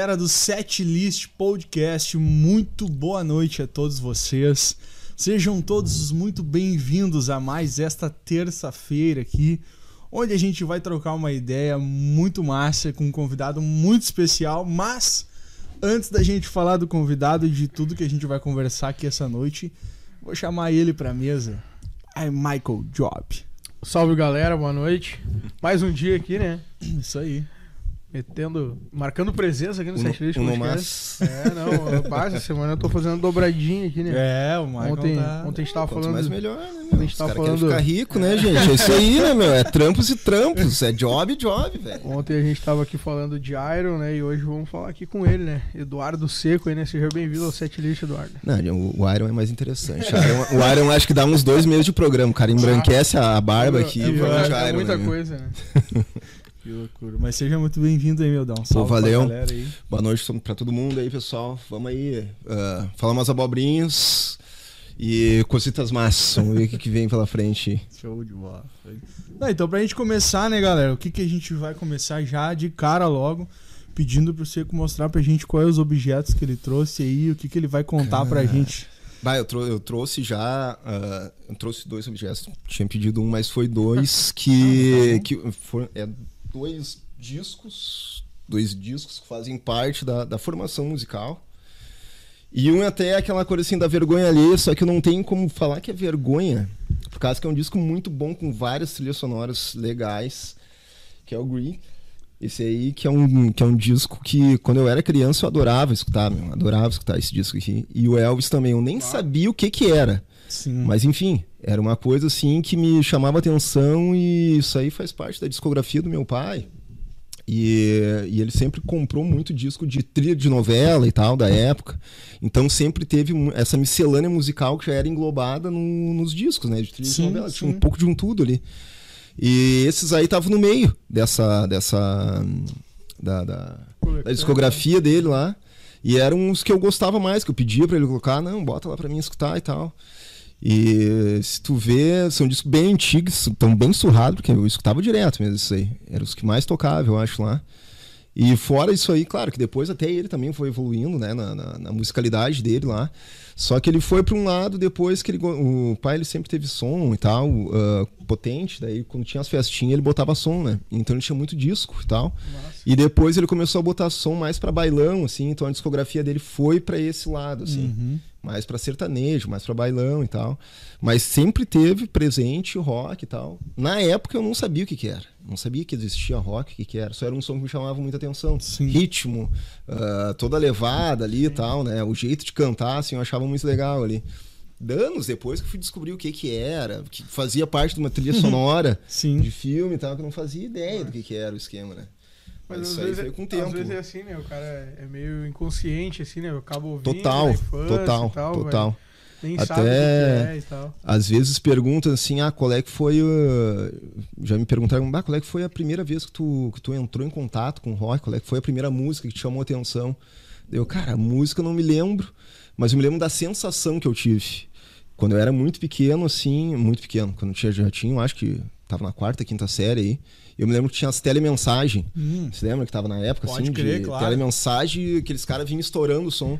Galera do Setlist Podcast, muito boa noite a todos vocês. Sejam todos muito bem-vindos a mais esta terça-feira aqui, onde a gente vai trocar uma ideia muito massa com um convidado muito especial. Mas antes da gente falar do convidado e de tudo que a gente vai conversar aqui essa noite, vou chamar ele para mesa. É Michael Job. Salve galera, boa noite. Mais um dia aqui, né? Isso aí. Metendo, marcando presença aqui no Um- Setlist um no Podcast. É, não, essa semana eu tô fazendo dobradinha aqui, né? É, o Michael ontem, tá... ontem a gente tava Quanto falando. mais melhor, né, a meu? gente Os tava falando- ficar rico, né, gente? É isso aí, né, meu? É trampos e trampos. É job e job, velho. Ontem a gente tava aqui falando de Iron, né? E hoje vamos falar aqui com ele, né? Eduardo Seco aí, né? Seja bem-vindo ao Setlist, Eduardo. Não, o o Iron é mais interessante. O Iron, o Iron acho que dá uns dois meses de programa. O cara embranquece a barba aqui é, e fala de é Iron. muita né, coisa, né? Que loucura. Mas seja muito bem-vindo aí, meu. Um salve valeu. pra. Boa noite pra todo mundo aí, pessoal. Vamos aí ah, falar umas abobrinhas e cositas massas. Vamos ver o que, que vem pela frente. Show de bola. Não, então, pra gente começar, né, galera? O que, que a gente vai começar já de cara logo, pedindo pro Seco mostrar pra gente quais os objetos que ele trouxe aí, o que, que ele vai contar pra Cara. gente. Bah, eu, trou- eu trouxe já. ah, eu trouxe dois objetos. Tinha pedido um, mas foi dois que. que foram, é dois discos. Dois discos que fazem parte da, da formação musical. E um até é aquela coisa assim da vergonha alheia, só que eu não tenho como falar que é vergonha. Por causa que é um disco muito bom, com várias trilhas sonoras legais, que é o Green. Esse aí que é um, que é um disco que, quando eu era criança, eu adorava escutar, meu. Adorava escutar esse disco aqui. E o Elvis também, eu nem sabia o que que era. Sim. Mas enfim, era uma coisa assim que me chamava atenção e isso aí faz parte da discografia do meu pai. E, e ele sempre comprou muito disco de trilha de novela e tal, da época. Então sempre teve essa miscelânea musical que já era englobada no- nos discos, né? De trilha Sim, de novela. Tinha sim. um pouco de um tudo ali. E esses aí estavam no meio dessa. dessa da, da, da discografia dele lá. E eram os que eu gostava mais, que eu pedia pra ele colocar, não, bota lá pra mim escutar e tal. E se tu vê, são discos bem antigos, estão bem surrados, porque eu escutava direto mesmo isso aí. Eram os que mais tocava, eu acho, lá. E fora isso aí, claro, que depois até ele também foi evoluindo, né, na, na- na musicalidade dele lá. Só que ele foi para um lado depois que ele, o pai ele sempre teve som e tal, ah, potente, daí quando tinha as festinhas ele botava som, né? Então ele tinha muito disco e tal. E depois ele começou a botar som mais pra bailão, assim, então a discografia dele foi pra esse lado, assim. Uhum. Mais pra sertanejo, mais pra bailão e tal. Mas sempre teve presente o rock e tal. Na época eu não sabia o que que era. Não sabia que existia rock, o que que era. Só era um som que me chamava muita atenção. Sim. Ritmo, ah, toda levada ali e tal, né? O jeito de cantar, assim, eu achava muito legal ali. Anos depois que eu fui descobrir o que que era, que fazia parte de uma trilha sonora Sim. de filme e tal, que eu não fazia ideia do que que era o esquema, né? Mas, às isso aí vezes, foi com o Às tempo. vezes é assim, né? O cara é é meio inconsciente, assim, né? Eu acabo ouvindo. Total, infância total, e tal, total. Nem Até- sabe o que que é e tal. Às vezes perguntam assim, ah, qual é que foi o... Já me perguntaram, ah, qual é que foi a primeira vez que tu, que tu entrou em contato com rock? Qual é que foi a primeira música que te chamou a atenção? Eu, cara, a música eu não me lembro, mas eu me lembro da sensação que eu tive. Quando eu era muito pequeno, assim, muito pequeno, quando eu tinha, já tinha, eu acho que tava na quarta, quinta série aí, eu me lembro que tinha as telemensagem. Hum. Você lembra que tava na época, Pode assim, crer, de claro. telemensagem, aqueles caras vinham estourando o som.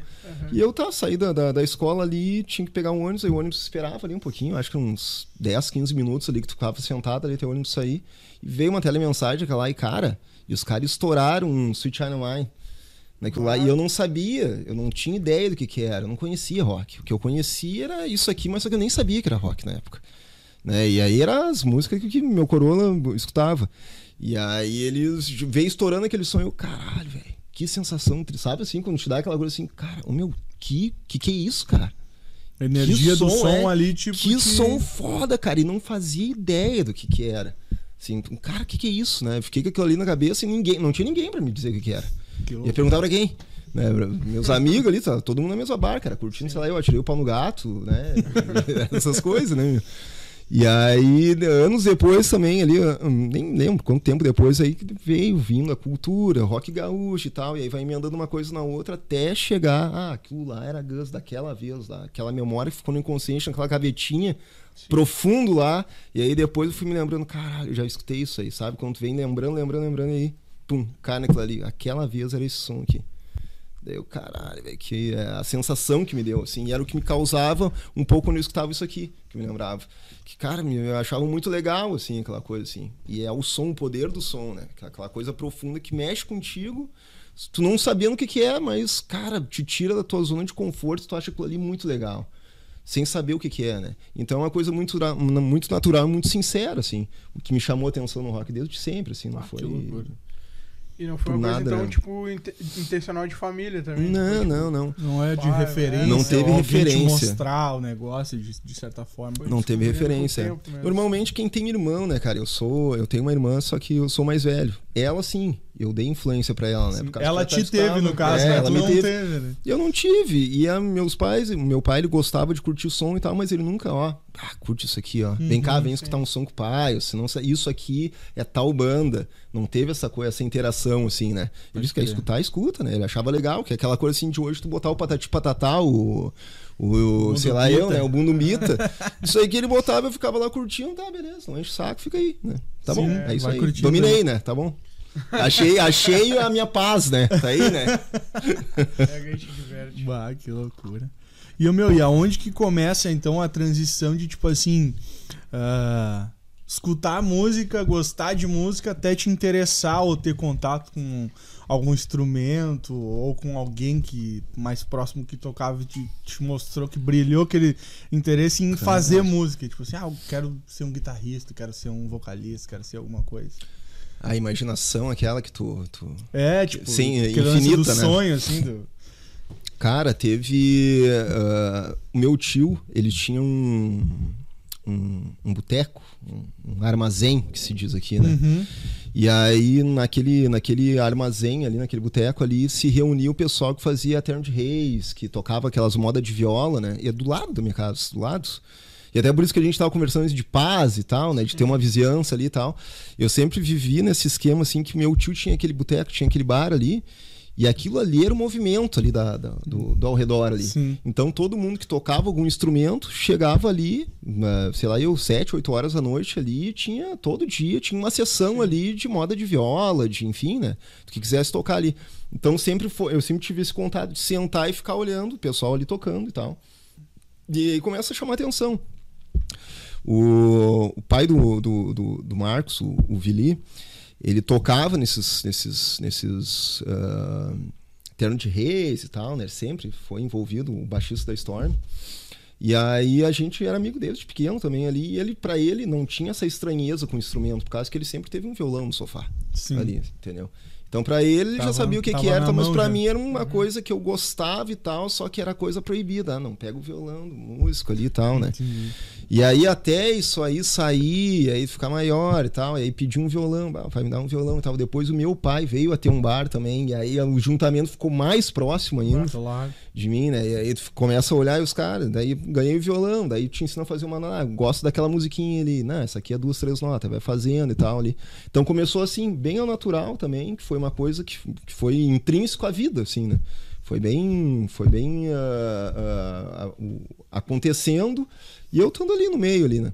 E eu tá, saí da, da, da escola ali, tinha que pegar um ônibus, aí o ônibus esperava ali um pouquinho, acho que uns 10, 15 minutos ali que tu ficava sentado ali até o ônibus sair. E veio uma telemensagem aquela lá, e cara, e os caras estouraram um Sweet China Mine. Naquilo lá, e eu não sabia, eu não tinha ideia do que que era, eu não conhecia rock. O que eu conhecia era isso aqui, mas só que eu nem sabia que era rock na época. Né? E aí eram as músicas que, que meu coroa escutava. E aí eles veio estourando aquele som, e eu, caralho, velho, que sensação, sabe assim, quando te dá aquela coisa assim, cara, o meu, que, que que é isso, cara? A energia Que do som, som é? ali, tipo. que som foda, cara, e não fazia ideia do que que era. Assim, cara, o que que é isso, né? Fiquei com aquilo ali na cabeça e ninguém, não tinha ninguém pra me dizer o que que era. Que Ia perguntar pra quem? Né, meus amigos ali, tá, todo mundo na mesma barca, cara, curtindo, sei lá, eu atirei o pau no gato, né? Essas coisas, né? E aí, anos depois também, ali, eu nem lembro quanto tempo depois aí veio vindo a cultura, rock gaúcho e tal, e aí vai emendando uma coisa na outra até chegar, ah, aquilo lá era Gus daquela vez, lá, aquela memória que ficou no inconsciente, naquela gavetinha, profundo lá, e aí depois eu fui me lembrando, caralho, já escutei isso aí, sabe? Quando tu vem lembrando, lembrando, lembrando, aí, pum, cai naquilo ali, aquela vez era esse som aqui. Daí eu, caralho, velho, que é a sensação que me deu, assim, e era o que me causava um pouco quando eu escutava isso aqui, que me lembrava. Que, cara, eu achava muito legal, assim, aquela coisa, assim. E é o som, o poder do som, né? Aquela coisa profunda que mexe contigo, tu não sabendo o que, que é, mas, cara, te tira da tua zona de conforto, tu acha aquilo ali muito legal. Sem saber o que, que é, né? Então é uma coisa muito, muito natural, muito sincera, assim. O que me chamou a atenção no rock desde sempre, assim, não ah, foi. E não foi uma nada, coisa, então, né? tipo, intencional de família também? Não, tipo, não, não. Não é de pai, referência. Não teve referência. mostrar o negócio de, de certa forma. Não teve referência. Normalmente quem tem irmão, né, cara? Eu sou, eu tenho uma irmã, só que eu sou mais velho. Ela sim, eu dei influência para ela, né? ela te teve, no caso, é, né? ela me teve. teve né? Eu não tive. E a, meus pais, meu pai, ele gostava de curtir o som e tal, mas ele nunca, ó, ah, curte isso aqui, ó. Uhum, vem cá, vem escutar um som com o pai, senão isso aqui é tal banda. Não teve essa coisa, essa interação, assim, né? Ele disse que quer escutar, escuta, né? Ele achava legal, que é aquela coisa assim de hoje tu botar o patati patatá, o. O, o sei lá, eu, né? O Bundo Mita. Isso aí que ele botava, eu ficava lá curtindo, tá, beleza, não enche o saco, fica aí, né? Tá Sim, bom, é, é isso aí. Dominei, né? Tá bom? Achei, achei a minha paz, né? Tá aí, né? É, a gente diverte. Bah, que loucura. E o meu, e aonde que começa então a transição de tipo assim. Uh, escutar música, gostar de música, até te interessar ou ter contato com algum instrumento ou com alguém que mais próximo que tocava te, te mostrou que brilhou aquele interesse em fazer música. Tipo assim, ah, eu quero ser um guitarrista, quero ser um vocalista, quero ser alguma coisa. A imaginação aquela que tu. tu... É, tipo, Sim, infinita, do né? sonho, assim, do. Cara, teve. Uh, o meu tio, ele tinha um. Um, um boteco, um, um, armazém, que se diz aqui, né? Uhum. E aí, naquele, naquele armazém ali, naquele boteco ali, se reunia o pessoal que fazia Terno de Reis, que tocava aquelas modas de viola, né? E é do lado da minha casa, do lado. E até por isso que a gente estava conversando de paz e tal, né? De ter uma vizinhança ali e tal. Eu sempre vivi nesse esquema, assim, que meu tio tinha aquele boteco, tinha aquele bar ali. E aquilo ali era o movimento ali da, da do, do, ao redor ali. Sim. Então todo mundo que tocava algum instrumento chegava ali, sei lá, eu, sete, oito horas da noite ali, tinha todo dia, tinha uma sessão Sim. ali de moda de viola, de enfim, né? Do que quisesse tocar ali. Então sempre foi, eu sempre tive esse contato de sentar e ficar olhando o pessoal ali tocando e tal. E aí começa a chamar atenção. O, o pai do, do, do, do Marcos, o, o, Vili, ele tocava nesses, nesses, nesses uh, terno de reis e tal, né? Ele sempre foi envolvido, o baixista da Storm. E aí a gente era amigo dele de pequeno também ali, e ele para ele não tinha essa estranheza com o instrumento, por causa que ele sempre teve um violão no sofá Sim. ali, entendeu? Então, para ele, ele já sabia o que, que era, mas para mim era uma coisa que eu gostava e tal, só que era coisa proibida. Ah, não, pega o violão do músico ali e tal, né? Entendi. E aí, até isso aí sair, aí ficar maior e tal, aí pedi um violão, vai me dar um violão e tal. Depois o meu pai veio a ter um bar também, e aí o juntamento ficou mais próximo ainda de mim, né? E aí tu começa a olhar e os caras, daí ganhei o violão, daí te ensina a fazer uma. Ah, gosto daquela musiquinha ali, né? Essa aqui é duas, três notas, vai fazendo e tal ali. Então começou assim, bem ao natural também, que foi uma coisa que, que foi intrínseco à vida, assim, né? Foi bem, foi bem uh, uh, uh, acontecendo e eu estando ali no meio ali, né?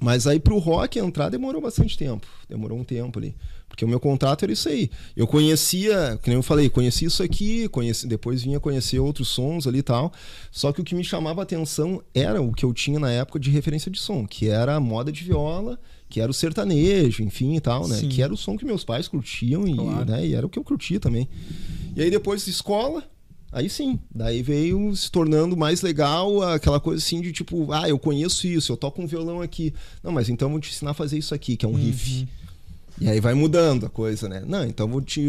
Mas aí pro rock entrar demorou bastante tempo. Demorou um tempo ali. Porque o meu contrato era isso aí. Eu conhecia, que nem eu falei, conhecia isso aqui, conheci, depois vinha conhecer outros sons ali e tal. Só que o que me chamava a atenção era o que eu tinha na época de referência de som, que era a moda de viola, que era o sertanejo, enfim e tal, né? Sim. Que era o som que meus pais curtiam e, claro. né? e era o que eu curtia também. E aí depois escola, Aí sim, daí veio se tornando mais legal aquela coisa assim de tipo, ah, eu conheço isso, eu toco um violão aqui. Não, mas então vou te ensinar a fazer isso aqui, que é um uhum. riff. E aí vai mudando a coisa, né? Não, então vou te.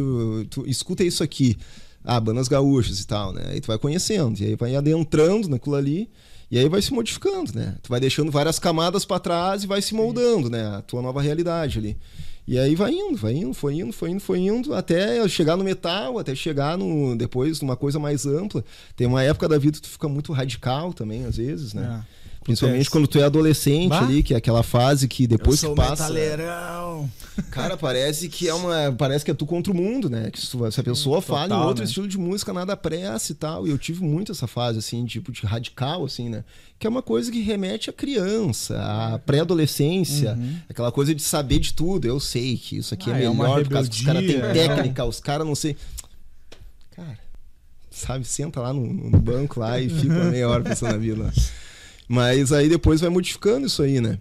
Tu, escuta isso aqui. Ah, bandas gaúchas e tal, né? Aí tu vai conhecendo, e aí vai adentrando naquilo ali, e aí vai se modificando, né? Tu vai deixando várias camadas para trás e vai se moldando, né? A tua nova realidade ali. E aí vai indo, vai indo, foi indo, foi indo, foi indo, até chegar no metal, até chegar no depois numa coisa mais ampla. Tem uma época da vida que tu fica muito radical também, às vezes, né? É. Principalmente quando tu é adolescente bah? ali, que é aquela fase que depois eu que passa. Metaleirão. Cara, parece que é uma. Parece que é tu contra o mundo, né? Que se, a pessoa Total, fala em outro né? estilo de música, nada pressa e tal. E eu tive muito essa fase, assim, tipo, de radical, assim, né? Que é uma coisa que remete à criança, à pré-adolescência, uhum. aquela coisa de saber de tudo. Eu sei que isso aqui é ah, é melhor, é por causa que os caras têm técnica, os caras não sei. Cara sabe, senta lá no, no banco lá e fica meia hora pensando na vida. Mas aí depois vai modificando isso aí, né?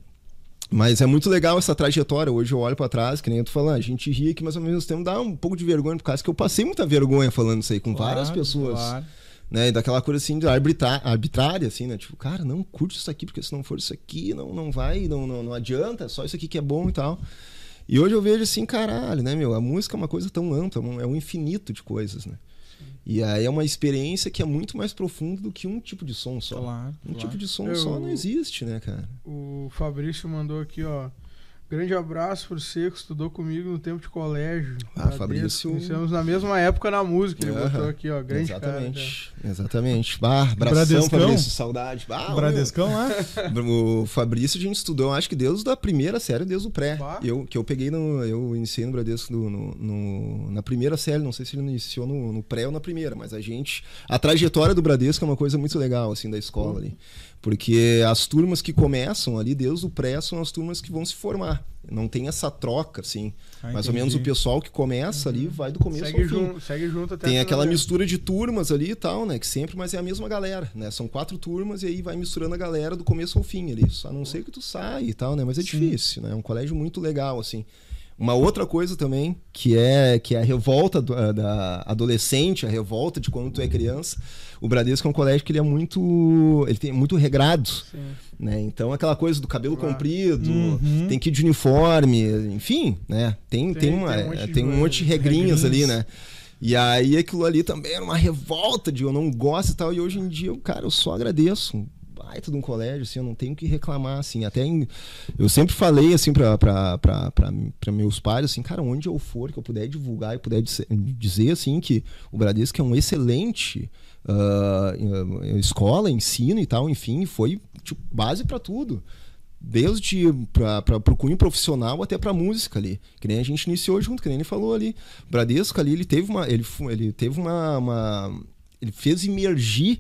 Mas é muito legal essa trajetória. Hoje eu olho para trás, que nem eu tô falando, a gente ri aqui, mas ao mesmo tempo dá um pouco de vergonha, por causa que eu passei muita vergonha falando isso aí com claro, várias pessoas. Claro. Né? E daquela coisa assim, de arbitrária, assim, né? Tipo, cara, não curte isso aqui, porque se não for isso aqui, não, não vai, não, não, não adianta, é só isso aqui que é bom e tal. E hoje eu vejo assim, caralho, né, meu? A música é uma coisa tão ampla, é um infinito de coisas, né? E aí é uma experiência que é muito mais profunda do que um tipo de som só. Claro, um claro. tipo de som Eu, só não existe, né, cara? O Fabrício mandou aqui, ó. Grande abraço pro Seco, estudou comigo no tempo de colégio. Ah, Fabrício. Iniciamos na mesma época na música, ele uhum. botou aqui, ó. Grande Exatamente. Cara, Exatamente. Bah, abração, Bradescão? Fabrício, saudade. Bah, Bradescão lá? o Fabrício a gente estudou, acho que desde a primeira série, desde o pré. Eu, que eu peguei no. Eu iniciei no Bradesco no, no, no, na primeira série, não sei se ele iniciou no, no, pré ou na primeira, mas a gente. A trajetória do Bradesco é uma coisa muito legal, assim, da escola ali. Porque as turmas que começam ali, desde o pré, são as turmas que vão se formar. Não tem essa troca, assim. Ah, Mais ou menos o pessoal que começa uhum. ali vai do começo segue ao fim. Junto, segue junto até Tem aquela mistura de turmas ali e tal, né? Que sempre, mas é a mesma galera, né? São quatro turmas e aí vai misturando a galera do começo ao fim ali. A não ser que tu sai e tal, né? Mas é Sim. difícil, né? É um colégio muito legal, assim. Uma outra coisa também, que é, que é a revolta do, da adolescente, a revolta de quando tu é criança. O Bradesco é um colégio que ele é muito. ele tem muito regrado. Né? Então aquela coisa do cabelo comprido, uhum. tem que ir de uniforme, enfim, né? Tem, tem, tem, uma, tem um, monte, tem um monte de regrinhas, regrinhas. ali, né? E aí aquilo ali também era uma revolta de eu não gosto e tal. E hoje em dia, cara, eu só agradeço baita de um colégio, assim, eu não tenho que reclamar, assim, até em, eu sempre falei, assim, para meus pais, assim, cara, onde eu for, que eu puder divulgar e puder dizer, assim, que o Bradesco é um excelente uh, escola, ensino e tal, enfim, foi tipo, base para tudo. Desde para o cunho profissional até para música ali que nem a gente iniciou junto que nem ele falou ali. Bradesco ali ele teve uma ele, ele teve uma, uma ele fez emergir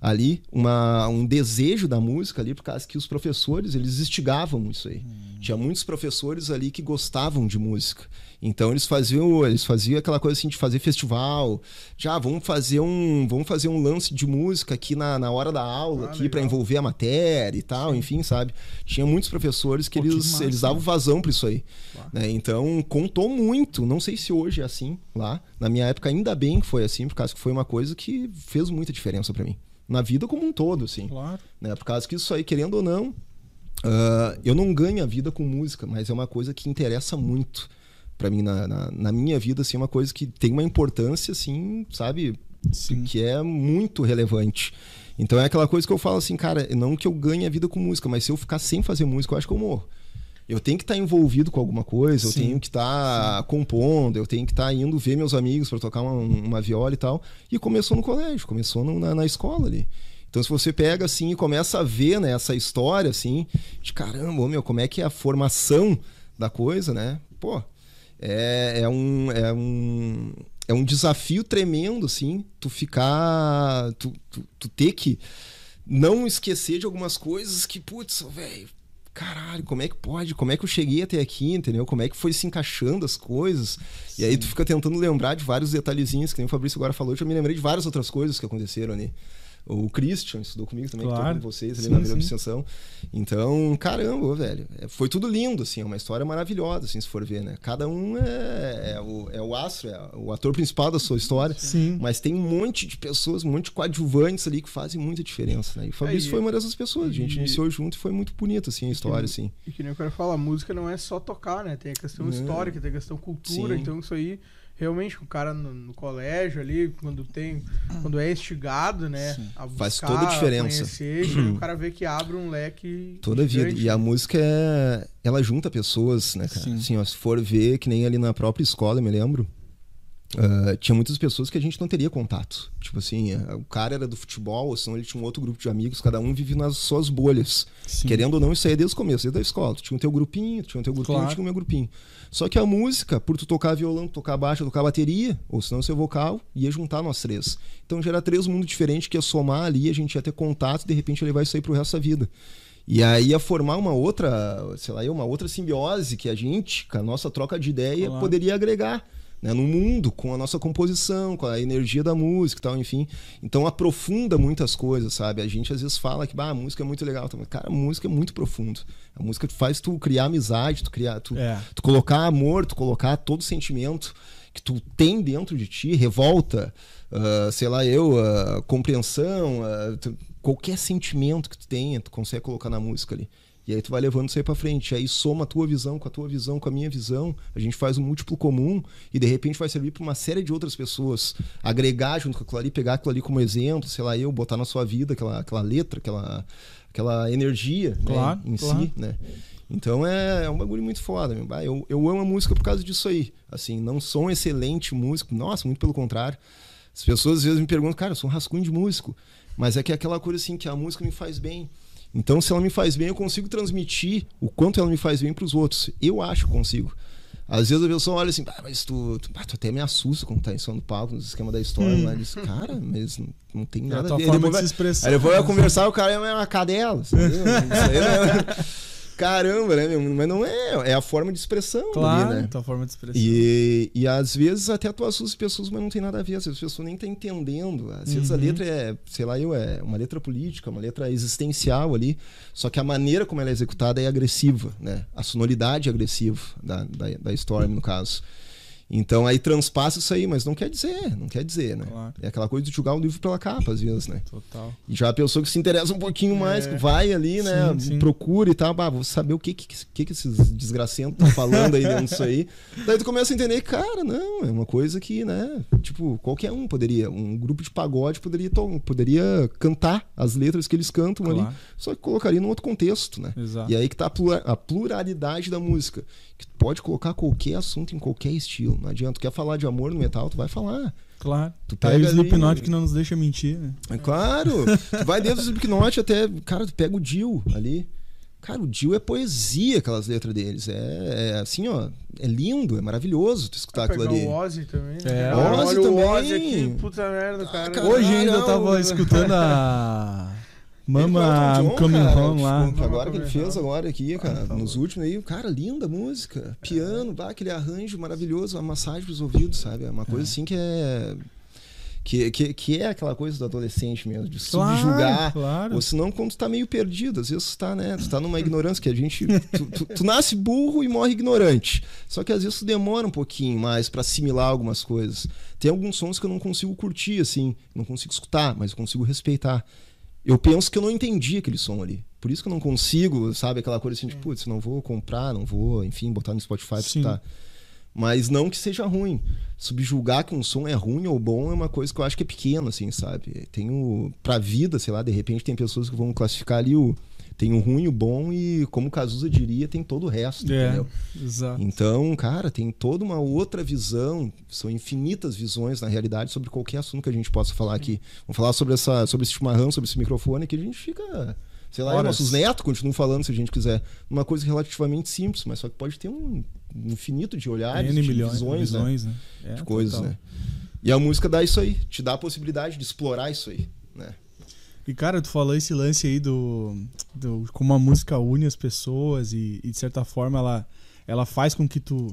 ali uma, um desejo da música ali, por causa que os professores, eles instigavam isso aí. Hum. Tinha muitos professores ali que gostavam de música. Então eles faziam, eles faziam aquela coisa assim de fazer festival, já ah, vamos fazer um, vamos fazer um lance de música aqui na, na hora da aula, ah, aqui para envolver a matéria e tal, Sim. enfim, sabe? Tinha muitos professores que Pô, eles, eles davam vazão para isso aí. Né? Então contou muito, não sei se hoje é assim lá. Na minha época ainda bem que foi assim, por causa que foi uma coisa que fez muita diferença para mim na vida como um todo, assim. Claro. Né? Por causa que isso aí, querendo ou não, uh, eu não ganho a vida com música, mas é uma coisa que interessa muito para mim na, na, na, minha vida, assim, é uma coisa que tem uma importância, assim, sabe, Sim. que é muito relevante. Então é aquela coisa que eu falo assim, cara, não que eu ganhe a vida com música, mas se eu ficar sem fazer música, eu acho que eu morro eu tenho que estar tá envolvido com alguma coisa, eu tenho que estar tá compondo, eu tenho que estar tá indo ver meus amigos para tocar uma, uma, viola e tal. E começou no colégio, começou no, na, na, escola ali. Então, se você pega assim e começa a ver né, essa história, assim, de caramba, meu, como é que é a formação da coisa, né? Pô, é, é, um, é, um, é um desafio tremendo, assim, tu ficar. Tu, tu, tu ter que não esquecer de algumas coisas que, putz, velho, caralho, como é que pode? Como é que eu cheguei até aqui, entendeu? Como é que foi se encaixando as coisas? Sim. E aí tu fica tentando lembrar de vários detalhezinhos, que nem o Fabrício agora falou, eu já me lembrei de várias outras coisas que aconteceram ali. O Christian estudou comigo também, claro. que com vocês ali sim, na minha obsessão. Então, caramba, velho. É, foi tudo lindo, assim, é uma história maravilhosa, assim, se for ver, né? Cada um é, é, o, é o astro, é o ator principal da sua história. Sim. Mas tem um monte de pessoas, um monte de coadjuvantes ali que fazem muita diferença, né? E o Fabrício é, foi uma dessas pessoas. A gente e... iniciou junto e foi muito bonito, assim, a história, e que, assim. E que nem eu quero falar, música não é só tocar, né? Tem a questão histórica, tem a questão cultura, sim. então isso aí realmente o cara no, no, colégio ali, quando tem, quando é instigado, né, a buscar, faz toda a diferença. Conhecer, o cara vê que abre um leque toda a vida. E a música é, ela junta pessoas, né, cara? Sim. Assim, ó, se for ver que nem ali na própria escola, eu me lembro, Uh, tinha muitas pessoas que a gente não teria contato. Tipo assim, uh, o cara era do futebol, ou senão ele tinha um outro grupo de amigos, cada um vive nas suas bolhas. Sim. Querendo ou não, isso aí é desde o começo, desde a escola. Tu tinha o teu grupinho, tu tinha o teu grupinho, claro. tinha o meu grupinho. Só que a música, por tu tocar violão, tocar baixo, tocar bateria, ou senão seu vocal, ia juntar nós três. Então já era três mundos diferentes que ia somar ali, a gente ia ter contato e de repente ele vai sair pro resto da vida. E aí ia formar uma outra, sei lá, uma outra simbiose que a gente, com a nossa troca de ideia, claro. poderia agregar né, no mundo, com a nossa composição, com a energia da música e tal, enfim. Então aprofunda muitas coisas, sabe? A gente às vezes fala que bah, a música é muito legal, mas, cara, a música é muito profundo. A música faz tu criar amizade, tu criar, tu, é. tu colocar amor, tu colocar todo sentimento que tu tem dentro de ti, revolta, uh, sei lá eu, uh, compreensão, uh, tu, qualquer sentimento que tu tenha, tu consegue colocar na música ali. E aí tu vai levando isso aí pra frente. Aí soma a tua visão com a tua visão, com a minha visão. A gente faz um múltiplo comum e de repente vai servir para uma série de outras pessoas. Agregar junto com aquilo ali, pegar aquilo ali como exemplo, sei lá, eu, botar na sua vida aquela, aquela letra, aquela, aquela energia claro, né, em claro. si, né? Então é, é um bagulho muito foda. Meu. Eu, eu amo a música por causa disso aí. Assim, não sou um excelente músico, nossa, muito pelo contrário. As pessoas às vezes me perguntam, cara, eu sou um rascunho de músico. Mas é que é aquela coisa assim que a música me faz bem. Então, se ela me faz bem, eu consigo transmitir o quanto ela me faz bem para os outros. Eu acho que consigo. Às vezes a pessoa olha assim, ah, mas tu, tu, ah, tu, até me assusta quando tá em cima do palco, no esquema da história. Hum. Lá, diz, cara, mas não, não tem nada é a, a ver. Forma depois, de se expressar, aí depois vai conversar, o cara é uma cadela. Isso aí, né? Caramba, né, meu? Mas não é, é a forma de expressão. Claro, ali, né? tua forma de expressão. E, e às vezes até tu assusta as pessoas, mas não tem nada a ver. Às vezes a pessoa nem tá entendendo. Às vezes uhum. a letra é, sei lá, eu, é uma letra política, uma letra existencial ali. Só que a maneira como ela é executada é agressiva, né? A sonoridade é agressiva da, da, da Storm, no caso. Então aí transpassa isso aí, mas não quer dizer, não quer dizer, né? Claro. É aquela coisa de julgar o livro pela capa, às vezes, né? Total. E já a pessoa que se interessa um pouquinho mais, é. vai ali, né? Sim, sim. Procura e tal, bah, vou saber o que que, que, que esses desgracentos estão falando aí dentro disso aí. Daí tu começa a entender, cara, não, é uma coisa que, né? Tipo, qualquer um poderia, um grupo de pagode poderia, poderia cantar as letras que eles cantam claro. ali, só que colocaria num outro contexto, né? Exato. E aí que tá a pluralidade da música que tu pode colocar qualquer assunto em qualquer estilo. Não adianta. Tu quer falar de amor no metal, tu vai falar. Claro. Tu pega o Slipknot que não nos deixa mentir, né? É claro. tu vai desde o Slipknot até. Cara, tu pega o Dio ali. Cara, o Dio é poesia, aquelas letras deles. É, é, assim, ó. É lindo, é maravilhoso tu escutar aquilo ali. o Ozzy também. Né? É, o Ozzy também. o Ozzy aqui, puta merda, cara. Ah, Hoje ainda eu tava escutando a. Mama John, Coming cara, Home lá. Agora que ele fez agora aqui, cara, ah, nos últimos aí, cara, linda música. Piano, é. aquele arranjo maravilhoso, uma massagem pros ouvidos, sabe? É uma coisa é. assim que é. Que, que, que é aquela coisa do adolescente mesmo, de claro, subjugar. Claro. Ou senão, quando tu tá meio perdido, às vezes tu tá, né? Tu tá numa ignorância que a gente. Tu, tu, tu, nasce burro e morre ignorante. Só que às vezes tu demora um pouquinho mais para assimilar algumas coisas. Tem alguns sons que eu não consigo curtir, assim, não consigo escutar, mas eu consigo respeitar eu penso que eu não entendi aquele som ali. Por isso que eu não consigo, sabe, aquela coisa assim de, putz, não vou comprar, não vou, enfim, botar no Spotify pra escutar. Mas não que seja ruim. Subjulgar que um som é ruim ou bom é uma coisa que eu acho que é pequeno, assim, sabe? Tenho. Pra vida, sei lá, de repente tem pessoas que vão classificar ali o tem o ruim, o bom e, como o Cazuza diria, tem todo o resto, é, entendeu? Exato. Então, cara, tem toda uma outra visão, são infinitas visões na realidade sobre qualquer assunto que a gente possa falar aqui. Vamos falar sobre, essa, sobre esse chimarrão, sobre esse microfone que a gente fica sei lá, nossos netos continuam falando se a gente quiser. Uma coisa relativamente simples, mas só que pode ter um infinito de olhares, N de milhões, visões, visões né? né? É, de coisas, total. né? E a música dá isso aí, te dá a possibilidade de explorar isso aí, né? E, cara, tu falou esse lance aí do, do como a música une as pessoas e, e, de certa forma ela, ela faz com que tu,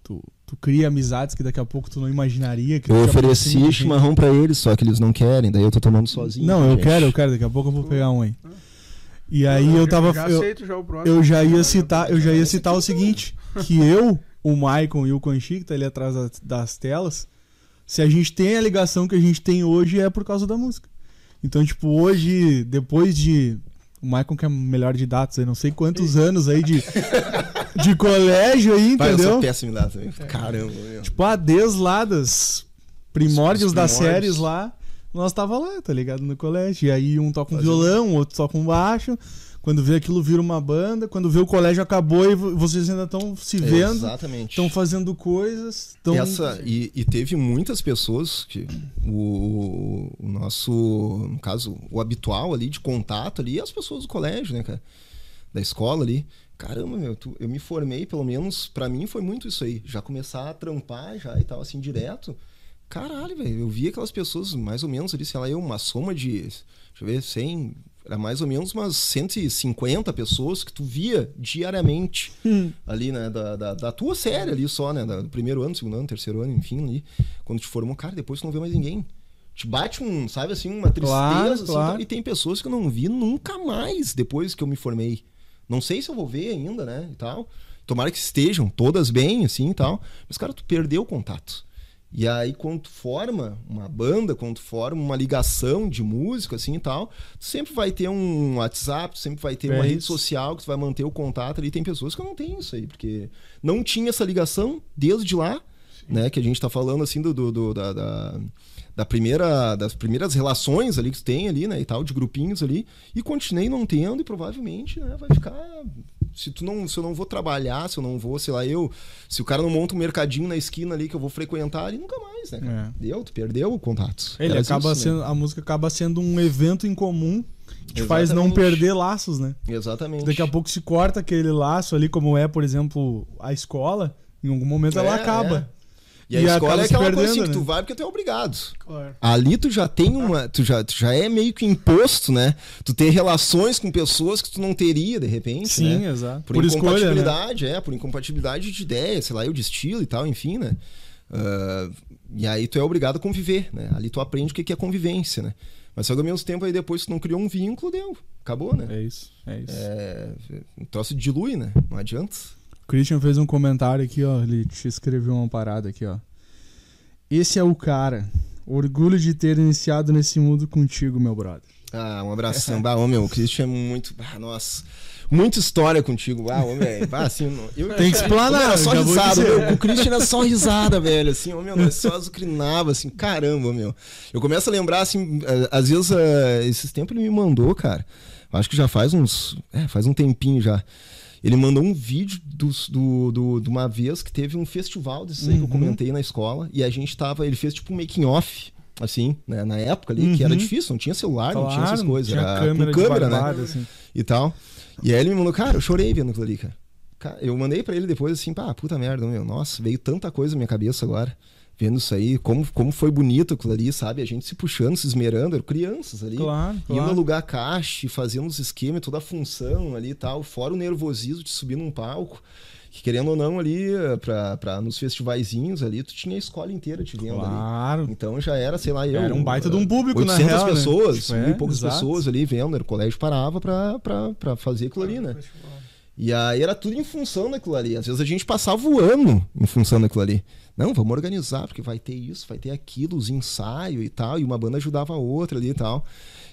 tu, tu crie amizades que daqui a pouco tu não imaginaria. Que eu ofereci chimarrão para eles, só que eles não querem, daí eu tô tomando sozinho. Não, eu gente. quero, eu quero, daqui a pouco eu vou pegar um aí. E aí eu, eu tava. Já eu, já próximo, eu já ia citar, eu já ia citar o seguinte: que eu, o Maicon e o Conchi, que tá ali atrás das telas, se a gente tem a ligação que a gente tem hoje é por causa da música. Então, tipo, hoje, depois de. O Michael que é melhor de dados aí, não sei quantos anos aí de, de colégio aí, entendeu? Pai, eu sou péssimo em dados também. Caramba, meu. Tipo, a desde lá das primórdios, primórdios das séries lá, nós tava lá, tá ligado? No colégio. E aí um toca um Fazendo. violão, outro toca um baixo. Quando vê aquilo vira uma banda, quando vê o colégio acabou e vocês ainda estão se vendo, estão fazendo coisas. Tão... Essa, e, e, teve muitas pessoas que o, o, nosso, no caso, o habitual ali de contato ali, as pessoas do colégio, né, cara? Da escola ali. Caramba, meu, tu, eu me formei, pelo menos para mim foi muito isso aí. Já começar a trampar já e tal, assim, direto. Caralho, velho, eu vi aquelas pessoas mais ou menos ali, sei lá, eu, uma soma de, deixa eu ver, 100, era mais ou menos umas 150 pessoas que tu via diariamente hum. ali, né? Da, da, da, tua série ali só, né? Do primeiro ano, segundo ano, terceiro ano, enfim, ali. Quando te formou, cara, depois tu não vê mais ninguém. Te bate um, sabe assim, uma tristeza. Claro, assim, claro. E tem pessoas que eu não vi nunca mais depois que eu me formei. Não sei se eu vou ver ainda, né? E tal. Tomara que estejam todas bem, assim e tal. Mas, cara, tu perdeu o contato. E aí, quando tu forma uma banda, quando tu forma uma ligação de música, assim e tal, tu sempre vai ter um WhatsApp, tu sempre vai ter é uma isso. rede social que tu vai manter o contato ali. Tem pessoas que não tem isso aí, porque não tinha essa ligação desde lá, Sim. né? Que a gente tá falando, assim, do, do, do da, da, da, primeira, das primeiras relações ali que tu tem ali, né? E tal, de grupinhos ali. E continuei não tendo e provavelmente né, vai ficar se tu não, se eu não vou trabalhar, se eu não vou, sei lá, eu, se o cara não monta um mercadinho na esquina ali que eu vou frequentar, ele nunca mais, né? Cara? É. Deu, tu perdeu o contato. Ele acaba isso, né? sendo, né? a música acaba sendo um evento em comum que Exatamente. faz não perder laços, né? Exatamente. Daqui a pouco se corta aquele laço ali, como é, por exemplo, a escola, em algum momento é, ela acaba. E, e a escola é aquela coisa assim né? que tu vai porque tu é obrigado. Claro. Ali tu já tem uma. Tu já, tu já é meio que imposto, né? Tu ter relações com pessoas que tu não teria, de repente. Sim, né? exato. Por, por incompatibilidade, escolha, né? é, por incompatibilidade de ideia, sei lá, eu de estilo e tal, enfim, né? Uh, e aí tu é obrigado a conviver, né? Ali tu aprende o que é convivência, né? Mas só que ao mesmo tempo aí depois tu não criou um vínculo, deu. Acabou, né? É isso, é isso. É, um troço dilui, né? Não adianta. Christian fez um comentário aqui, ó. Ele te escreveu uma parada aqui, ó. Esse é o cara. Orgulho de ter iniciado nesse mundo contigo, meu brother. Ah, um abração. bah, ô, meu, o Christian é muito. Ah, nossa. Muita história contigo. Ah, ô, velho. Ah, assim, eu, Tem que explanar. Era só risada, meu. O Christian era só risada, velho. Assim, ô, meu, nós só azucrinava, assim, caramba, meu. Eu começo a lembrar, assim, eh, às vezes, uh, esses tempos ele me mandou, cara. Acho que já faz uns. É, faz um tempinho já. Ele mandou um vídeo do, do, do, de uma vez que teve um festival desses uhum. aí que eu uhum. comentei na escola. E a gente tava. Ele fez tipo um making off assim, né, na época ali, uhum. que era uhum. difícil, não tinha celular, claro, não tinha essas coisas, tinha era câmera, com câmera, né? Assim. E tal. E aí ele me mandou, cara, eu chorei vendo aquilo ali, cara. Eu mandei para ele depois assim, pá, puta merda, meu, nossa, veio tanta coisa na minha cabeça agora vendo isso aí, como, como foi bonito aquilo ali, sabe? A gente se puxando, se esmerando, eram crianças ali. Claro, claro. Indo alugar caixa, fazendo os esquemas, toda a função ali e tal, fora o nervosismo de subir num palco. Que querendo ou não, ali, pra, pra, nos festivaizinhos ali, tu tinha a escola inteira te vendo claro. ali. Então já era, sei lá, eu. Era um baita de um público, 800 na real, né? pessoas, né? tipo, é, e poucas exato. pessoas ali vendo. O colégio parava pra, pra, pra fazer aquilo ali, né? E aí era tudo em função daquilo ali. Às vezes a gente passava o ano em função daquilo ali. Não, vamos organizar, porque vai ter isso, vai ter aquilo, os ensaios e tal, e uma banda ajudava a outra ali e tal.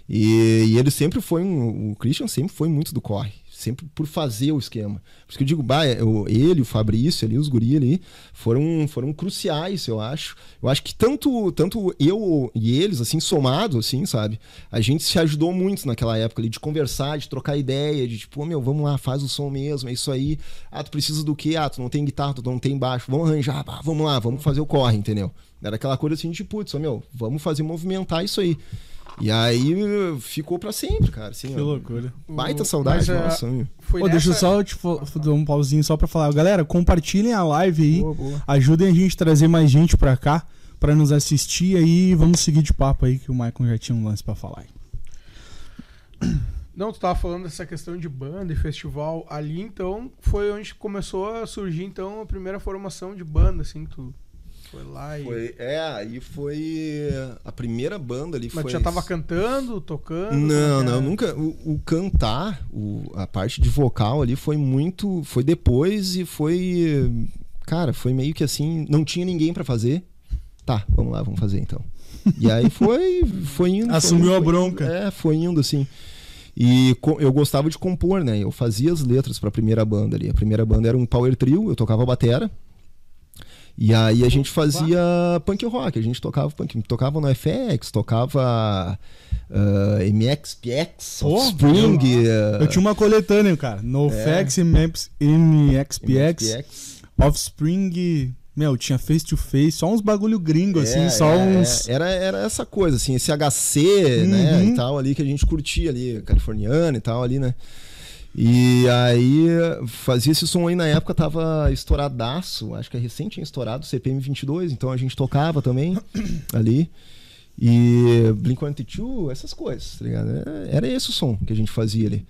E, e ele sempre foi um. O Christian sempre foi muito do corre sempre por fazer o esquema. Por isso que eu digo, bah, eu, ele, o Fabrício ali, os guri ali, foram, foram cruciais, eu acho. Eu acho que tanto, tanto eu e eles, assim, somados, assim, sabe? A gente se ajudou muito naquela época ali, de conversar, de trocar ideia, de tipo, oh, meu, vamos lá, faz o som mesmo, é isso aí. Ah, tu precisa do quê? Ah, tu não tem guitarra, tu não tem baixo, vamos arranjar, bah, vamos lá, vamos fazer o corre, entendeu? Era aquela coisa assim de, putz, meu, vamos fazer movimentar isso aí. E aí ficou para sempre, cara. Assim, que ó, loucura. Baita saudade Mas, nossa. Uh, Pô. Deixa eu só tipo, dar um pauzinho só pra falar. Galera, compartilhem a live aí. Boa, boa. Ajudem a gente a trazer mais gente pra cá, pra nos assistir aí. Vamos seguir de papo aí, que o Michael já tinha um lance pra falar. Não, tu tava falando dessa questão de banda e festival ali, então foi onde começou a surgir então a primeira formação de banda, assim, tu foi lá e. Foi, é, aí foi. A primeira banda ali Mas foi. Mas já tava cantando, tocando? Não, não, nunca. O, o cantar, o, a parte de vocal ali foi muito. Foi depois e foi. Cara, foi meio que assim. Não tinha ninguém para fazer. Tá, vamos lá, vamos fazer então. E aí foi, foi indo. Assumiu foi, a bronca. é, foi indo assim. E eu gostava de compor, né? Eu fazia as letras para a primeira banda ali. A primeira banda era um power trio, eu tocava batera. E aí a gente fazia punk rock, a gente tocava punk, tocava no FX, tocava uh, ah, MXPX, Offspring. Eu, uh, eu, tinha uma coletânea, cara. No é. FX, MXPX, MXPX, Offspring. Meu, tinha face to face, só uns bagulho gringo, é, assim, só é, uns. Era, era essa coisa, assim, esse HC, uhum. né, e tal, ali que a gente curtia ali, californiano e tal, ali, né. E aí fazia esse som aí na época tava estouradaço, acho que é recente tinha estourado o CPM 22, então a gente tocava também ali. E Blink-182, essas coisas, tá ligado? Era, era esse o som que a gente fazia ali.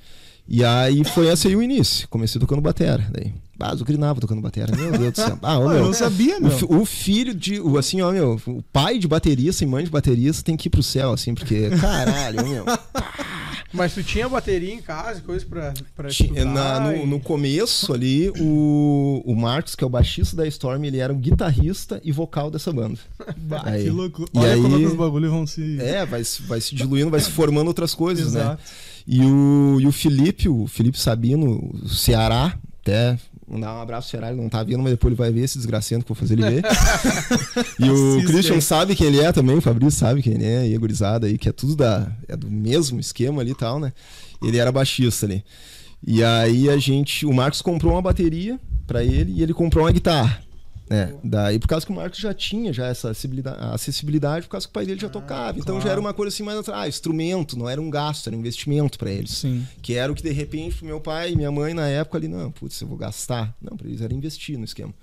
E aí foi esse aí o início. Comecei tocando batera. Daí, ah, eu grinava tocando batera. Meu Deus do céu. Ah, ô, meu, eu não sabia, meu. o, o filho de. O, assim, ó, meu, o pai de baterista e mãe de baterista tem que ir pro céu, assim, porque, caralho, meu. Mas tu tinha bateria em casa, e coisa pra, pra estudar? na- no, e- no começo ali, o, o Marcos, que é o baixista da Storm, ele era um guitarrista e vocal dessa banda. Bah, Aí. que loucura. E Olha aí- como é que os bagulhos vão se. É, vai, se- vai se diluindo, vai se formando outras coisas, né? Exato. E o, e o Felipe, o Felipe Sabino, o Ceará, até mandar um abraço pro ele não tá vendo, mas depois ele vai ver esse desgraçando que eu vou fazer ele ver. e o Assiste Christian aí. sabe quem ele é também, o Fabrício sabe quem ele é, e a gurizada aí, que é tudo da, é do mesmo esquema ali e tal, né? Ele era baixista ali. E aí a gente, o Marcos comprou uma bateria pra ele e ele comprou uma guitarra. Né? daí por causa que o Marcos já tinha já essa acessibilidade, acessibilidade por causa que o pai dele já tocava. Então já claro. era uma coisa assim mais ah, instrumento, não era um gasto, era um investimento pra eles. Sim. Que era o que de repente pro meu pai e minha mãe na época ali, não, putz, eu vou gastar. Não, pra eles era investir no esquema.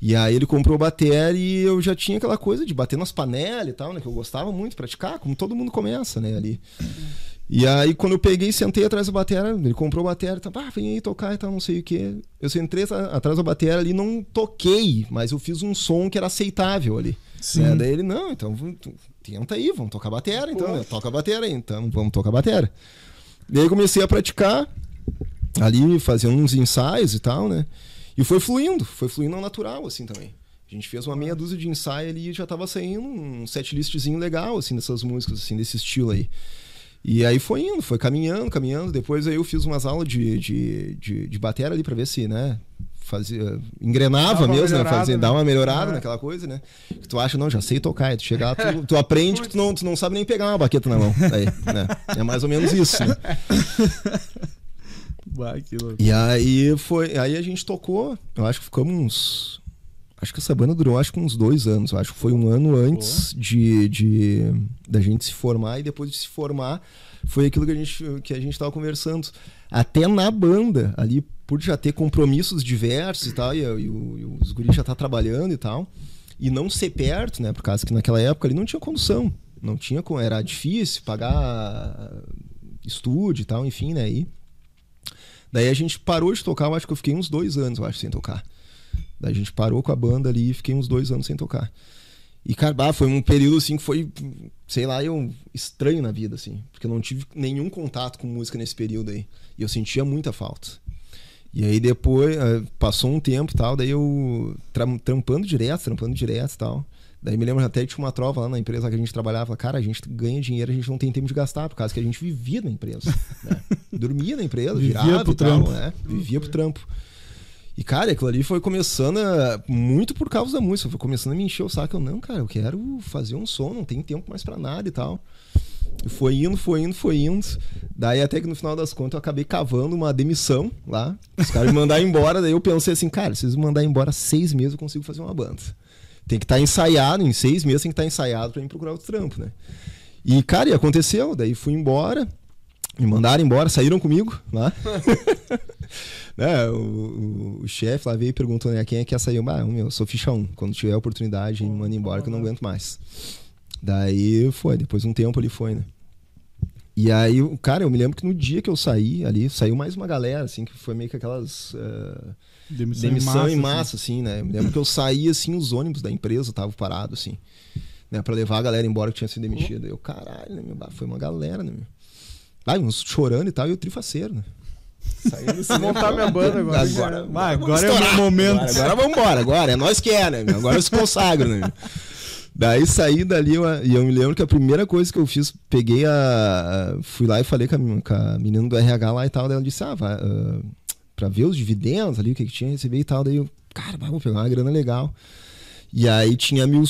E aí ele comprou bateria e eu já tinha aquela coisa de bater nas panelas e tal, né? Que eu gostava muito de praticar, como todo mundo começa, né, ali. E aí, quando eu peguei sentei atrás da bateria, ele comprou a bateria, tá, ah, vem aí tocar e tal, não sei o quê. Eu sentei atrás da bateria ali, não toquei, mas eu fiz um som que era aceitável ali. Sim. Né? Daí ele, não, então tenta aí, vamos tocar bateria, então. né? Toca a bateria aí, então vamos tocar bateria. Daí eu comecei a praticar ali, fazendo uns ensaios e tal, né? E foi fluindo, foi fluindo ao natural, assim, também. A gente fez uma meia dúzia de ensaio ali e já tava saindo um setlistzinho legal, assim, dessas músicas, assim, desse estilo aí. E aí foi indo, foi caminhando, caminhando. Depois aí eu fiz umas aulas de, de, de, de bateria ali pra ver se, né? Fazia, engrenava mesmo, né? Fazia, né? dava uma melhorada É. naquela coisa, né? Que tu acha, não, já sei tocar. Aí tu chega lá, tu, tu aprende que tu não, tu não sabe nem pegar uma baqueta na mão. Aí, né? É mais ou menos isso, né? Bah. E aí foi. Aí a gente tocou, eu acho que ficamos uns. Acho que essa banda durou acho que uns dois anos. Acho que foi um ano antes de, de da gente se formar e depois de se formar foi aquilo que a gente que a gente tava conversando. Até na banda, ali, por já ter compromissos diversos e tal, e, e e os guris já tá trabalhando e tal, e não ser perto, né? Por causa que naquela época ali não tinha condução. Não tinha, era difícil pagar estúdio e tal, enfim, né? E, Daí a gente parou de tocar, eu acho que eu fiquei uns dois anos, eu acho, sem tocar. Daí a gente parou com a banda ali e fiquei uns dois anos sem tocar. E, cara, foi um período, assim, que foi, sei lá, eu estranho na vida, assim. Porque eu não tive nenhum contato com música nesse período aí. E eu sentia muita falta. E aí depois, eh, passou um tempo e tal, daí eu tra- trampando direto, trampando direto e tal. Daí me lembro até que tinha uma trova lá na empresa que a gente trabalhava. Cara, a gente ganha dinheiro, a gente não tem tempo de gastar, por causa que a gente vivia na empresa. né? Dormia na empresa, Vivia pro e tal, trampo. né? Vivia pro trampo. E, cara, aquilo ali foi começando a, muito por causa da música. Foi começando a me encher o saco. Eu, não, cara, eu quero fazer um som, não tem tempo mais pra nada e tal. E foi indo, foi indo, foi indo. Daí até que no final das contas eu acabei cavando uma demissão lá. Os caras me mandaram embora. Daí eu pensei assim, cara, se eles me mandarem embora seis meses eu consigo fazer uma banda. Tem que estar ensaiado, em seis meses tem que estar ensaiado pra mim procurar outro trampo, né? E, cara, e aconteceu. Daí fui embora. Me mandaram embora, saíram comigo lá. né, o, o- o chefe lá veio e perguntou, né, quem é que quer sair? Ah, meu, eu sou ficha 1. Quando tiver oportunidade, me manda embora que eu não aguento mais. Daí foi, depois de um tempo ele foi, né? E aí, o- cara, eu me lembro que no dia que eu saí ali, saiu mais uma galera, assim, que foi meio que aquelas. eh, Demissão, demissão em assim. massa, assim, né? Eu me lembro que eu saí, assim, os ônibus da empresa estavam parados, assim, né? Pra levar a galera embora que tinha sido demitida. Eu, caralho, né, meu? Foi uma galera, né, meu? Ah, uns chorando e tal, e o trifaceiro, né? Saindo Vou montar minha banda agora. Agora, agora vamos é o meu momento. Agora, agora vamos embora, agora é nós que é, né? meu? Agora eu se consagro, né? meu? Daí saí dali eu- e eu me lembro que a primeira coisa que eu fiz, peguei a. fui lá e falei com a, com a menina do RH lá e tal. Daí ela disse: Ah, vai, ah, pra ver os dividendos ali, o que, que tinha, receber e tal. Daí eu, cara, vou pegar uma grana legal. E aí tinha mil.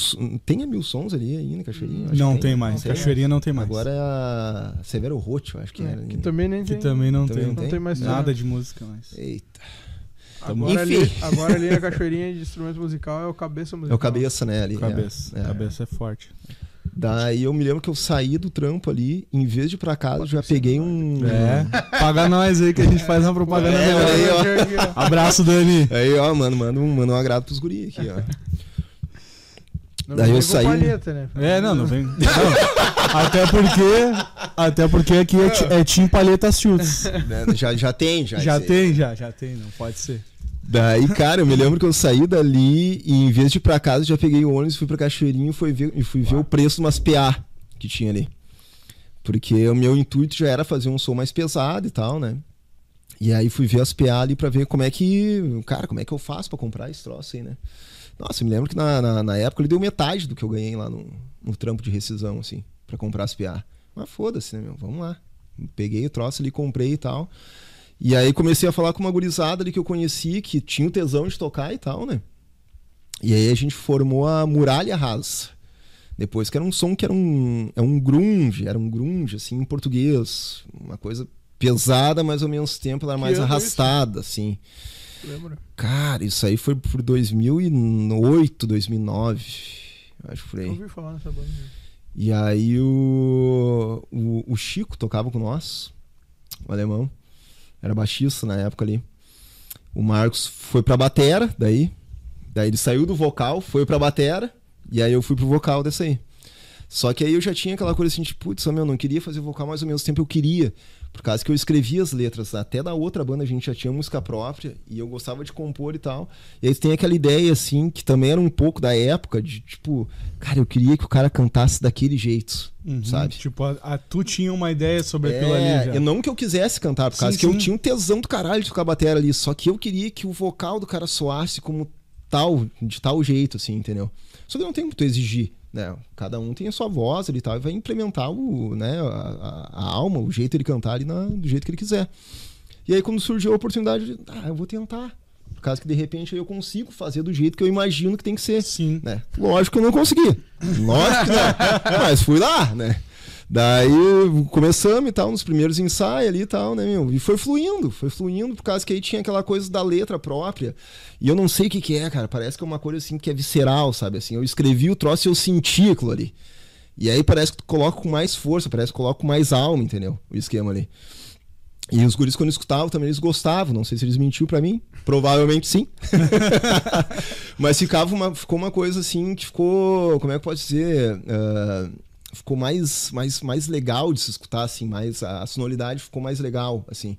Tem a mil sons ali ainda, Cachoeirinha? Acho que Não tem mais. Não Cachoeirinha não tem mais. Agora é a Severo Roth, eu acho que É, era. que também nem Que tem. também não Também tem. não Não tem mais Nada de música mais. Eita. Agora ali, Enfim. agora ali na cachoeirinha de instrumento musical é o cabeça É musical. o cabeça, né? Ali, Cabeça. É, é. Cabeça é forte. Daí eu me lembro que eu saí do trampo ali, em vez de ir pra casa, eu já peguei um. É. Paga nós aí que a gente faz uma propaganda É, aí, ó. Abraço, Dani. Aí, ó, mano, manda um, manda um agrado pros guri aqui, ó. Não Daí vem eu com saí- palheta, né? É, não, não vem. Não. Até porque. Até porque aqui é, é Tim Palheta Chutes. Né? Já, já tem, já. Já tem, já, já tem, não pode ser. Daí, cara, eu me lembro que eu saí dali e em vez de ir pra casa, já peguei o ônibus, fui pra Cachoeirinho e fui ver, e fui ver o preço de umas PA que tinha ali. Porque o meu intuito já era fazer um som mais pesado e tal, né? E aí fui ver as PA ali pra ver como é que. Cara, como é que eu faço pra comprar esse troço aí, né? Nossa, me lembro que na, na, na época ele deu metade do que eu ganhei lá no, no trampo de rescisão, assim, pra comprar as PA. Mas foda-se, né, meu? Vamos lá. Peguei o troço ali, comprei e tal. E aí comecei a falar com uma gurizada ali que eu conheci, que tinha o tesão de tocar e tal, né? E aí a gente formou a Muralha Rasa. Depois que era um som que era um, é um grunge, era um grunge, assim, em português. Uma coisa pesada, mas ao mesmo tempo ela era mais isso? arrastada, assim. Lembra? Cara, isso aí foi por 2008, 2009. Acho que aí. Eu ouvi falar nessa banda. né? E aí o, o, o Chico tocava com nós, o alemão. Era baixista na época ali. O Marcos foi pra batera, daí. Daí ele saiu do vocal, foi pra batera. E aí eu fui pro vocal dessa aí. Só que aí eu já tinha aquela coisa assim, tipo, putz, meu, não queria fazer vocal, mas ao mesmo tempo eu queria. Por causa que eu escrevia as letras. Até da outra banda a gente já tinha música própria e eu gostava de compor e tal. E aí tem aquela ideia, assim, que também era um pouco da época, de tipo, cara, eu queria que o cara cantasse daquele jeito, Uhum, sabe? Tipo, a, a- tu tinha uma ideia sobre aquilo É, ali já. eu não que eu quisesse cantar, por Sim, causa que eu sim. tinha um tesão do caralho de tocar bateria ali. Só que eu queria que o vocal do cara soasse como tal, de tal jeito, assim, entendeu? Só que não tem muito a exigir, né? Cada um tem a sua voz ali e tal, e vai implementar o, né, a, a- alma, o jeito de cantar ali na- do jeito que ele quiser. E aí, quando surgiu a oportunidade, de, ah, eu vou tentar. Por causa que de repente eu consigo fazer do jeito que eu imagino que tem que ser Sim. né? Lógico que eu não consegui. Lógico que não. Mas fui lá, né? Daí começamos e tal, nos primeiros ensaios ali e tal, né, meu? E foi fluindo, foi fluindo, por causa que aí tinha aquela coisa da letra própria. E eu não sei o que, que é, cara. Parece que é uma coisa assim que é visceral, sabe? Assim, eu escrevi o troço e eu senti aquilo ali. E aí parece que tu coloca com mais força, parece que coloca com mais alma, entendeu? O esquema ali. E os guris, quando escutavam, também eles gostavam. Não sei se eles mentiram pra mim. Provavelmente sim. Mas ficava uma, ficou uma coisa assim que ficou. Como é que pode dizer? Ah, ficou mais, mais, mais legal de se escutar, assim. Mais, a, a sonoridade ficou mais legal, assim.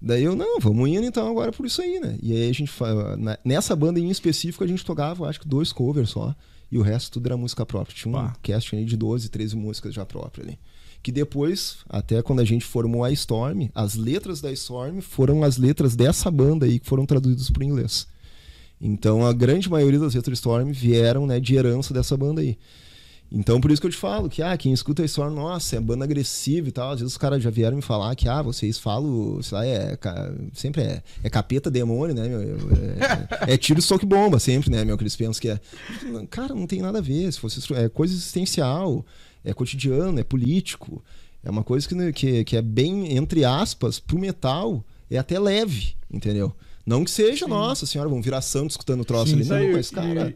Daí eu, não, vamos indo então agora por isso aí, né? E aí a gente. na- Nessa banda em específico, a gente tocava, acho que dois covers só. E o resto tudo era música própria. Tinha um Pá. cast de 12, 13 músicas já próprias ali que depois, até quando a gente formou a Storm, as letras da Storm foram as letras dessa banda aí que foram traduzidas para o inglês. Então a grande maioria das letras Storm vieram né, de herança dessa banda aí. Então por isso que eu te falo que ah, quem escuta a Storm, nossa, é banda agressiva e tal. Às vezes os caras já vieram me falar que ah, vocês falam, sei lá, é, sempre é, é capeta demônio, né, meu? É, é tiro, soco e bomba, sempre, né, meu? Que eles pensam que é. Cara, não tem nada a ver. Se fosse é coisa existencial, é cotidiano, é político. É uma coisa que, que, que é bem, entre aspas, pro metal, é até leve, entendeu? Não que seja, nossa senhora, vamos virar santo escutando o troço Sim, ali. Não, mas, cara.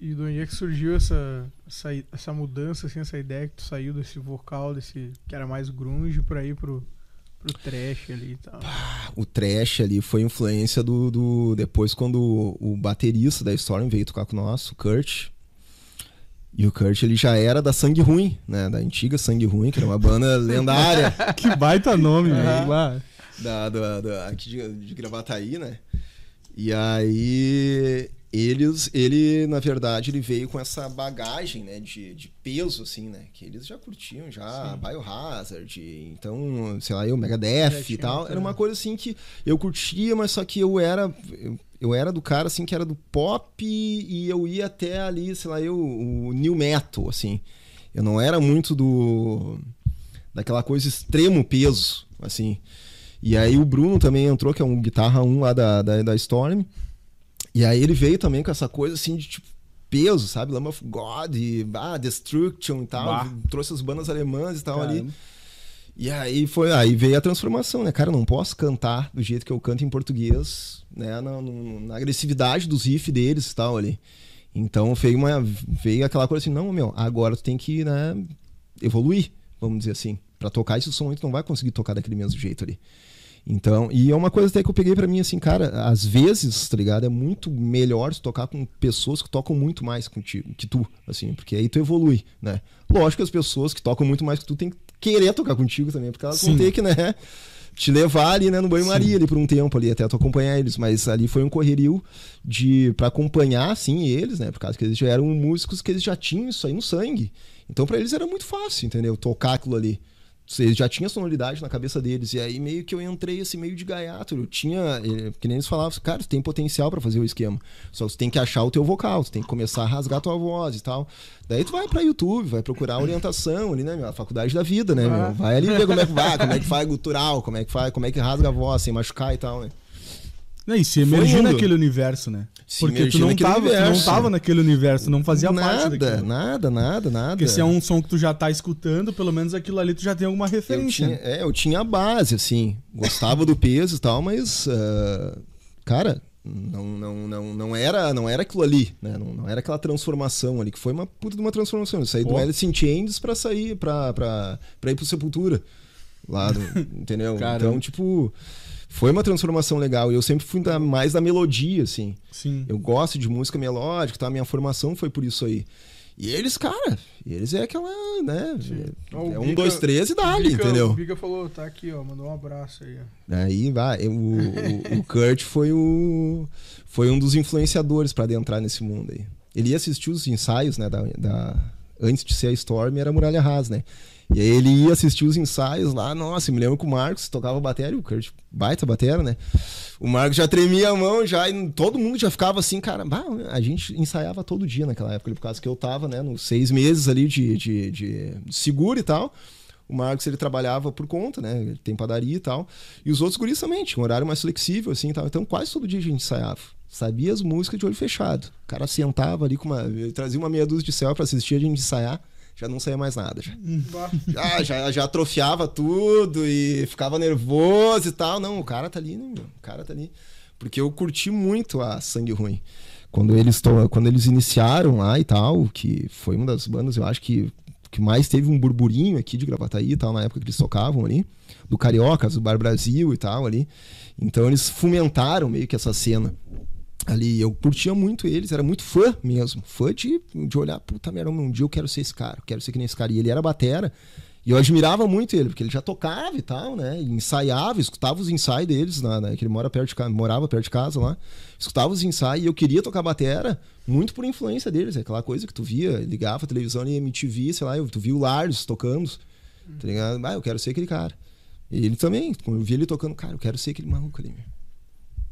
E, e de onde é que surgiu essa, essa, essa mudança, assim, essa ideia que tu saiu desse vocal, desse que era mais grunge, pra ir pro, pro trash ali e tal? o trash ali foi influência do, do- depois quando o, o baterista da Storm veio tocar com nós, o Kurt. E o Kurt ele já era da Sangue Ruim, né, da antiga Sangue Ruim, que era uma banda lendária Que baita nome, velho. lá. da, da, da- aqui de, de Gravataí, né? E aí eles, ele na verdade ele veio com essa bagagem, né, de, de peso assim, né, que eles já curtiam já Biohazard, então, sei lá, eu Megadeth e tal, era uma coisa assim que eu curtia, mas só que eu era eu, eu era do cara assim que era do pop e eu ia até ali, sei lá, eu o new metal assim. Eu não era muito do daquela coisa extremo peso, assim. E aí o Bruno também entrou, que é um guitarra 1 lá da, da, da Storm. E aí ele veio também com essa coisa assim de tipo peso, sabe? Lamb of God, e, ah, Destruction e tal. Bah. Trouxe as bandas alemãs e tal ali. E aí foi, aí veio a transformação, né? Cara, eu não posso cantar do jeito que eu canto em português, né? Na, no- na agressividade dos riffs deles e tal ali. Então veio, uma, veio aquela coisa assim, não, meu, agora tu tem que, né, evoluir, vamos dizer assim. Pra tocar esse som tu não vai conseguir tocar daquele mesmo jeito ali. Então, e é uma coisa até que eu peguei para mim assim, cara, às vezes, tá ligado? É muito melhor tocar com pessoas que tocam muito mais contigo, que tu, assim, porque aí tu evolui, né? Lógico que as pessoas que tocam muito mais que tu tem que querer tocar contigo também, porque elas Sim. vão ter que, né, te levar ali, né, no banho-maria ali por um tempo ali, até tu acompanhar eles, mas ali foi um correrio de para acompanhar assim eles, né, por causa que eles já eram músicos que eles já tinham isso aí no sangue. Então para eles era muito fácil, entendeu? Tocar aquilo ali eles já tinha sonoridade na cabeça deles. E aí meio que eu entrei assim, meio de gaiato. Eu tinha. Eh, que nem eles falavam, cara, tu tem potencial para fazer o esquema. Só tu tem que achar o teu vocal, tu tem que começar a rasgar a tua voz e tal. Daí tu vai para YouTube, vai procurar orientação ali, né, meu? A faculdade da vida, né, meu? Vai ali ver como é que vai, como é que faz gutural, como é que faz, como é que rasga a voz sem machucar e tal, né? E se emergir naquele universo, né? Se Porque tu não tava, tu não tava naquele universo, não fazia nada, parte daquilo. Nada, nada, nada. Porque se é um som que tu já tá escutando, pelo menos aquilo ali tu já tem alguma referência. Eu tinha, é, eu tinha a base, assim. Gostava do peso e tal, mas. Uh, cara, não, não, não, não, era, não era aquilo ali, né? Não, não, era aquela transformação ali, que foi uma puta de uma transformação. Eu saí Pô. do Alice in Chains pra sair, pra, pra, pra ir pro Sepultura. Lá, do, entendeu? Caramba. Então, tipo foi uma transformação legal. E eu sempre fui da, mais da melodia, assim. Sim. Eu gosto de música melódica, tá? Minha formação foi por isso aí. E eles, cara, eles é aquela, né? É, é um, Bica, dois, três e dali, entendeu? O Biga falou, tá aqui, ó, mandou um abraço aí. Aí vai. O, o, o Kurt foi o. Foi um dos influenciadores para adentrar nesse mundo aí. Ele ia assistir os ensaios, né? Da, da, antes de ser a Storm, era a Muralha Haas, né? E aí ele ia assistir os ensaios lá, nossa, me lembro que o Marcos tocava bateria, o Kurt, baita bateria, né? O Marcos já tremia a mão, já, e todo mundo já ficava assim, cara, bah, a gente ensaiava todo dia naquela época, por causa que eu tava, né, nos seis meses ali de, de, de seguro e tal. O Marcos, ele trabalhava por conta, né? Ele tem padaria e tal. E os outros guris também, tinha um horário mais flexível, assim e tal. Então, quase todo dia a gente ensaiava. Sabia as músicas de olho fechado. O cara sentava ali com uma. trazia uma meia dúzia de céu para assistir a gente ensaiar já não saía mais nada. Já. já, já, já atrofiava tudo e ficava nervoso e tal. Não, o cara tá ali, né, meu? O cara tá ali. Porque eu curti muito a Sangue Ruim. Quando eles, to... Quando eles iniciaram lá e tal, que foi uma das bandas, eu acho que, que mais teve um burburinho aqui de Gravataí e tal, na época que eles tocavam ali, do Cariocas, do Bar Brasil e tal ali. Então eles fomentaram meio que essa cena ali. Eu curtia muito eles, era muito fã mesmo. Fã de, de olhar, puta merda, um dia eu quero ser esse cara, quero ser que nem esse cara. E ele era batera. E eu admirava muito ele, porque ele já tocava e tal, né? E ensaiava, escutava os ensaios deles, na, né? que ele mora perto de casa, morava perto de casa lá. Escutava os ensaios e eu queria tocar batera muito por influência deles. É aquela coisa que tu via, ligava a televisão e MTV, sei lá, tu via o Lars tocando, tá ligado? Ah, eu quero ser aquele cara. E ele também, eu vi ele tocando, cara, eu quero ser aquele maluco ali, meu.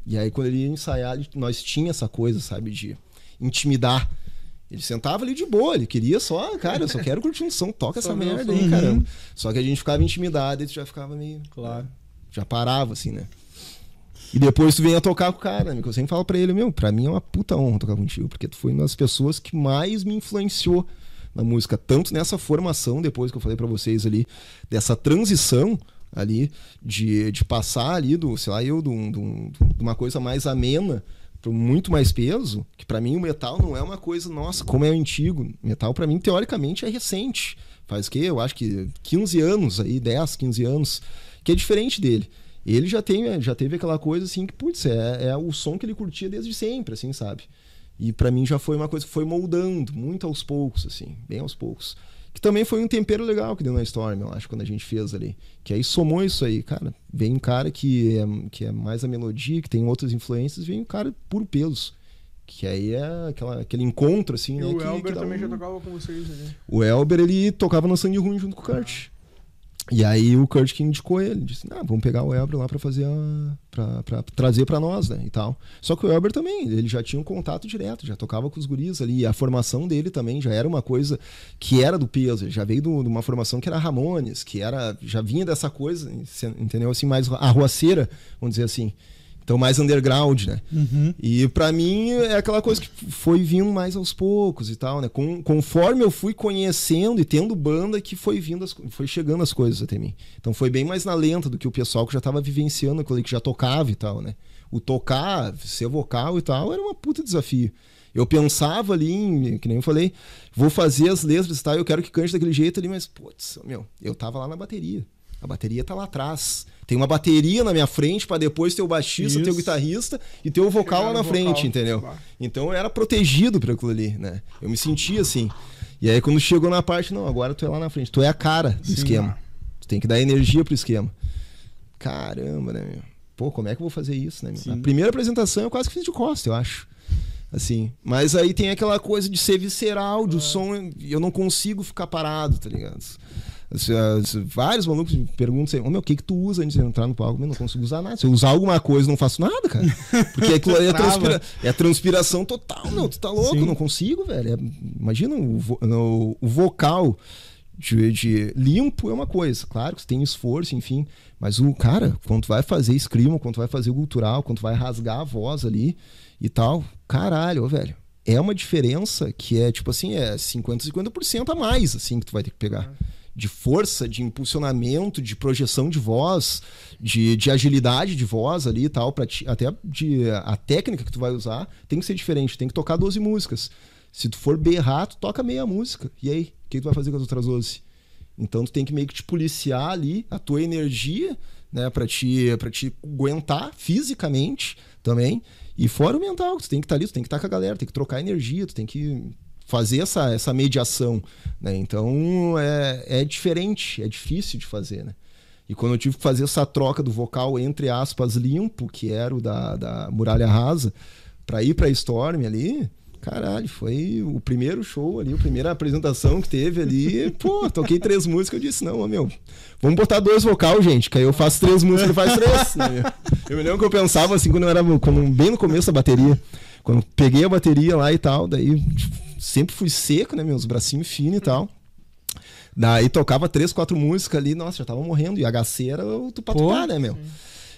E aí, quando ele ia ensaiar, nós tinha essa coisa, sabe, de intimidar. Ele sentava ali de boa, ele queria só, cara, eu só quero curtir um som, toca essa merda aí, caramba. Só que a gente ficava intimidado e tu já ficava meio. Claro. Já parava, assim, né? E depois tu vem a tocar com o cara, né? Eu sempre falo pra ele, meu, pra mim é uma puta honra tocar contigo, porque tu foi uma das pessoas que mais me influenciou na música, tanto nessa formação, depois que eu falei para vocês ali, dessa transição ali de, de passar ali do, sei lá, eu, de, um, de uma coisa mais amena para muito mais peso, que para mim o metal não é uma coisa, nossa, como é antigo. Metal para mim teoricamente é recente. Faz o quê? Eu acho que 15 anos aí, 10, 15 anos, que é diferente dele. Ele já tem, já teve aquela coisa assim que, putz, é, é o som que ele curtia desde sempre, assim, sabe? E para mim já foi uma coisa que foi moldando muito aos poucos, assim, bem aos poucos. Que também foi um tempero legal que deu na Storm, eu acho, quando a gente fez ali. Que aí somou isso aí, cara. Vem um cara que é, que é mais a melodia, que tem outras influências, vem um cara puro pelos. Que aí é aquela, aquele encontro, assim, e né? O que, Elber que também um... já tocava com vocês ali. O Elber, ele tocava no Sangue Ruim junto com o Kurt. E aí o Kurt que indicou ele, disse, ah, vamos pegar o Elber lá para fazer a, pra trazer para nós, né, e tal. Só que o Elber também, ele já tinha um contato direto, já tocava com os guris ali, e a formação dele também já era uma coisa que era do peso, já veio de uma formação que era Ramones, que era, já vinha dessa coisa, entendeu, assim, mais arruaceira, vamos dizer assim. Então, mais underground, né? Uhum. E para mim é aquela coisa que foi vindo mais aos poucos e tal, né? Com, conforme eu fui conhecendo e tendo banda que foi vindo, as, foi chegando as coisas até mim. Então foi bem mais na lenta do que o pessoal que já tava vivenciando aquilo que já tocava e tal, né? O tocar, ser vocal e tal, era uma puta desafio. Eu pensava ali, em, que nem eu falei, vou fazer as letras e tal, eu quero que cante daquele jeito ali, mas, putz, meu, eu tava lá na bateria. A bateria tá lá atrás. Tem uma bateria na minha frente para depois ter o baixista, ter o guitarrista e ter o vocal lá na vocal. frente, entendeu? Então eu era protegido por aquilo ali, né? Eu me sentia assim. E aí quando chegou na parte, não, agora tu é lá na frente, tu é a cara do Sim, esquema. Tu tem que dar energia pro esquema. Caramba, né, meu? Pô, como é que eu vou fazer isso, né, meu? A primeira apresentação eu quase que fiz de costa, eu acho assim. Mas aí tem aquela coisa de ser visceral, de o é. som, eu não consigo ficar parado, tá ligado? Vários malucos me perguntam assim, oh, meu, o que que tu usa antes de entrar no palco? Eu não consigo usar nada. Se eu usar alguma coisa, não faço nada, cara. Porque aquilo é, transpira... é transpiração total, meu. Tu tá louco, eu não consigo, velho. É... Imagina o, vo... o vocal de, de, limpo é uma coisa. Claro que você tem esforço, enfim. Mas o cara, quando vai fazer escrima, quando vai fazer cultural, quando vai rasgar a voz ali e tal, caralho, velho. É uma diferença que é, tipo assim, é 50%, 50% a mais, assim, que tu vai ter que pegar. De força, de impulsionamento, de projeção de voz, de, de agilidade de voz ali e tal, pra ti, até de, a técnica que tu vai usar tem que ser diferente, tem que tocar 12 músicas. Se tu for berrar, tu toca meia música. E aí, o que tu vai fazer com as outras 12? Então tu tem que meio que te policiar ali, a tua energia, né, pra te, pra te aguentar fisicamente também. E fora o mental, tu tem que estar tá ali, tu tem que estar tá com a galera, tem que trocar energia, tu tem que fazer essa, essa mediação, né? Então é, é diferente, é difícil de fazer, né? E quando eu tive que fazer essa troca do vocal entre aspas limpo, que era o da, da Muralha Rasa, para ir para Storm ali, Caralho, foi o primeiro show ali, a primeira apresentação que teve ali. Pô, toquei três músicas. Eu disse: Não, meu, vamos botar dois vocal, gente, que aí eu faço três músicas e faz três. Né, eu me lembro que eu pensava assim, quando eu era quando, bem no começo da bateria. Quando peguei a bateria lá e tal, daí sempre fui seco, né, meus bracinhos finos e tal. Daí tocava três, quatro músicas ali, nossa, já tava morrendo. E HC era o tupatupá, né, meu?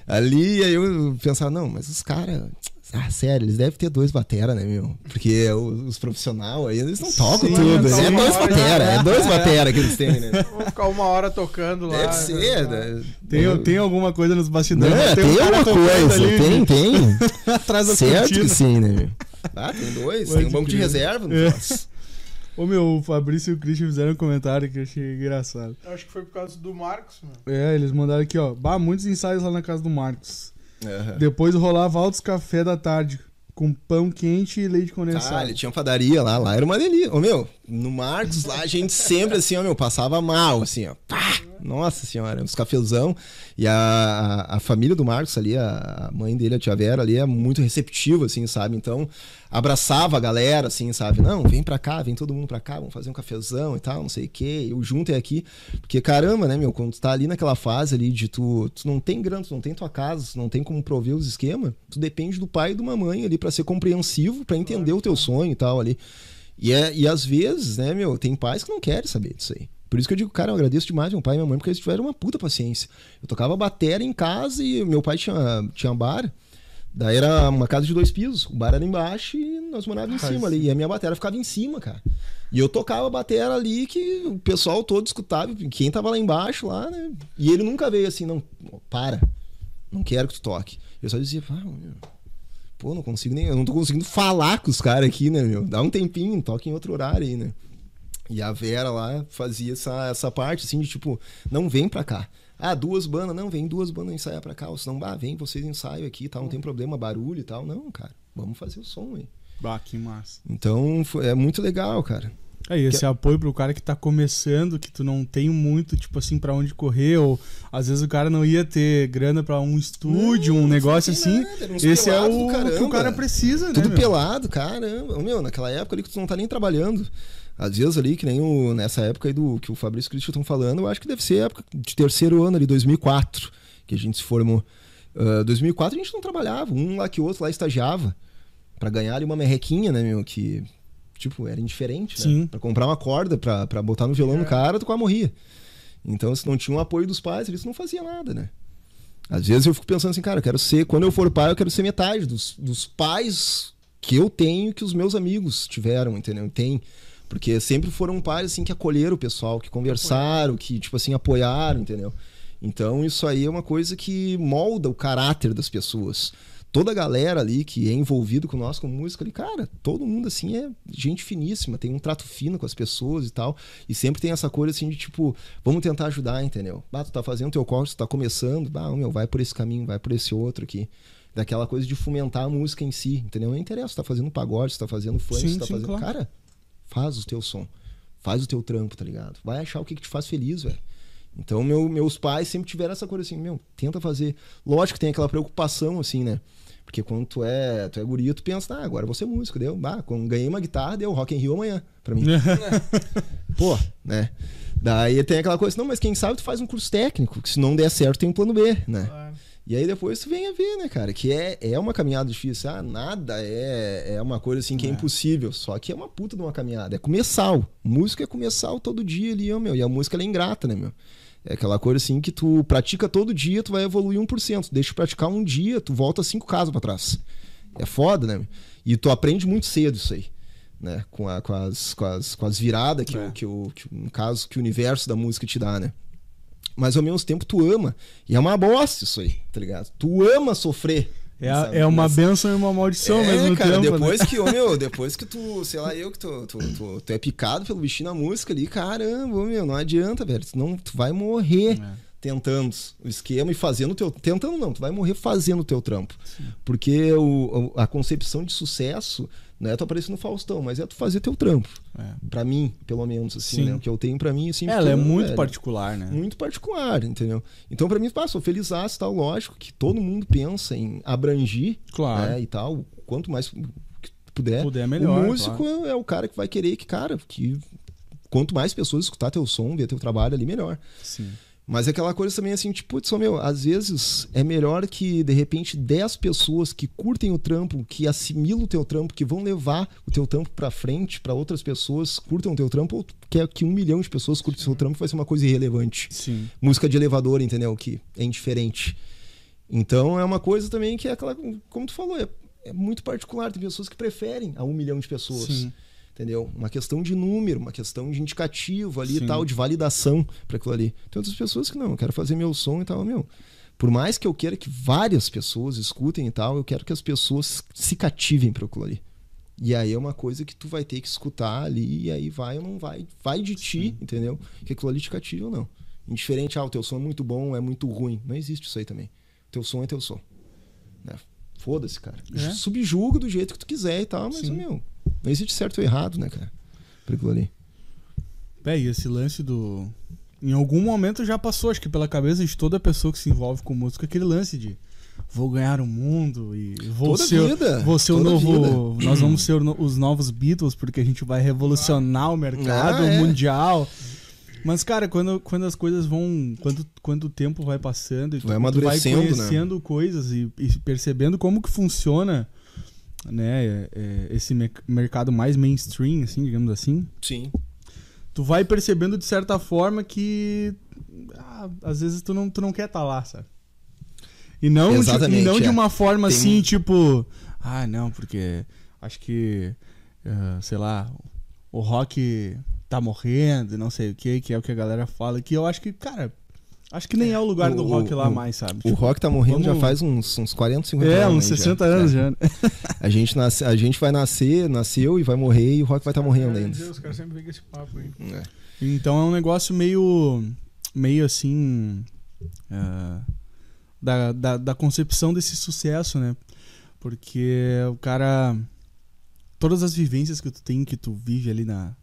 Ali, aí eu pensava, não, mas os caras ah, sério, eles devem ter dois batera, né, meu? Porque os, os profissionais aí, eles não tocam Sim, tudo. É dois batera, é dois batera que eles têm, né? Vão ficar uma hora tocando lá. Deve ser, né? Tem, tem alguma coisa nos bastidores. Não, tem, tem alguma coisa, ali, tem, tem. Atrás da Certo cortina. que sim, né, meu? Ah, tem dois, Pode tem um banco de reserva no é. Ô meu, o Fabrício e o Christian fizeram um comentário que eu achei engraçado. Eu acho que foi por causa do Marcos, mano. É, eles mandaram aqui, ó. Bah, muitos ensaios lá na casa do Marcos. Uhum. Depois rolava altos café da tarde. Com pão quente e leite condensado. Ah, ele tinha padaria lá, lá era uma delícia. Ô meu, no Marcos lá a gente sempre assim, ó, meu, passava mal, assim, ó. Pá! Nossa senhora, uns cafezão. E a, a, família do Marcos ali, a, mãe dele, a tia Vera ali, é muito receptiva, assim, sabe? Então, abraçava a galera, assim, sabe? Não, vem pra cá, vem todo mundo pra cá, vamos fazer um cafezão e tal, não sei o quê. Eu junto é aqui. Porque, caramba, né, meu, quando tu tá ali naquela fase ali de tu, tu não tem grana, tu não tem tua casa, tu não tem como prover os esquemas, tu depende do pai e de uma mãe ali para ser compreensivo, para entender o teu sonho e tal ali. E, é, e às vezes, né, meu, tem pais que não querem saber disso aí. Por isso que eu digo, cara, eu agradeço demais meu pai e minha mãe, porque eles tiveram uma puta paciência. Eu tocava bateria em casa e meu pai tinha, tinha bar. Daí era uma casa de dois pisos. O bar era embaixo e nós morávamos em cima ali. E a minha bateria ficava em cima, cara. E eu tocava a bateria ali que o pessoal todo escutava, quem tava lá embaixo, lá, né? E ele nunca veio assim, não, para, não quero que tu toque. Eu só dizia, ah, meu, pô, não consigo nem, eu não tô conseguindo falar com os caras aqui, né, meu? Dá um tempinho, toque em outro horário aí, né? E a Vera lá fazia essa, essa parte, assim, de tipo, não vem pra cá. Ah, duas bandas, não, vem duas bandas ensaiar pra cá. Ou senão, ah, vem vocês ensaiam aqui tal, não tem problema, barulho e tal. Não, cara, vamos fazer o som aí. Bah, que massa. Então, foi, é muito legal, cara. É, esse que... É apoio pro cara que tá começando, que tu não tem muito, tipo assim, para onde correr, ou às vezes o cara não ia ter grana para um estúdio, não, um negócio assim. Nada, esse é o que o cara precisa, Tudo né? Tudo pelado, caramba. Meu, naquela época ali que tu não tá nem trabalhando. Às vezes ali, que nem o, nessa época aí do que o Fabrício e o Cristian estão falando, eu acho que deve ser época de terceiro ano ali, 2004, que a gente se formou. Uh, ah, 2004 a gente não trabalhava, um lá que o outro lá estagiava para ganhar ali uma merrequinha, né, meu, que tipo, era indiferente, né? Sim. Pra comprar uma corda pra, pra botar no violão é. no cara, tu quase morria. Então, se não tinha o um apoio dos pais, eles não faziam nada, né? Às vezes eu fico pensando assim, cara, eu quero ser, quando eu for pai, eu quero ser metade dos, dos pais que eu tenho que os meus amigos tiveram, entendeu? Tem. Porque sempre foram pais assim que acolheram o pessoal, que conversaram, que tipo assim apoiaram, entendeu? Então isso aí é uma coisa que molda o caráter das pessoas. Toda a galera ali que é envolvido com nós com música ali, cara, todo mundo assim é gente finíssima, tem um trato fino com as pessoas e tal. E sempre tem essa coisa assim de tipo, vamos tentar ajudar, entendeu? Ah, tu tá fazendo teu corte, tu tá começando, ah, meu, vai por esse caminho, vai por esse outro aqui. Daquela coisa de fomentar a música em si, entendeu? Não interessa, tu tá fazendo pagode, tu tá fazendo funk, sim, tu tá sim, fazendo. Claro. Cara, faz o teu som. Faz o teu trampo, tá ligado? Vai achar o que, que te faz feliz, velho. Então, meu, meus pais sempre tiveram essa coisa assim, meu, tenta fazer. Lógico que tem aquela preocupação, assim, né? Porque quando tu é, tu é guri, tu pensa, ah, agora eu vou ser músico, deu. Ah, quando ganhei uma guitarra, deu Rock in Rio amanhã, pra mim. Pô, né? Daí tem aquela coisa, não, mas quem sabe tu faz um curso técnico, que se não der certo tem um plano B, né? E aí depois tu vem a ver, né, cara, que é, é uma caminhada difícil. Ah, nada é, é uma coisa assim que é. é impossível. Só que é uma puta de uma caminhada. É começar. Música é começar todo dia ali, ó, meu. E a música é ingrata, né, meu? É aquela coisa assim que tu pratica todo dia, tu vai evoluir 1%. Deixa de praticar um dia, tu volta cinco casas para trás. É foda, né? E tu aprende muito cedo isso aí. Né? Com, a, com, as, com, as, com as viradas que, é. o, que, o, que, no caso, que o universo da música te dá, né? Mas ao mesmo tempo tu ama. E é uma bosta isso aí, tá ligado? Tu ama sofrer. É, é uma benção e uma maldição é, mesmo cara, tempo, né? depois né? que, meu, depois que tu, sei lá, eu que tu, tu, tu, tu, é picado pelo bichinho na música ali, caramba, meu, não adianta, velho. Senão tu vai morrer é. tentando o esquema e fazendo o teu. Tentando não, tu vai morrer fazendo o teu trampo. Sim. Porque o, a concepção de sucesso não é tu aparecer no Faustão, mas é tu fazer teu trampo. É. Pra mim, pelo menos, assim, Sim. né? O que eu tenho pra mim, assim. É, ela é muito velho, particular, né? Muito particular, entendeu? Então, pra mim, pá, sou feliz e tal, lógico, que todo mundo pensa em abrangir claro. né, e tal. Quanto mais puder. Puder melhor. O músico claro. é o cara que vai querer que, cara, que quanto mais pessoas escutar teu som, ver teu trabalho ali, melhor. Sim. Mas é aquela coisa também assim, tipo, putz, meu, às vezes é melhor que, de repente, 10 pessoas que curtem o trampo, que assimilam o teu trampo, que vão levar o teu trampo pra frente, para outras pessoas curtam o teu trampo, ou quer que um milhão de pessoas curtem o seu trampo, vai ser uma coisa irrelevante. Sim. Música de elevador, entendeu? Que é indiferente. Então é uma coisa também que é aquela, como tu falou, é, é muito particular. Tem pessoas que preferem a um milhão de pessoas. Sim entendeu? Uma questão de número, uma questão de indicativo ali e tal, de validação para aquilo ali. Tem outras pessoas que não, eu quero fazer meu som e tal, meu. Por mais que eu queira que várias pessoas escutem e tal, eu quero que as pessoas se cativem para aquilo ali. E aí é uma coisa que tu vai ter que escutar ali, e aí vai ou não vai. Vai de ti, Sim. entendeu? Que aquilo ali te cative ou não. Indiferente, ah, o teu som é muito bom, é muito ruim. Não existe isso aí também. Teu som é teu som. Né? Foda-se, cara. É? Subjuga do jeito que tu quiser e tal, mas, Sim. meu, não existe certo ou errado, né, cara? Pra aquilo ali. É, e esse lance do. Em algum momento já passou, acho que pela cabeça de toda pessoa que se envolve com música, aquele lance de vou ganhar o mundo e vou toda ser, vida, vou ser o novo. Vida. Nós vamos ser os novos Beatles, porque a gente vai revolucionar o mercado ah, é. mundial. Mas, cara, quando, quando as coisas vão. Quando, quando o tempo vai passando e tu, vai, tu vai né? conhecendo né? coisas e, e, percebendo como que funciona né, é, é, esse me mercado mais mainstream, assim, digamos assim. Sim. Tu vai percebendo de certa forma que ah, às vezes tu não, tu não quer estar tá lá, sabe? E não, de, e não é. de uma forma Tem... assim, tipo, ah, não, porque acho que, uh, sei lá, o rock tá morrendo, não sei o que, que é o que a galera fala, que eu acho que, cara, Acho que nem é o lugar do rock lá o, mais, sabe? O tipo, rock tá morrendo vamos... já faz uns, uns 40, 50 é, anos. É, uns 60 já. anos é. já. Né? a, gente nasce, a gente vai nascer, nasceu e vai morrer e o rock vai estar tá morrendo ainda. Deus, os caras sempre vêm com esse papo aí. É. Então é um negócio meio. meio assim. Uh, da, da, da concepção desse sucesso, né? Porque o cara. Todas as vivências que tu tem, que tu vive ali na.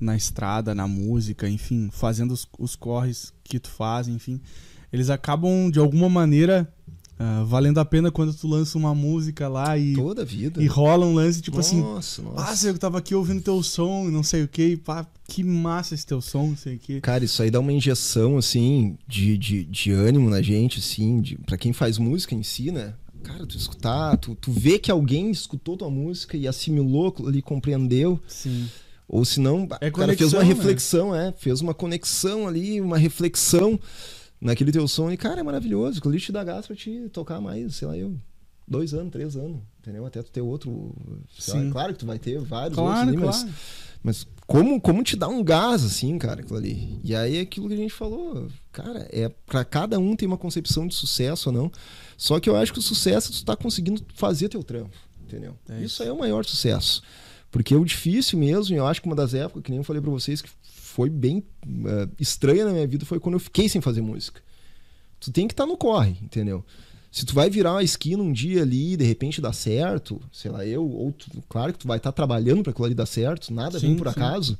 Na estrada, na música, enfim, fazendo os, os corres que tu faz, enfim, eles acabam de alguma maneira uh, valendo a pena quando tu lança uma música lá e toda a vida e rola um lance tipo nossa, assim, nossa. nossa, eu tava aqui ouvindo teu som, não sei o que, pá, que massa esse teu som, não sei o que. Cara, isso aí dá uma injeção assim de, de, de ânimo na gente, assim, de, para quem faz música em si, né? Cara, tu escutar, tu, tu vê que alguém escutou tua música e assimilou ali, compreendeu. Sim ou se não, é cara fez uma né? reflexão, né? é, fez uma conexão ali, uma reflexão naquele teu som. E, cara, é maravilhoso. O te dá gás pra te tocar mais, sei lá, eu, dois anos, três anos, entendeu? Até tu ter outro. Lá, claro que tu vai ter vários claro, outros ali, claro. mas Mas como, como te dá um gás, assim, cara, aquilo ali. E aí é aquilo que a gente falou, cara, é para cada um tem uma concepção de sucesso ou não. Só que eu acho que o sucesso é tu tá conseguindo fazer teu trampo, entendeu? É isso. isso aí é o maior sucesso. Porque o difícil mesmo, e eu acho que uma das épocas, que nem eu falei para vocês, que foi bem uh, estranha na minha vida, foi quando eu fiquei sem fazer música. Tu tem que estar tá no corre, entendeu? Se tu vai virar uma esquina um dia ali de repente dá certo, sei lá, eu, ou tu, claro que tu vai estar tá trabalhando para aquilo ali dar certo, nada sim, vem por sim. acaso.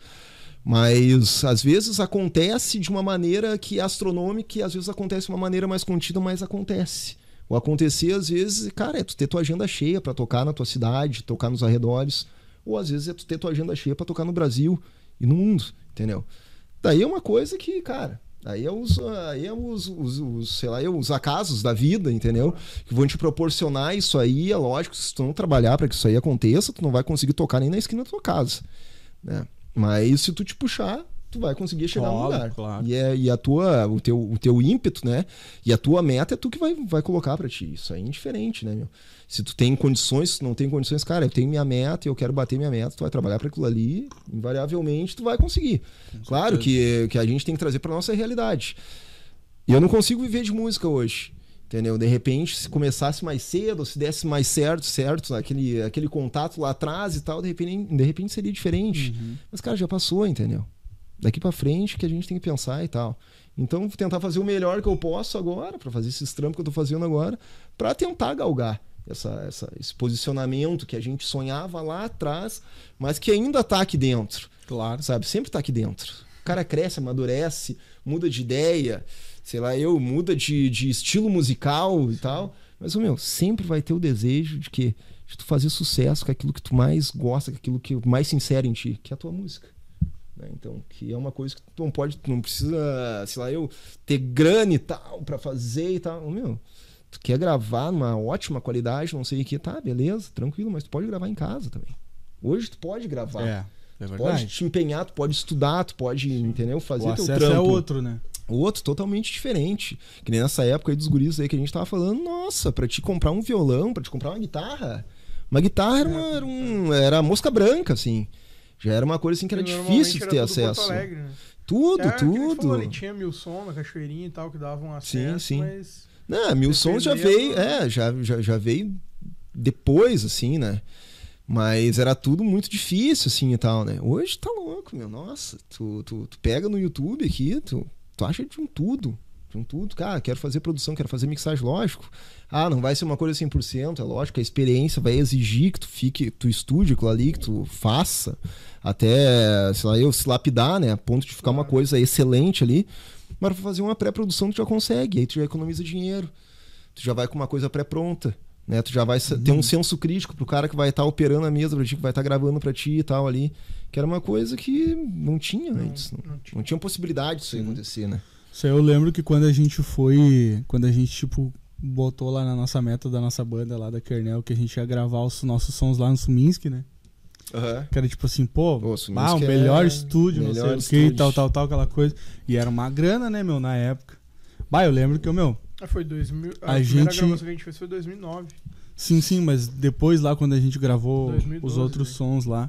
Mas às vezes acontece de uma maneira que é astronômica e às vezes acontece de uma maneira mais contida, mas acontece. O acontecer, às vezes, cara, é tu ter tua agenda cheia para tocar na tua cidade, tocar nos arredores. Ou às vezes é tu ter tua agenda cheia para tocar no Brasil e no mundo, entendeu? Daí é uma coisa que, cara, Aí é os, aí é os, os, os, sei lá, é os acasos da vida, entendeu? Que vão te proporcionar isso aí. É lógico, se tu não trabalhar para que isso aí aconteça, tu não vai conseguir tocar nem na esquina da tua casa. Né? Mas se tu te puxar, tu vai conseguir chegar claro, no lugar. Claro. E, é, e a tua, o teu, o teu ímpeto, né? E a tua meta é tu que vai, vai colocar para ti. Isso aí é indiferente, né, meu? Se tu tem condições, se tu não tem condições, cara, eu tenho minha meta e eu quero bater minha meta, tu vai trabalhar para aquilo ali, invariavelmente tu vai conseguir. Claro que, que a gente tem que trazer para nossa realidade. E eu não consigo viver de música hoje. Entendeu? De repente, se começasse mais cedo, se desse mais certo, certo, aquele, aquele contato lá atrás e tal, de repente, de repente seria diferente. Uhum. Mas, cara, já passou, entendeu? Daqui para frente que a gente tem que pensar e tal. Então, vou tentar fazer o melhor que eu posso agora, para fazer esses trampos que eu tô fazendo agora, para tentar galgar essa, essa, esse posicionamento que a gente sonhava lá atrás, mas que ainda está aqui dentro. Claro. Sabe? Sempre está aqui dentro. O cara cresce, amadurece, muda de ideia, sei lá, eu muda de, de estilo musical e tal. Mas, o meu, sempre vai ter o desejo de que de tu fazer sucesso com aquilo que tu mais gosta, com aquilo que mais sincero em ti, que é a tua música. Né? Então, que é uma coisa que tu não pode, tu não precisa, sei lá, eu ter grana e tal para fazer e tal. Meu, tu quer gravar numa ótima qualidade, não sei o que, tá, beleza, tranquilo, mas tu pode gravar em casa também. Hoje tu pode gravar. É, é verdade. Tu pode te empenhar, tu pode estudar, tu pode, entendeu? Fazer o teu trampo. é outro, né? Outro totalmente diferente. Que nem nessa época aí dos guris aí que a gente tava falando, nossa, para te comprar um violão, para te comprar uma guitarra, uma guitarra era, uma, era, um, era mosca branca, assim. Já era uma coisa assim que era difícil de ter acesso. Alegre, né? Tudo, é, tudo. Falou, ali, tinha Milson na Cachoeirinha e tal, que davam acesso, sim, sim. mas não, Mil Sons já veio, é, já, já, já veio depois, assim, né? Mas era tudo muito difícil, assim, e tal, né? Hoje tá louco, meu. Nossa, tu, tu, tu pega no YouTube aqui, tu, tu acha de um tudo. Um tudo. Cara, quero fazer produção, quero fazer mixagem, lógico. Ah, não vai ser uma coisa 100%, é lógico. A experiência vai exigir que tu fique, tu estude aquilo ali, que tu faça. Até, sei lá, eu se lapidar, né? A ponto de ficar uma coisa excelente ali. Mas para fazer uma pré-produção tu já consegue, aí tu já economiza dinheiro. Tu já vai com uma coisa pré-pronta. Né? Tu já vai uhum. ter um senso crítico pro cara que vai estar tá operando a mesa pra ti, que vai estar tá gravando para ti e tal ali. Que era uma coisa que não tinha não, antes. Não, não, tinha. não tinha possibilidade disso acontecer, né? Isso aí eu lembro que quando a gente foi. Quando a gente, tipo, botou lá na nossa meta da nossa banda lá da Kernel, que a gente ia gravar os nossos sons lá no Suminski, né? Uhum. Que era tipo assim, pô, pô ah, o melhor é... estúdio, melhor não sei o que, tal, tal, tal, aquela coisa. E era uma grana, né, meu, na época. Bah, eu lembro que o meu. Ah, foi 2000. A, a gente... gravação que a gente fez foi 2009. Sim, sim, mas depois lá, quando a gente gravou 2012, os outros né? sons lá,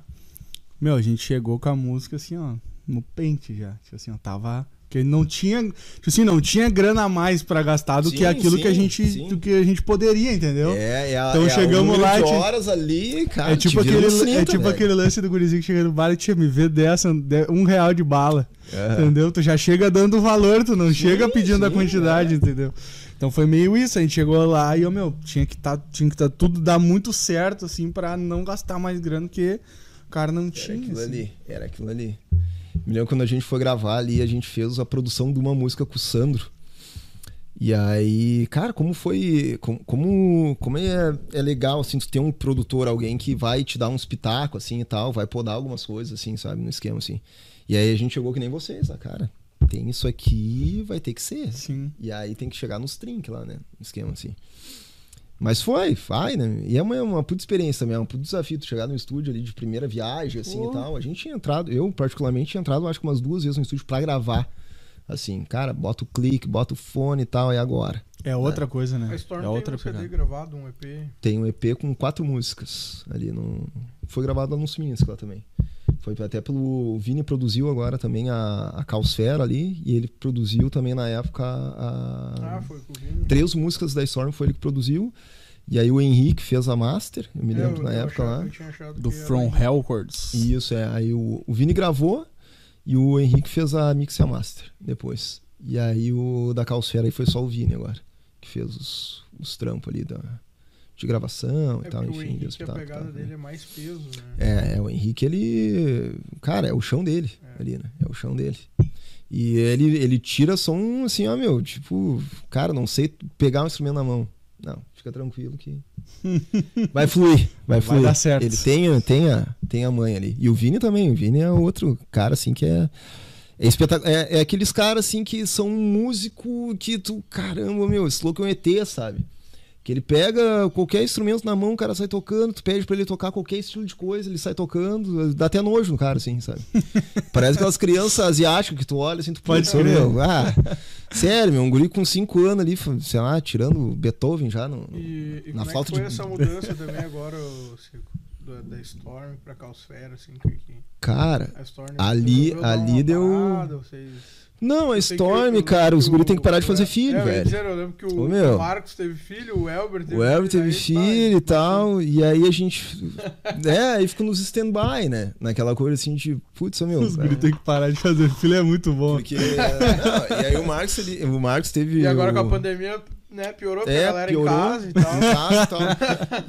meu, a gente chegou com a música assim, ó, no pente já. Tipo assim, ó, tava porque não tinha, tipo assim, não tinha grana a mais para gastar do sim, que aquilo sim, que a gente do que a gente poderia, entendeu? É, é Então é chegamos lá de horas ali, cara. É tipo aquele 30, é tipo aquele lance do gurizinho que chega no bar e tinha me vê dessa um real de bala. Entendeu? Tu já chega dando o valor, tu não chega pedindo a quantidade, é. entendeu? Então foi meio isso, a gente chegou lá e eu, meu, tinha que tá, tinha que tá, tudo dar muito certo assim para não gastar mais grana que o cara não tinha. Era aquilo assim. ali, era aquilo ali. Me lembro quando a gente foi gravar ali, a gente fez a produção de uma música com o Sandro. E aí, cara, como foi. Como, como, como é, é legal, assim, tu ter um produtor, alguém que vai te dar um espetáculo, assim e tal, vai podar algumas coisas, assim, sabe, no esquema, assim. E aí a gente chegou que nem vocês, ah, cara. Tem isso aqui, vai ter que ser. Sim. E aí tem que chegar nos trinques lá, né? No esquema, assim. Mas foi, vai, né? E é uma, uma puta experiência também, é um puto desafio tu chegar no estúdio ali de primeira viagem, assim oh. e tal. A gente tinha entrado, eu particularmente tinha entrado, acho que umas duas vezes no estúdio para gravar. Assim, cara, bota o clique, bota o fone e tal, e agora? É outra né? coisa, né? A Storm é tem outra um CD gravado, um EP. Tem um EP com quatro músicas ali no. Foi gravado lá no Suminsk lá também. Foi até pelo. O Vini produziu agora também a, a Calsfera ali. E ele produziu também na época a. Ah, foi com o Vini. Três músicas da Storm foi ele que produziu. E aí o Henrique fez a master, eu me É, lembro eu- na eu época achava- lá. eu tinha achado Do que era From Henrique. Hellwards. Isso, é. Aí o, o Vini gravou e o Henrique fez a mix e a master depois. E aí o da Calsfera aí foi só o Vini agora, que fez os, os trampos ali da, de gravação É e tal, o enfim, de Henrique, a hospital. pegada tal, né? dele é mais peso, né? É, é, o Henrique, ele. Cara, é o chão dele É. ali, né? É o chão dele. E ele, ele tira som assim, ó, meu, tipo, cara, não sei pegar um instrumento na mão. Não, fica tranquilo que. Vai fluir, vai fluir. dar certo. Ele tem, a- tem, a, tem a mãe ali. E o Vini também, o Vini é outro cara, assim, que é. É, espetac... é, é aqueles caras, assim, que são um músico que tu. Caramba, meu, esse louco é um ET, sabe? Que ele pega qualquer instrumento na mão, o cara sai tocando, tu pede pra ele tocar qualquer estilo de coisa, ele sai tocando, dá até nojo no cara, assim, sabe? Parece aquelas crianças asiáticas que tu olha assim, tu Pode "Putz, crer. meu, ah, sério, meu, um guri com 5 anos ali, sei lá, tirando Beethoven já no, E, e na como falta é que foi de. essa mudança também agora, ô, Cico, da, da Storm pra Calsfera, assim, que, que Cara, a Storm Ali- ali deu- parada, vocês... não, a Eu Storm, eu- cara, os guri o- tem que parar de fazer é, filho, é, eu velho. dizer, eu lembro que o, Ô, meu. o Marcos teve filho, o Elber teve O Elber filho, teve filho e tal, e aí a gente. É, aí fica nos stand-by, né? Naquela coisa assim de, putz, meu. Os é, guri tem que parar de fazer filho, é muito bom. Porque. não, e aí o Marcos, ele, o Marcos teve. E agora com a o- pandemia, né, piorou, É, a galera piorou. em casa e tal. em casa e tal.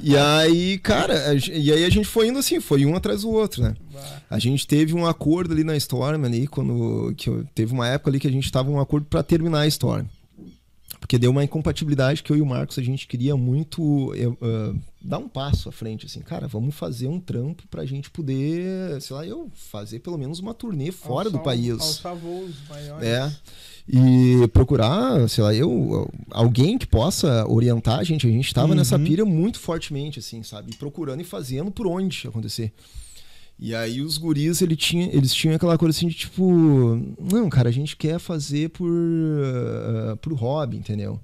E aí, cara, e aí a gente foi indo assim, foi um atrás do outro, né? Bah, A gente teve um acordo ali na Storm ali, quando. Que eu- teve uma época ali que a gente tava um acordo pra terminar a Storm. Porque deu uma incompatibilidade que eu e o Marcos a gente queria muito ah, dar um passo à frente, assim, cara, vamos fazer um trampo pra gente poder, sei lá, eu fazer pelo menos uma turnê fora do alçar- país. Alçar voos maiores. É. E procurar, sei lá, eu, alguém que possa orientar a gente. A gente tava Uhum. nessa pira muito fortemente, assim, sabe? Procurando e fazendo por onde acontecer. E aí os guris, ele tinha, eles tinham aquela coisa assim de tipo, não, cara, a gente quer fazer por, uh, por hobby, entendeu?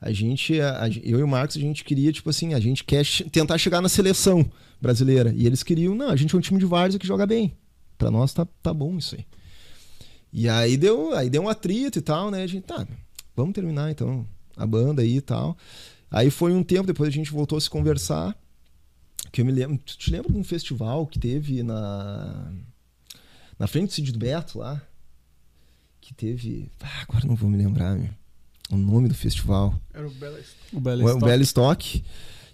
A gente, a- a- eu e o Marcos, a gente queria, tipo assim, a gente quer tentar chegar na seleção brasileira. E eles queriam, não, a gente é um time de várzea que joga bem. Pra nós tá, tá bom isso aí. E aí deu, aí deu um atrito e tal, né? A gente, tá, vamos terminar então a banda aí e tal. Aí foi um tempo, depois a gente voltou a se conversar. Que eu me lembro. Tu te lembra de um festival que teve na. Na frente do Cid do Beto lá? Que teve. Ah, agora não vou me lembrar, meu. O nome do festival. Era o Bela O Belo O, o Belo Stock.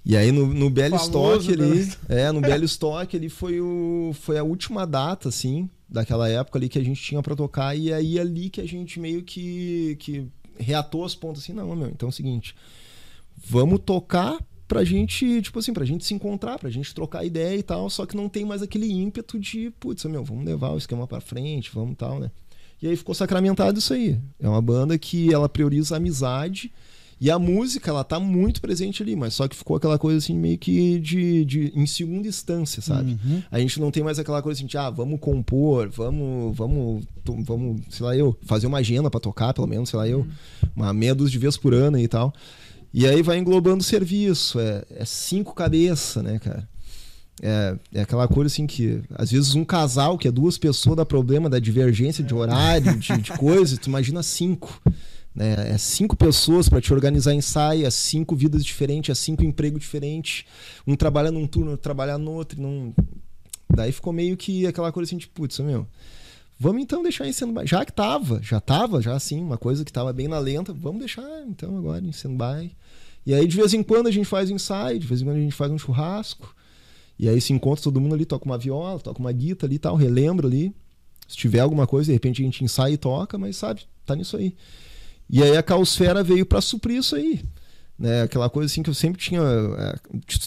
E aí no, no Belo Stock ali. Stock. É, no Belo Stock ali foi, o, foi a última data, assim, daquela época ali que a gente tinha pra tocar. E aí ali que a gente meio que, que reatou as pontas assim, não, meu, então é o seguinte. Vamos tocar pra gente, tipo assim, pra gente se encontrar, pra gente trocar ideia e tal, só que não tem mais aquele ímpeto de, putz, meu, vamos levar o esquema pra frente, vamos tal, né? E aí ficou sacramentado isso aí. É uma banda que ela prioriza a amizade e a música, ela tá muito presente ali, mas só que ficou aquela coisa assim meio que de, de em segunda instância, sabe? Uhum. A gente não tem mais aquela coisa assim de, ah, vamos compor, vamos, vamos, vamos, sei lá, eu, fazer uma agenda pra tocar, pelo menos, sei lá, eu, uma meia dúzia de vezes por ano e tal. E aí vai englobando o serviço, é, é cinco cabeças, né, cara? É, é aquela coisa assim que, às vezes, um casal, que é duas pessoas, dá problema da divergência de horário, de, de coisa, tu imagina cinco. Né? É cinco pessoas para te organizar ensaio, é cinco vidas diferentes, é cinco empregos diferentes. Um trabalha num turno, outro trabalha no outro. Não... Daí ficou meio que aquela coisa assim, tipo, putz, meu, vamos então deixar em. Já que tava, já tava, já assim, uma coisa que tava bem na lenta, vamos deixar então agora em stand-by. E aí de vez em quando a gente faz ensaio, de vez em quando a gente faz um churrasco. E aí se encontra todo mundo ali, toca uma viola, toca uma guitarra ali e tal, relembra ali. Se tiver alguma coisa, de repente a gente ensaia e toca, mas sabe, tá nisso aí. E aí a Caosfera veio para suprir isso aí. Né? Aquela coisa assim que eu sempre tinha. É,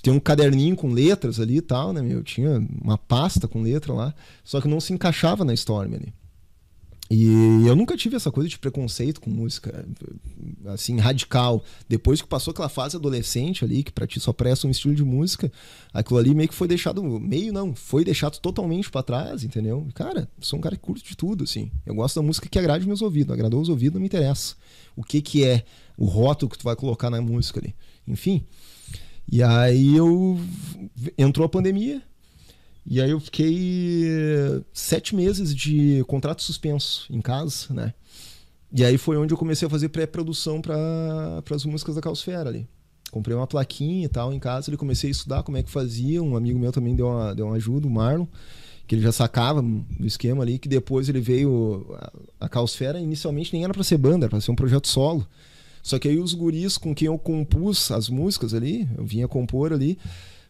tem um caderninho com letras ali e tal, né? Eu tinha uma pasta com letra lá, só que não se encaixava na Storm ali. E eu nunca tive essa coisa de preconceito com música, assim, radical. Depois que passou aquela fase adolescente ali, que pra ti só presta um estilo de música, aquilo ali meio que foi deixado, meio não, foi deixado totalmente pra trás, entendeu? Cara, sou um cara que curto de tudo, assim. Eu gosto da música que agrade meus ouvidos, agradou os ouvidos, não me interessa. O que que é o rótulo que tu vai colocar na música ali. Enfim. E aí eu entrou a pandemia, E aí eu fiquei sete meses de contrato suspenso em casa, né? E aí foi onde eu comecei a fazer pré-produção para as músicas da Calosfera ali. Comprei uma plaquinha e tal em casa, ele comecei a estudar como é que fazia. Um amigo meu também deu uma, deu uma ajuda, o Marlon, que ele já sacava do esquema ali, que depois ele veio. A, a inicialmente nem era para ser banda, era para ser um projeto solo. Só que aí os guris com quem eu compus as músicas ali, eu vinha compor ali,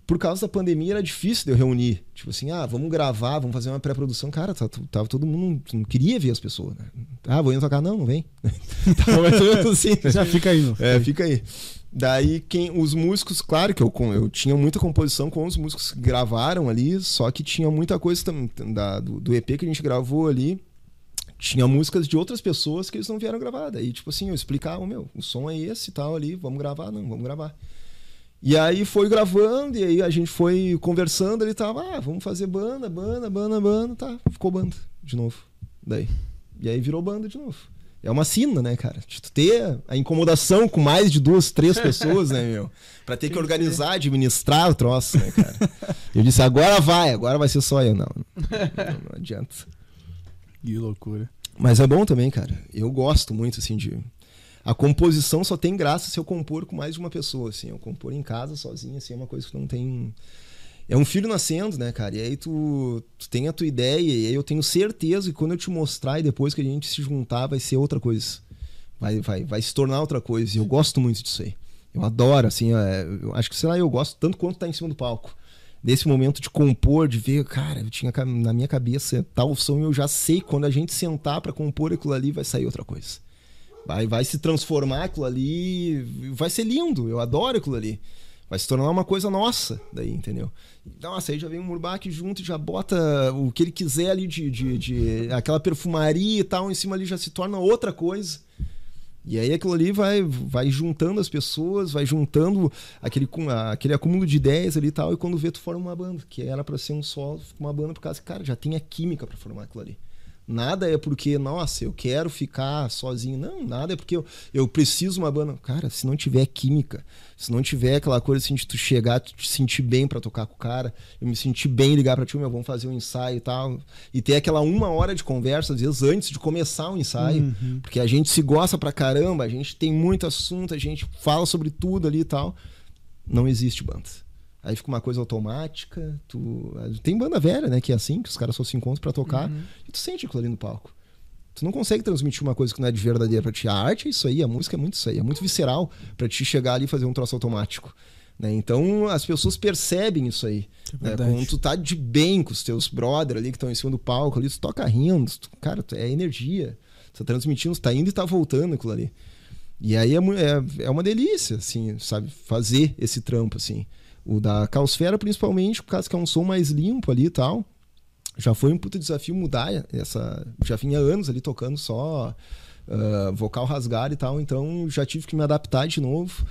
por causa da pandemia era difícil de eu reunir. Tipo assim, ah, vamos gravar, vamos fazer uma pré-produção. Cara, tava, tava, todo mundo. Não queria ver as pessoas, né? Ah, vou ir tocar. Não, não vem. tava assim. Já fica aí. É, fica aí. Daí, quem, os músicos, claro que eu, eu tinha muita composição com os músicos que gravaram ali, só que tinha muita coisa da, do, do EP que a gente gravou ali. Tinha músicas de outras pessoas que eles não vieram gravar. Daí, tipo assim, eu explicava, meu, o som é esse e tal ali, vamos gravar? Não, vamos gravar. E aí foi gravando, e aí a gente foi conversando, ele tava, ah, vamos fazer banda, banda, banda, banda, tá, ficou banda de novo. Daí. E aí virou banda de novo. É uma sina, né, cara? De tu ter a incomodação com mais de duas, três pessoas, né, meu? Pra ter que organizar, administrar o troço, né, cara? Eu disse, agora vai, agora vai ser só eu. Não, não, não adianta. Que loucura. Mas é bom também, cara. Eu gosto muito, assim, de a composição só tem graça se eu compor com mais de uma pessoa, assim. Eu compor em casa sozinho, assim, é uma coisa que não tem. É um filho nascendo, né, cara? E aí tu, tu tem a tua ideia, e aí eu tenho certeza que quando eu te mostrar e depois que a gente se juntar, vai ser outra coisa. Vai, vai, vai se tornar outra coisa. E eu gosto muito disso aí. Eu adoro, assim, é, eu acho que, sei lá, eu gosto tanto quanto tá em cima do palco. Nesse momento de compor, de ver, cara, eu tinha na minha cabeça tal som e eu já sei quando a gente sentar para compor aquilo ali vai sair outra coisa. Vai, vai se transformar aquilo ali. Vai ser lindo. Eu adoro aquilo ali. Vai se tornar uma coisa nossa, daí, entendeu? Nossa, aí já vem um Murbach junto já bota o que ele quiser ali de, de, de, aquela perfumaria e tal, em cima ali já se torna outra coisa. E aí aquilo ali vai, vai juntando as pessoas, vai juntando aquele, aquele acúmulo de ideias ali e tal, e quando vê, tu forma uma banda, que era para ser um solo, uma banda por causa que, cara, já tem a química para formar aquilo ali. Nada é porque, nossa, eu quero ficar sozinho. Não, nada é porque eu, eu preciso uma banda. Cara, se não tiver química, se não tiver aquela coisa assim de tu chegar, tu te sentir bem para tocar com o cara, eu me sentir bem, ligar pra ti, meu, vamos fazer um ensaio e tal. E ter aquela uma hora de conversa, às vezes, antes de começar o ensaio. Uhum. Porque a gente se gosta pra caramba, a gente tem muito assunto, a gente fala sobre tudo ali e tal. Não existe banda. Aí fica uma coisa automática. Tu... Tem banda velha, né? Que é assim, que os caras só se encontram para tocar uhum. e tu sente aquilo ali no palco. Tu não consegue transmitir uma coisa que não é de verdadeira pra ti. A arte é isso aí, a música é muito isso aí, é muito visceral para ti chegar ali e fazer um troço automático. Né? Então as pessoas percebem isso aí. É né? Quando tu tá de bem com os teus brother ali que estão em cima do palco ali, tu toca rindo, tu, cara, tu, é energia. Tu tá transmitindo, tu tá indo e tá voltando aquilo ali. E aí é, é, é uma delícia, assim, sabe? Fazer esse trampo, assim. O da Calsfera, principalmente, por causa que é um som mais limpo ali e tal. Já foi um puto desafio mudar essa. Já vinha anos ali tocando só uh, vocal rasgar e tal, então já tive que me adaptar de novo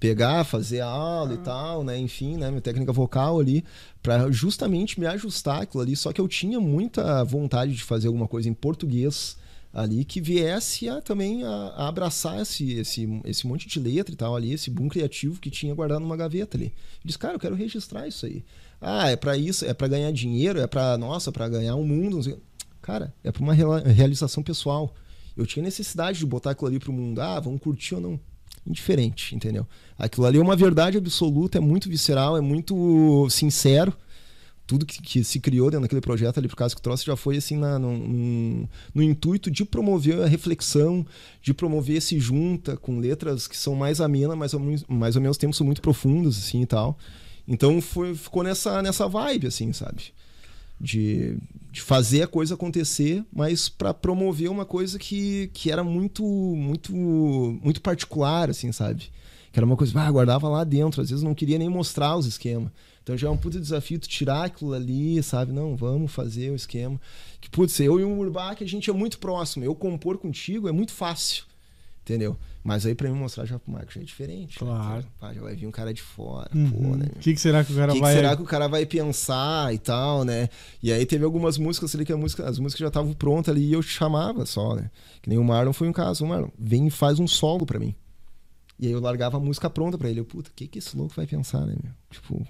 pegar, fazer aula e tal, né? Enfim, né? Minha técnica vocal ali, para justamente me ajustar aquilo ali. Só que eu tinha muita vontade de fazer alguma coisa em português ali que viesse a, também a, a, abraçar esse, esse, esse monte de letra e tal ali, esse boom criativo que tinha guardado numa gaveta ali. Diz, cara, eu quero registrar isso aí. Ah, é para isso, é para ganhar dinheiro, é para nossa, para ganhar o um mundo. Cara, é para uma realização pessoal. Eu tinha necessidade de botar aquilo ali pro mundo. Ah, vamos curtir ou não? Indiferente, entendeu? Aquilo ali é uma verdade absoluta, é muito visceral, é muito sincero tudo que, que, se criou dentro daquele projeto ali por causa que troço já foi assim na, no, intuito de promover a reflexão, de promover esse junta com letras que são mais amenas, mas mais ao menos tempo são muito profundas assim e tal. Então foi, ficou nessa, nessa vibe assim, sabe? De, de fazer a coisa acontecer, mas para promover uma coisa que, que era muito muito muito particular assim, sabe? Que era uma coisa, ah, guardava lá dentro, às vezes não queria nem mostrar os esquemas. Então já é um puto desafio tu tirar aquilo ali, sabe? Não, vamos fazer o esquema. Que, putz, eu e o Murbach, a gente é muito próximo. Eu compor contigo é muito fácil, entendeu? Mas aí pra mim mostrar já pro Marco já é diferente. Né? Claro. Né? Pá, já vai vir um cara de fora, uhum. pô, né? O que, que, será que o cara que vai... O que será que o cara vai pensar e tal, né? E aí teve algumas músicas ali que música, as músicas já estavam prontas ali e eu chamava só, né? Que nem o Marlon foi um caso. O Marlon, vem e faz um solo pra mim. E aí eu largava a música pronta pra ele. Eu, puta, o que que esse louco vai pensar, né, meu? Tipo,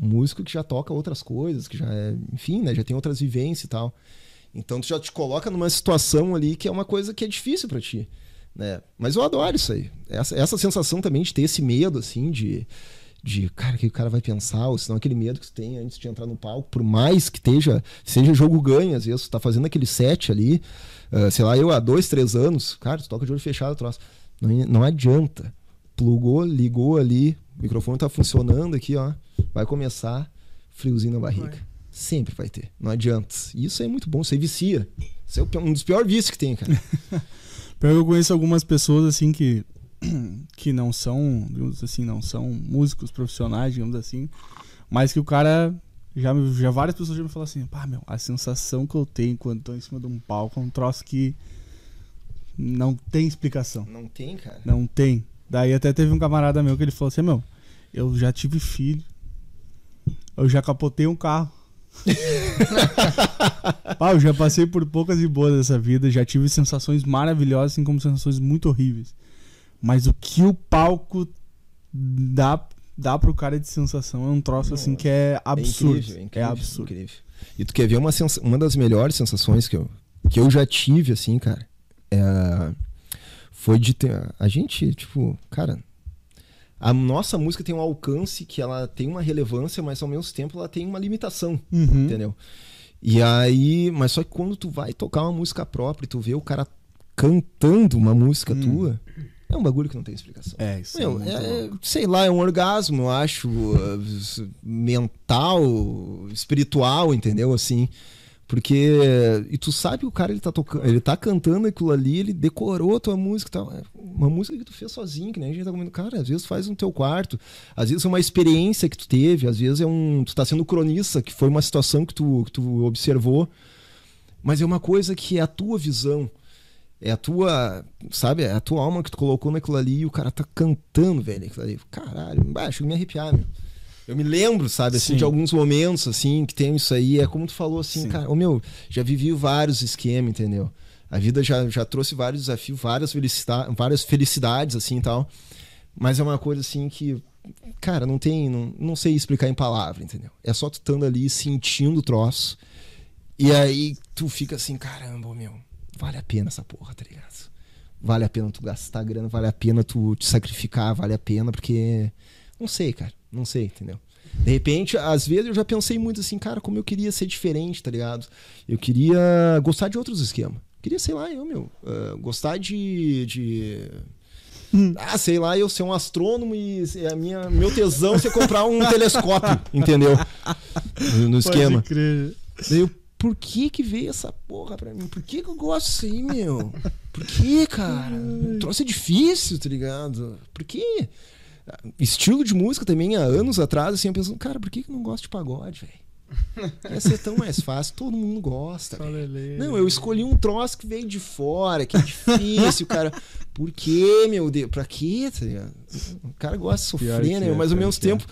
músico que já toca outras coisas, que já é, enfim, né, já tem outras vivências e tal. Então tu já te coloca numa situação ali que é uma coisa que é difícil para ti, né? Mas eu adoro isso aí. Essa, essa sensação também de ter esse medo assim de de, cara, que o cara vai pensar, ou senão aquele medo que tu tem antes de entrar no palco, por mais que esteja, seja jogo ganho, às vezes tu tá fazendo aquele set ali, uh, sei lá, eu há dois, três anos, cara, tu toca de olho fechado, troço. Não, não adianta. Plugou, ligou ali, o microfone tá funcionando aqui, ó. Vai começar friozinho na barriga. Vai. Sempre vai ter. Não adianta. Isso é muito bom, aí vicia. Isso é um dos piores vícios que tem, cara. eu conheço algumas pessoas assim que que não são, digamos assim, não são músicos profissionais, digamos assim, mas que o cara já, já várias pessoas já me falaram assim, pá, meu, a sensação que eu tenho quando tô em cima de um palco é um troço que não tem explicação. Não tem, cara? Não tem. Daí até teve um camarada meu que ele falou assim, meu, eu já tive filho, eu já capotei um carro. Pá, eu já passei por poucas e boas dessa vida, já tive sensações maravilhosas, assim como sensações muito horríveis. Mas o que o palco dá, dá pro cara de sensação é um troço assim que é absurdo. É, incrível, é, incrível, é absurdo. Incrível. E tu quer ver uma, uma das melhores sensações que eu, que eu já tive, assim, cara? É, foi de ter. A gente, tipo, cara. A nossa música tem um alcance que ela tem uma relevância, mas ao mesmo tempo ela tem uma limitação, uhum. entendeu? E aí, mas só que quando tu vai tocar uma música própria e tu vê o cara cantando uma música hum. tua, é um bagulho que não tem explicação. É, isso Meu, é, é sei lá, é um orgasmo, eu acho, uh, mental, espiritual, entendeu? Assim. Porque. E tu sabe que o cara ele tá tocando, ele tá cantando aquilo ali, ele decorou a tua música tal. É uma música que tu fez sozinho, que nem a gente tá comendo. Cara, às vezes faz no teu quarto, às vezes é uma experiência que tu teve, às vezes é um. Tu tá sendo cronista, que foi uma situação que tu, que tu observou. Mas é uma coisa que é a tua visão. É a tua, sabe, é a tua alma que tu colocou naquilo ali e o cara tá cantando, velho, aquilo ali. Caralho, baixo, me arrepiar, meu. Eu me lembro, sabe, assim, Sim. de alguns momentos, assim, que tem isso aí. É como tu falou, assim, Sim. cara, ô meu, já vivi vários esquemas, entendeu? A vida já, já trouxe vários desafios, várias, felicita várias felicidades, assim e tal. Mas é uma coisa, assim, que, cara, não tem, não, não sei explicar em palavra, entendeu? É só tu estando ali sentindo o troço. E aí tu fica assim, caramba, meu, vale a pena essa porra, tá ligado? Vale a pena tu gastar grana, vale a pena tu te sacrificar, vale a pena, porque. Não sei, cara. Não sei, entendeu? De repente, às vezes eu já pensei muito assim, cara, como eu queria ser diferente, tá ligado? Eu queria gostar de outros esquemas. Queria, sei lá, eu, meu, uh, gostar de. de... Hum. Ah, sei lá, eu ser um astrônomo e a minha, meu tesão ser comprar um telescópio, entendeu? No esquema. Pode crer. Daí eu, por que que veio essa porra pra mim? Por que que eu gosto disso aí, meu? Por que, cara? O troço é difícil, tá ligado? Por que? Estilo de música também, há anos atrás, assim, eu pensando, cara, por que que eu não gosto de pagode, velho? Ia ser tão mais fácil, todo mundo gosta. Não, eu escolhi um troço que veio de fora, que é difícil, cara. Por quê, meu Deus? Pra quê? Tá o cara gosta de sofrer, né? É, Mas ao mesmo tempo,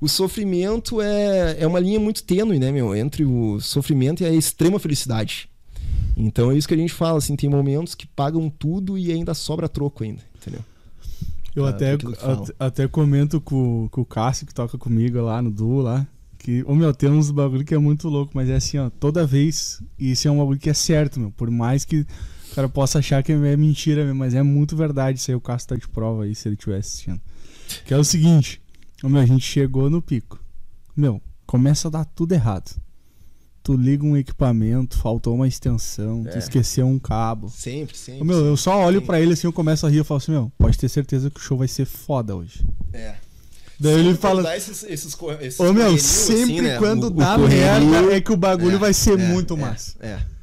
o sofrimento é, é uma linha muito tênue, né, meu? Entre o sofrimento e a extrema felicidade. Então é isso que a gente fala, assim, tem momentos que pagam tudo e ainda sobra troco ainda? Eu ah, até, até comento com, com o Cássio, que toca comigo lá no duo lá, que, ô meu, tem uns bagulho que é muito louco, mas é assim, ó, toda vez, isso é um bagulho que é certo, meu, por mais que o cara possa achar que é mentira, meu, mas é muito verdade, isso aí o Cássio tá de prova aí, se ele estiver assistindo. Que é o seguinte, meu, a gente chegou no pico. Meu, começa a dar tudo errado. Tu liga um equipamento, faltou uma extensão, é. tu esqueceu um cabo. Sempre, sempre. Meu, sempre, eu só olho para ele assim, eu começo a rir, eu falo assim, meu, pode ter certeza que o show vai ser foda hoje. É. Daí ele fala. Esses, esses, esses Ô meu, sempre assim, né? quando o, dá o merda é que o bagulho é, vai ser é, muito é, massa. É.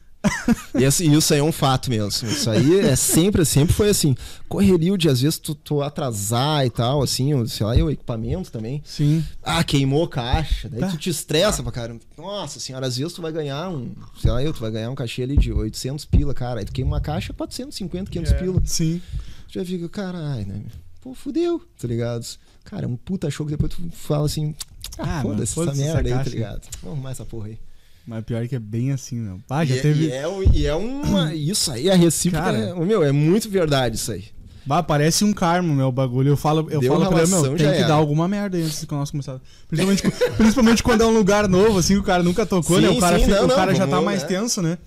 e assim, isso aí é um fato mesmo. Isso aí é sempre, sempre foi assim. Correria de às vezes tu, tu atrasar e tal, assim, sei lá, e o equipamento também. Sim. Ah, queimou caixa. Daí tá. tu te estressa pra caramba. Nossa senhora, às vezes tu vai ganhar um, sei lá, eu, tu vai ganhar um cachê ali de 800 pila, cara. Aí tu queima uma caixa, 450, 500 é. pila. Sim. Tu já fica, caralho, né? Pô, fudeu, tá ligado? Cara, um puta show que depois tu fala assim, ah, ah foda-se foda essa merda aí, tá ligado? Vamos arrumar essa porra aí. Mas pior que é bem assim, não. Ah, já e, é, teve... e, é, e é uma. Isso aí, a recíproca. Cara, é, meu, é muito verdade isso aí. Bah, parece um karma, meu bagulho. Eu falo, eu Deu falo pra ele, meu, tem que era. dar alguma merda aí antes de nós começar. Principalmente, principalmente quando é um lugar novo, assim, o cara nunca tocou, Sim, né? O cara, sim, fica- não, o não, cara já tá mais né? tenso, né?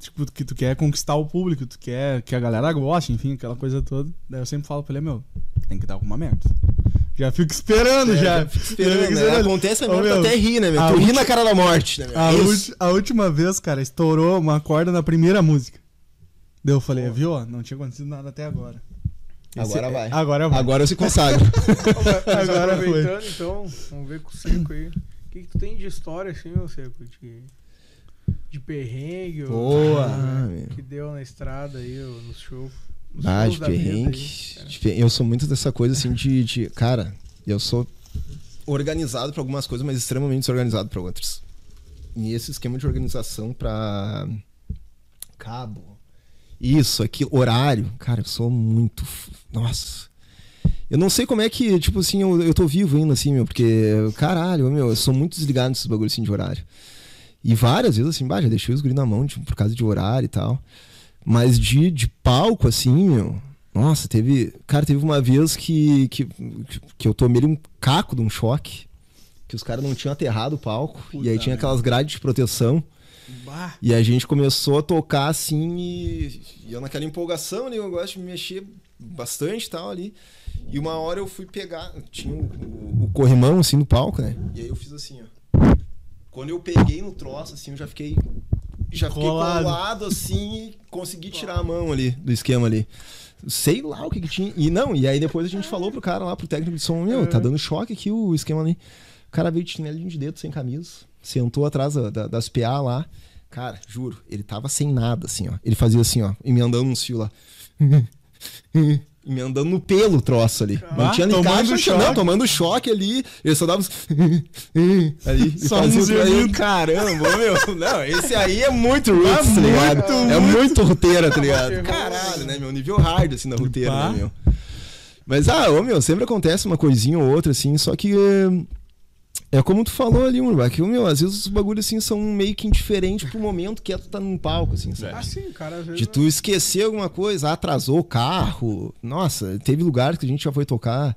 Tipo, que tu quer conquistar o público, tu quer que a galera goste, enfim, aquela coisa toda. Daí eu sempre falo pra ele, meu, tem que dar alguma merda. Já fico esperando, É, já. já fico esperando, Já fico né? Acontece a Ô, merda, tu meu, até ri, né, meu? a Tu ri na cara da morte, né, meu? A, a última vez, cara, estourou uma corda na primeira música. Daí eu falei, viu? ó, Não tinha acontecido nada até agora. Agora vai. Agora vai. Agora eu se consagro. Agora aproveitando, então, vamos ver com o Seco aí. O que, que tu tem de história, assim, ô Seco? De, de perrengue? ou- Boa. Ah, meu. Que deu na estrada aí, ou nos shows. Nos Ah, de perrengue. aí, Eu sou muito dessa coisa assim de, de- Cara, eu sou organizado pra algumas coisas, mas extremamente desorganizado pra outras. E esse esquema de organização pra cabo, isso, aqui, horário, cara, eu sou muito. Nossa. Eu não sei como é que, tipo assim, eu, eu tô vivo ainda, assim, meu, porque, caralho, meu, eu sou muito desligado nesses bagulhos assim de horário. E várias vezes, assim, bah, já deixei os guri na mão, tipo, por causa de horário e tal. Mas de, de palco, assim, meu. Nossa, teve. Cara, teve uma vez que, que, que eu tomei um caco de um choque. Que os caras não tinham aterrado o palco. e aí Puta tinha aquelas grades de proteção. Bah. E a gente começou a tocar assim e, e eu naquela empolgação ali, eu gosto de me mexer bastante e tal ali. E uma hora eu fui pegar, tinha o, o- o corrimão assim no palco, né? E aí eu fiz assim, ó. Quando eu peguei no troço, assim, eu já fiquei. Já fiquei Colado. colado assim e consegui tirar a mão ali do esquema ali. Sei lá o que, que tinha. E não, e aí depois a gente falou pro cara lá, pro técnico de som, meu, tá dando choque aqui o esquema ali. O cara veio de chinelinho de dedo, sem camisa, sentou atrás da- das PA lá. Cara, juro, ele tava sem nada, assim, ó. Ele fazia assim, ó, emendando uns fios lá. emendando no pelo o troço ali. Não Ah, tinha nem tomando caixa, não tinha- não, choque. tomando choque ali. Ele só dava uns... ali. E Só uns o aí. Caramba, meu. Não, esse aí é muito roots, Ah, tá ligado? muito, é muito roteira, tá ligado? Caralho, né, meu? Nível hard, assim, na roteira, né, meu? Mas, ah, ô, meu, sempre acontece uma coisinha ou outra, assim, só que... eh, É como tu falou ali, Murba, que, meu, às vezes os bagulhos, assim, são meio que indiferentes pro momento que é tu tá num palco, assim, sabe? Ah, sim, cara, às vezes. De tu esquecer alguma coisa, ah, atrasou o carro. Nossa, teve lugares que a gente já foi tocar.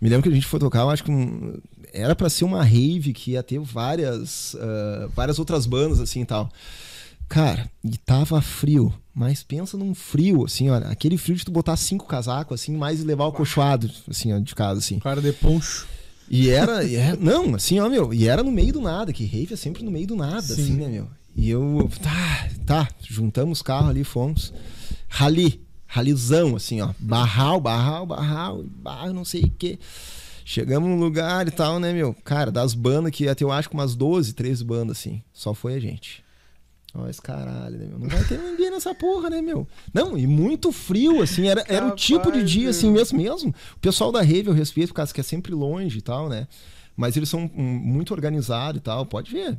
Me lembro que a gente foi tocar, eu acho que um- era pra ser uma rave que ia ter várias, ah, várias outras bandas assim e tal. Cara, e tava frio, mas pensa num frio, assim, olha, aquele frio de tu botar cinco casacos, assim, mais levar o cochoado, assim, ó, de casa, assim. O cara de poncho. E era, e era- Não, assim, ó, meu. E era no meio do nada, que rave é sempre no meio do nada, Sim. assim, né, meu? E eu. Tá, tá. Juntamos os carros ali, fomos. Rali. Ralizão, assim, ó. Barral, barral, barral, barro, não sei o quê. Chegamos no lugar e tal, né, meu? Cara, das bandas que até eu acho que umas 12, 13 bandas, assim. Só foi a gente. Ó, esse caralho, né, meu? Não vai ter ninguém nessa porra, né, meu? Não, e muito frio, assim. Era, era o tipo de dia, assim, mesmo mesmo. O pessoal da Rave eu respeito, por causa que é sempre longe e tal, né? Mas eles são hum, muito organizados e tal, pode ver.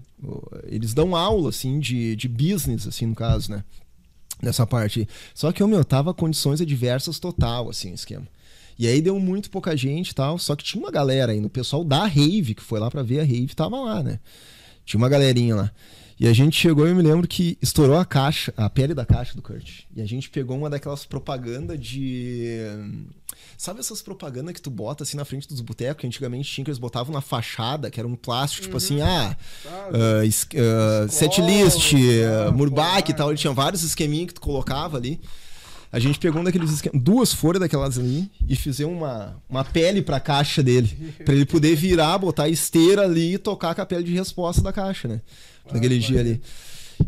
Eles dão aula, assim, de, de business, assim, no caso, né? Nessa parte. aí. Só que, ô, meu, tava condições adversas total, assim, o esquema. E aí deu muito pouca gente e tal, só que tinha uma galera ainda. O pessoal da Rave, que foi lá pra ver a Rave, tava lá, né? Tinha uma galerinha lá. E a gente chegou e eu me lembro que estourou a caixa, a pele da caixa do Kurt. E a gente pegou uma daquelas propagandas de. Sabe essas propagandas que tu bota assim na frente dos botecos, que antigamente tinha, que eles botavam na fachada, que era um plástico, tipo assim, ah, Ah, es- ah, setlist, uh, Murbach e tal, ele tinha vários esqueminhos que tu colocava ali. A gente pegou um daqueles esquemas, duas folhas daquelas ali e fizemos uma, uma pele pra caixa dele. Pra ele poder virar, botar esteira ali e tocar com a pele de resposta da caixa, né? Naquele dia ali.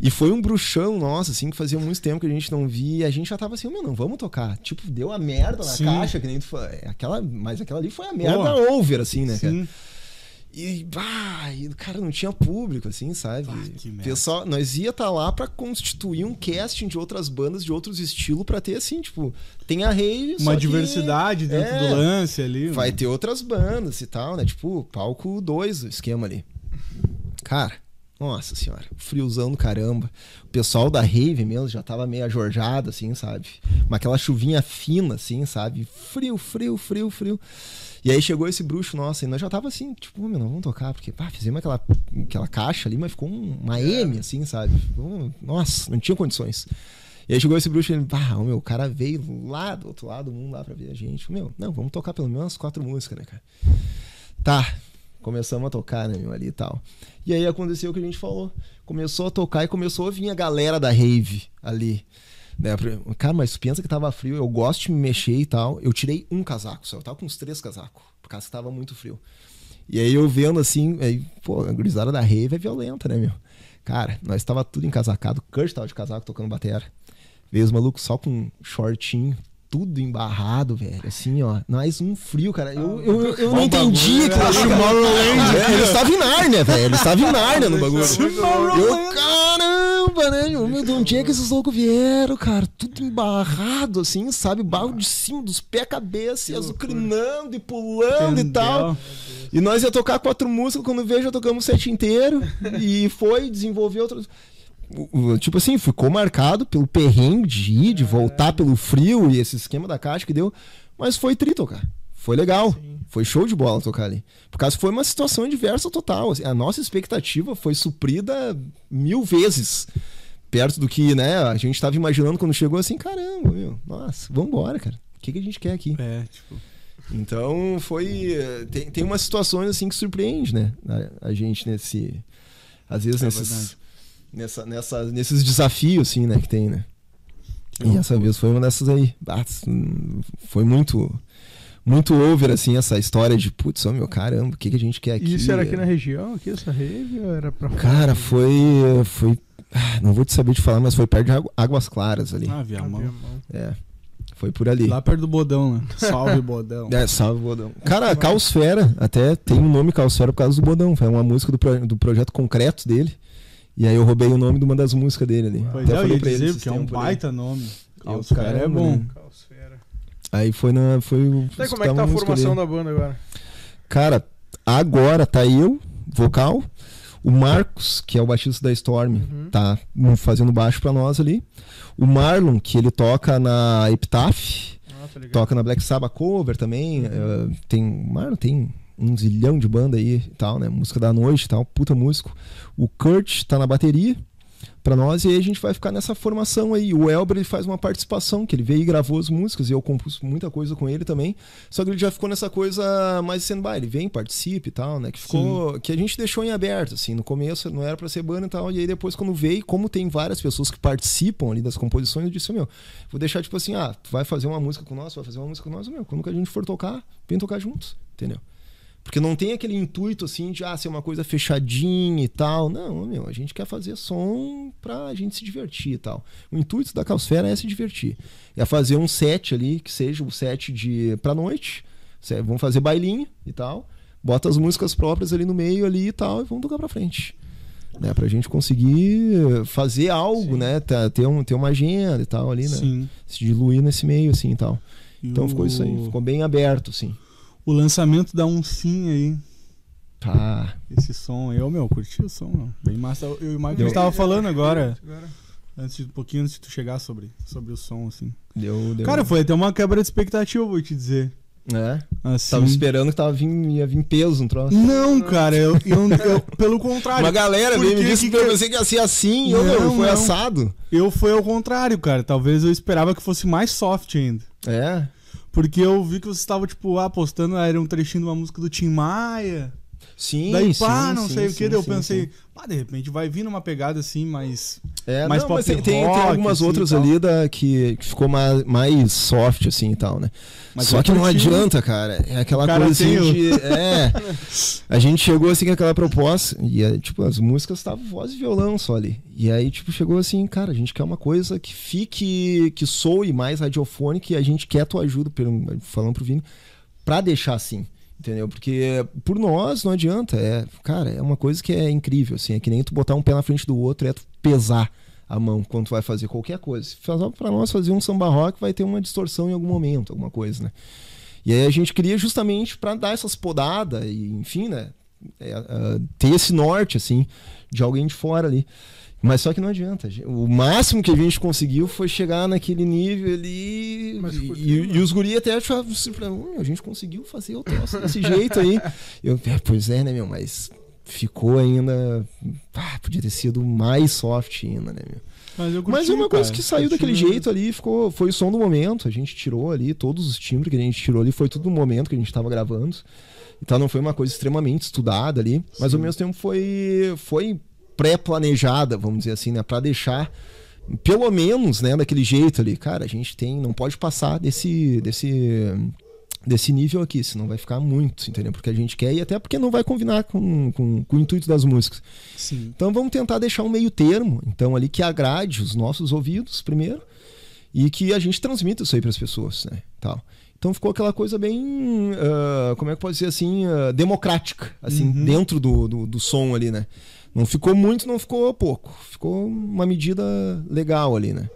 E foi um bruxão nosso, assim, que fazia muito tempo que a gente não via. E a gente já tava assim, meu, não vamos tocar. Tipo, deu a merda na Sim. caixa, que nem tu fa- é, aquela Mas aquela ali foi a merda Pô. over, assim, né, cara? Sim. E, bah, e, cara, não tinha público, assim, sabe? Ah, que. Pessoal, nós ia estar lá pra constituir um casting de outras bandas de outros estilos pra ter, assim, tipo, tem a rave, Uma que diversidade dentro é, do lance ali. Vai né? ter outras bandas e tal, né? Tipo, palco 2, o esquema ali. Cara, nossa senhora, friozão do caramba. O pessoal da rave mesmo já tava meio ajorjado, assim, sabe? Mas aquela chuvinha fina, assim, sabe? Frio, frio, frio, frio. E aí chegou esse bruxo nosso e nós já tava assim, tipo, meu, não vamos tocar, porque, pá, fizemos aquela, aquela caixa ali, mas ficou um- uma M, assim, sabe? Ficou- nossa, não tinha condições. E aí chegou esse bruxo e ele, ah, meu, o cara veio lá do outro lado do mundo lá pra ver a gente. Meu, não, vamos tocar pelo menos quatro músicas, né, cara? Tá, começamos a tocar, né, meu, ali e tal. E aí aconteceu o que a gente falou. Começou a tocar e começou a vir a galera da rave ali. Né? Cara, mas pensa que tava frio, eu gosto de me mexer e tal. Eu tirei um casaco só, eu tava com uns três casacos, por causa que tava muito frio. E aí eu vendo assim, aí, pô, a gurizada da rave é violenta, né, meu? Cara, nós tava tudo encasacado, o Kurt tava de casaco tocando bateria. Veio os malucos só com shortinho, tudo embarrado, velho. Assim, ó. Nós um frio, cara. Eu, eu, eu, eu não entendi aquilo ali. É, ele estava em Nárnia, velho. Ele estava em Nárnia no bagulho. Eu, caramba, né? Meu, de onde é que esses loucos vieram, cara? Tudo embarrado, assim, sabe? Barro de cima, dos pés cabeça, e azucrinando e pulando Entendeu? e tal. E nós ia tocar quatro músicas, quando vejo, já tocamos o set inteiro. e foi desenvolver outras tipo assim, ficou marcado pelo perrengue de ir, de voltar pelo frio e esse esquema da caixa que deu. Mas foi tri tocar. Foi legal. Sim. Foi show de bola tocar ali. Por causa foi uma situação adversa total. Assim, a nossa expectativa foi suprida mil vezes. Perto do que, né, a gente estava imaginando quando chegou assim, caramba, meu, nossa, vambora, cara. O que, que a gente quer aqui? É, tipo. Então foi. Tem, tem umas situações assim que surpreende, né? A, a gente nesse. Às vezes é nesses. Verdade nessa, nessa, nesses desafios, assim, né, que tem, né? E essa vez foi uma dessas aí. Ah, foi muito muito over, assim, essa história de, putz, oh, meu caramba, o que, que a gente quer aqui? Isso era aqui na região, aqui, essa rave, ou era pra fora? Cara, foi. foi ah, não vou te saber te falar, mas foi perto de Águas Claras ali. Ah, Viamão. É. Foi por ali. Lá perto do Bodão, né? Salve Bodão. É, salve Bodão. Cara, Caosfera, até tem o um nome Caosfera por causa do Bodão. Foi uma música do, pro, do projeto concreto dele. E aí eu roubei o nome de uma das músicas dele ali. Pois Até é, eu ia dizer, porque é um baita nome. Calosfera é bom. Calosfera. Aí foi na. Foi, Daí, como é que tá a formação dele. da banda agora? Cara, agora tá eu, vocal. O Marcos, que é o baixista da Storm, uhum. tá fazendo baixo pra nós ali. O Marlon, que ele toca na Epitaph. Ah, toca na Black Sabbath Cover também. Uhum. Uh, tem. Marlon tem um zilhão de banda aí e tal, né? Música da noite e tal, puta músico. O Kurt tá na bateria para nós e aí a gente vai ficar nessa formação aí. O Elber ele faz uma participação, que ele veio e gravou as músicas e eu compus muita coisa com ele também. Só que ele já ficou nessa coisa mais sendo by ele vem, participe e tal, né? Que ficou Sim. que a gente deixou em aberto assim, no começo não era para ser banda e tal, e aí depois quando veio, como tem várias pessoas que participam ali das composições, eu disse, meu, vou deixar tipo assim, ah, tu vai fazer uma música com nós, vai fazer uma música com nós, meu, quando a gente for tocar, vem tocar juntos, entendeu? Porque não tem aquele intuito assim de ah, ser uma coisa fechadinha e tal. Não, meu, a gente quer fazer som pra gente se divertir e tal. O intuito da Calsfera é se divertir. É fazer um set ali, que seja o um set de pra noite. Vamos fazer bailinho e tal. Bota as músicas próprias ali no meio ali e tal, e vamos tocar pra frente. Né, pra gente conseguir fazer algo, Sim. né? Ter, um, ter uma agenda e tal ali, né? Sim. Se diluir nesse meio, assim e tal. E então o... ficou isso aí, ficou bem aberto, assim o lançamento da um sim aí. Tá. Esse som aí, ô meu, curti o som, meu. Bem massa. Eu e o Marcos estava falando agora. Antes, um pouquinho antes de tu chegar sobre, sobre o som, assim. Deu, deu. Cara, foi até uma quebra de expectativa, vou te dizer. É? Assim. Tava esperando que tava vindo, ia vir peso no troço. Não, cara, eu, eu, eu pelo contrário. Uma galera veio me disse que, que eu pensei que ia ser assim, não, eu, foi não. assado. Eu foi ao contrário, cara. Talvez eu esperava que fosse mais soft ainda. É? Porque eu vi que você estava, tipo, apostando, era um trechinho de uma música do Tim Maia. Sim, Daí, pá, sim, não sim, sei sim, o que, eu pensei, pá, de repente vai vir numa pegada assim, mais. É, mais não, mas tem, rock, tem, algumas assim, outras ali da, que, que ficou mais, mais soft, assim e tal, né? Mas Só que não adianta, cara. É aquela coisa assim de. É. A gente chegou assim com aquela proposta, e é, tipo, as músicas estavam voz e violão só ali. E aí, tipo, chegou assim, cara, a gente quer uma coisa que fique, que soe mais radiofônica e a gente quer tua ajuda, falando pro Vini, pra deixar assim. Entendeu? Porque por nós não adianta. É, cara, é uma coisa que é incrível, assim. É que nem tu botar um pé na frente do outro, é tu pesar a mão quando tu vai fazer qualquer coisa. Para nós fazer um samba rock vai ter uma distorção em algum momento, alguma coisa, né? E aí a gente queria justamente para dar essas podadas e, enfim, né? É, é, ter esse norte, assim, de alguém de fora ali. Mas só que não adianta. O máximo que a gente conseguiu foi chegar naquele nível ali. E, e, os guri até achavam assim, a gente conseguiu fazer o troço desse jeito aí. Eu, é, pois é, né, meu? Mas ficou ainda. Ah, podia ter sido mais soft ainda, né, meu? Mas, curti, Mas é uma coisa que saiu daquele jeito ali, ficou, foi o som do momento. A gente tirou ali, todos os timbres que a gente tirou ali, foi tudo no momento que a gente tava gravando. Então não foi uma coisa extremamente estudada ali, mas ao mesmo tempo foi, foi pré-planejada, vamos dizer assim, né? Pra deixar pelo menos, né, daquele jeito ali. Cara, a gente tem, não pode passar desse, desse desse nível aqui, senão vai ficar muito, entendeu? Porque a gente quer e até porque não vai combinar com, com, com o intuito das músicas. Sim. Então vamos tentar deixar um meio termo, então ali que agrade os nossos ouvidos primeiro e que a gente transmita isso aí para as pessoas, né? Tal. Então ficou aquela coisa bem, uh, como é que pode ser assim, uh, democrática, assim, uhum. dentro do, do, do som ali, né? Não ficou muito, não ficou pouco. Ficou uma medida legal ali, né?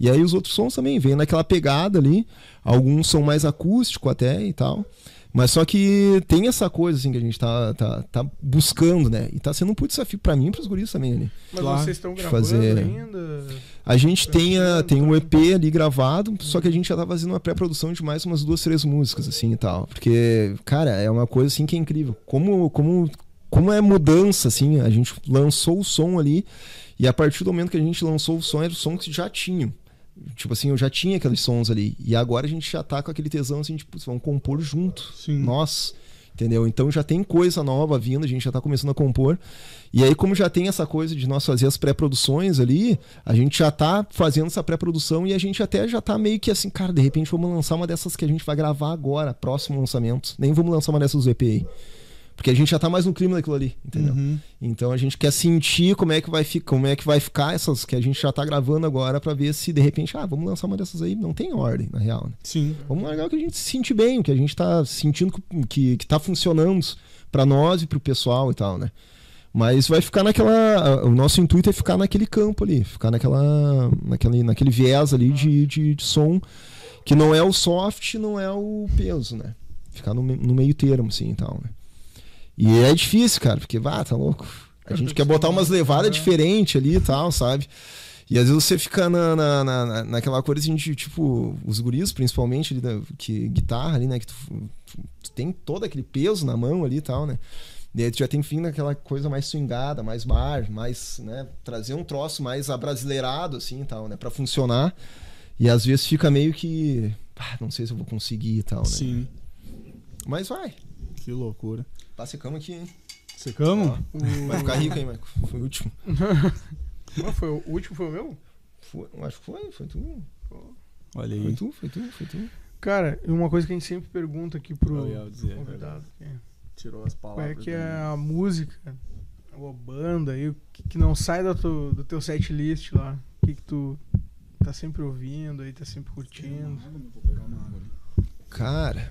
E aí os outros sons também vêm naquela pegada ali. Alguns são mais acústico até e tal. Mas só que tem essa coisa assim que a gente tá, tá, tá buscando, né? E tá sendo um puto desafio para mim e pros guris também ali. Mas claro. vocês estão gravando fazer... ainda? A gente tem, a, tem um EP ali gravado, só que a gente já tá fazendo uma pré-produção de mais umas duas, três músicas, assim e tal. Porque, cara, é uma coisa assim que é incrível. Como, como, como é mudança, assim, a gente lançou o som ali, e a partir do momento que a gente lançou o som, era o som que já tinha. Tipo assim, eu já tinha aqueles sons ali. E agora a gente já tá com aquele tesão assim, tipo, vamos compor junto. Sim. Nós. Entendeu? Então já tem coisa nova vindo, a gente já tá começando a compor. E aí, como já tem essa coisa de nós fazer as pré-produções ali, a gente já tá fazendo essa pré-produção e a gente até já tá meio que assim, cara, de repente vamos lançar uma dessas que a gente vai gravar agora, próximo lançamento. Nem vamos lançar uma dessas do EP aí. Porque a gente já tá mais no clima daquilo ali, entendeu? Uhum. Então a gente quer sentir como é que vai ficar, como é que vai ficar essas que a gente já tá gravando agora para ver se de repente, ah, vamos lançar uma dessas aí, não tem ordem, na real, né? Sim. Vamos largar o que a gente se sente bem, o que a gente tá sentindo que, que tá funcionando para nós e pro pessoal e tal, né? Mas vai ficar naquela. O nosso intuito é ficar naquele campo ali, ficar naquela, naquele, naquele viés ali de, de, de som que não é o soft, não é o peso, né? Ficar no, no meio termo, assim e tal, né? E é difícil, cara, porque, vá, tá louco. A gente quer botar umas levadas diferentes ali e tal, sabe? E às vezes você fica na, na, na, naquela coisa assim de, tipo, os guris, principalmente, ali, da, que guitarra ali, né? Que tu, tu, tem todo aquele peso na mão ali e tal, né? E aí tu já tem fim naquela coisa mais swingada, mais bar, mais, né? Trazer um troço mais abrasileirado, assim e tal, né? Pra funcionar. E às vezes fica meio que. Ah, não sei se eu vou conseguir e tal, né? Sim. Mas vai. Que loucura. Tá, secamos aqui, hein? Secamos? Vai ficar rico, hein, Marco? Foi o último. Não, foi o último foi o meu? Foi, acho que foi, foi tu. Olha aí. Foi tu, foi tu, foi tu. Cara, uma coisa que a gente sempre pergunta aqui pro dizer, convidado. É. Tirou as palavras. Qual é que é a música, ou a banda aí, que, que não sai do teu, do teu set list lá? O que, que tu tá sempre ouvindo aí, tá sempre curtindo? Cara.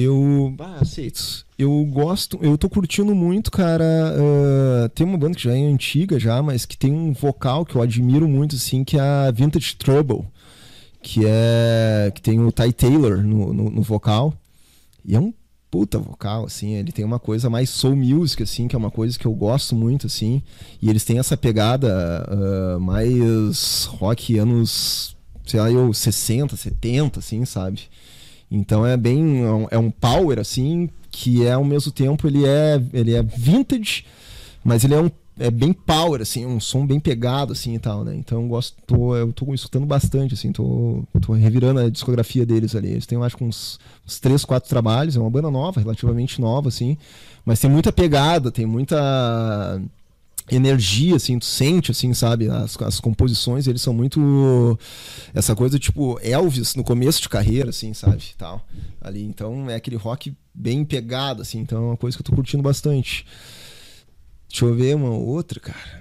Eu. Ah, aceito. Eu gosto, eu tô curtindo muito, cara. Uh, tem uma banda que já é antiga já, mas que tem um vocal que eu admiro muito, assim, que é a Vintage Trouble. Que é. que tem o Ty Taylor no, no, no vocal. E é um puta vocal, assim, ele tem uma coisa mais soul music, assim, que é uma coisa que eu gosto muito, assim, e eles têm essa pegada uh, mais rock anos, sei lá, eu, 60, 70, assim, sabe? Então é bem é um power assim que é ao mesmo tempo ele é ele é vintage, mas ele é um é bem power assim, um som bem pegado assim e tal, né? Então eu gosto, tô, eu tô escutando bastante assim, tô, tô revirando a discografia deles ali. Eles têm acho que uns, uns três, quatro trabalhos, é uma banda nova, relativamente nova assim, mas tem muita pegada, tem muita energia, assim, tu sente, assim, sabe? As, as composições, eles são muito. Essa coisa tipo Elvis no começo de carreira, assim, sabe? Tal. Ali. Então é aquele rock bem pegado, assim. Então é uma coisa que eu tô curtindo bastante. Deixa eu ver uma outra, cara.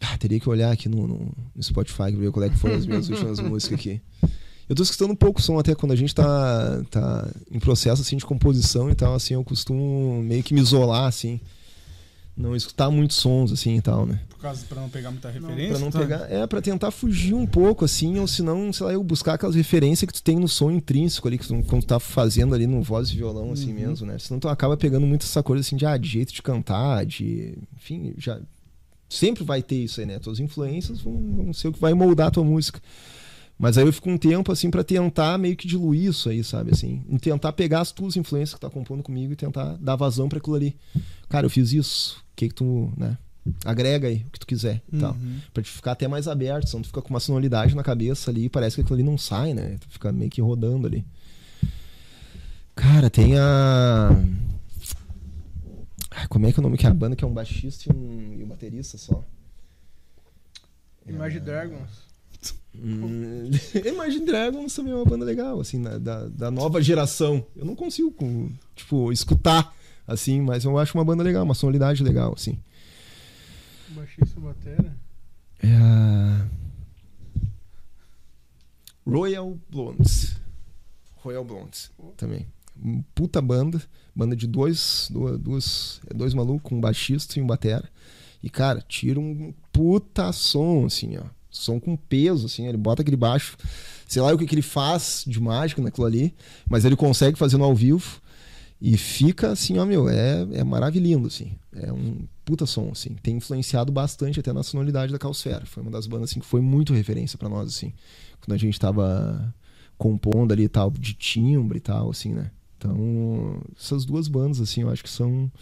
Ah, teria que olhar aqui no, no, no Spotify ver qual é que foram as minhas últimas músicas aqui. Eu tô escutando um pouco som até quando a gente tá, tá em processo assim de composição e tal, assim, eu costumo meio que me isolar, assim não escutar muitos sons assim e tal, né? Por causa para não pegar muita referência. Para não tá? pegar, é para tentar fugir um pouco assim, ou se não, sei lá, eu buscar aquelas referências que tu tem no som intrínseco ali que tu, quando tu tá fazendo ali no voz e violão assim uhum. mesmo, né? Senão tu acaba pegando muito essa coisa assim de ah, de jeito de cantar, de, enfim, já sempre vai ter isso aí, né? Tuas influências vão, vão ser o que vai moldar a tua música. Mas aí eu fico um tempo assim para tentar meio que diluir isso aí, sabe assim, tentar pegar as tuas influências que tá compondo comigo e tentar dar vazão para aquilo ali. Cara, eu fiz isso. Que que tu, né? agrega aí o que tu quiser e Uhum. tal. Pra te ficar até mais aberto, senão tu fica com uma sonoridade na cabeça ali e parece que aquilo ali não sai, né? Tu fica meio que rodando ali. Cara, tem a. Ai, Como é que é o nome que é a banda que é um baixista e um, e um baterista só? Imagine Dragons. Hum, Imagine Dragons também é uma banda legal, assim, na- da, da nova geração. Eu não consigo, tipo, escutar, assim, mas eu acho uma banda legal, uma sonoridade legal, assim. Baixista batera. É a... Royal Blondes. Royal Blondes também. Puta banda. Banda de dois, duas, é dois malucos, um baixista e um batera. E, cara, tira um puta som, assim, ó. Som com peso, assim. Ele bota aquele baixo. Sei lá o que, que ele faz de mágica naquilo ali. Mas ele consegue fazer no ao vivo. E fica assim, ó, meu, é, é maravilhoso, assim. É um puta som, assim. Tem influenciado bastante até na sonoridade da Calsfera. Foi uma das bandas, assim, que foi muito referência pra nós, assim. Quando a gente tava compondo ali e tal, de timbre e tal, assim, né? Então, essas duas bandas, assim, eu acho que são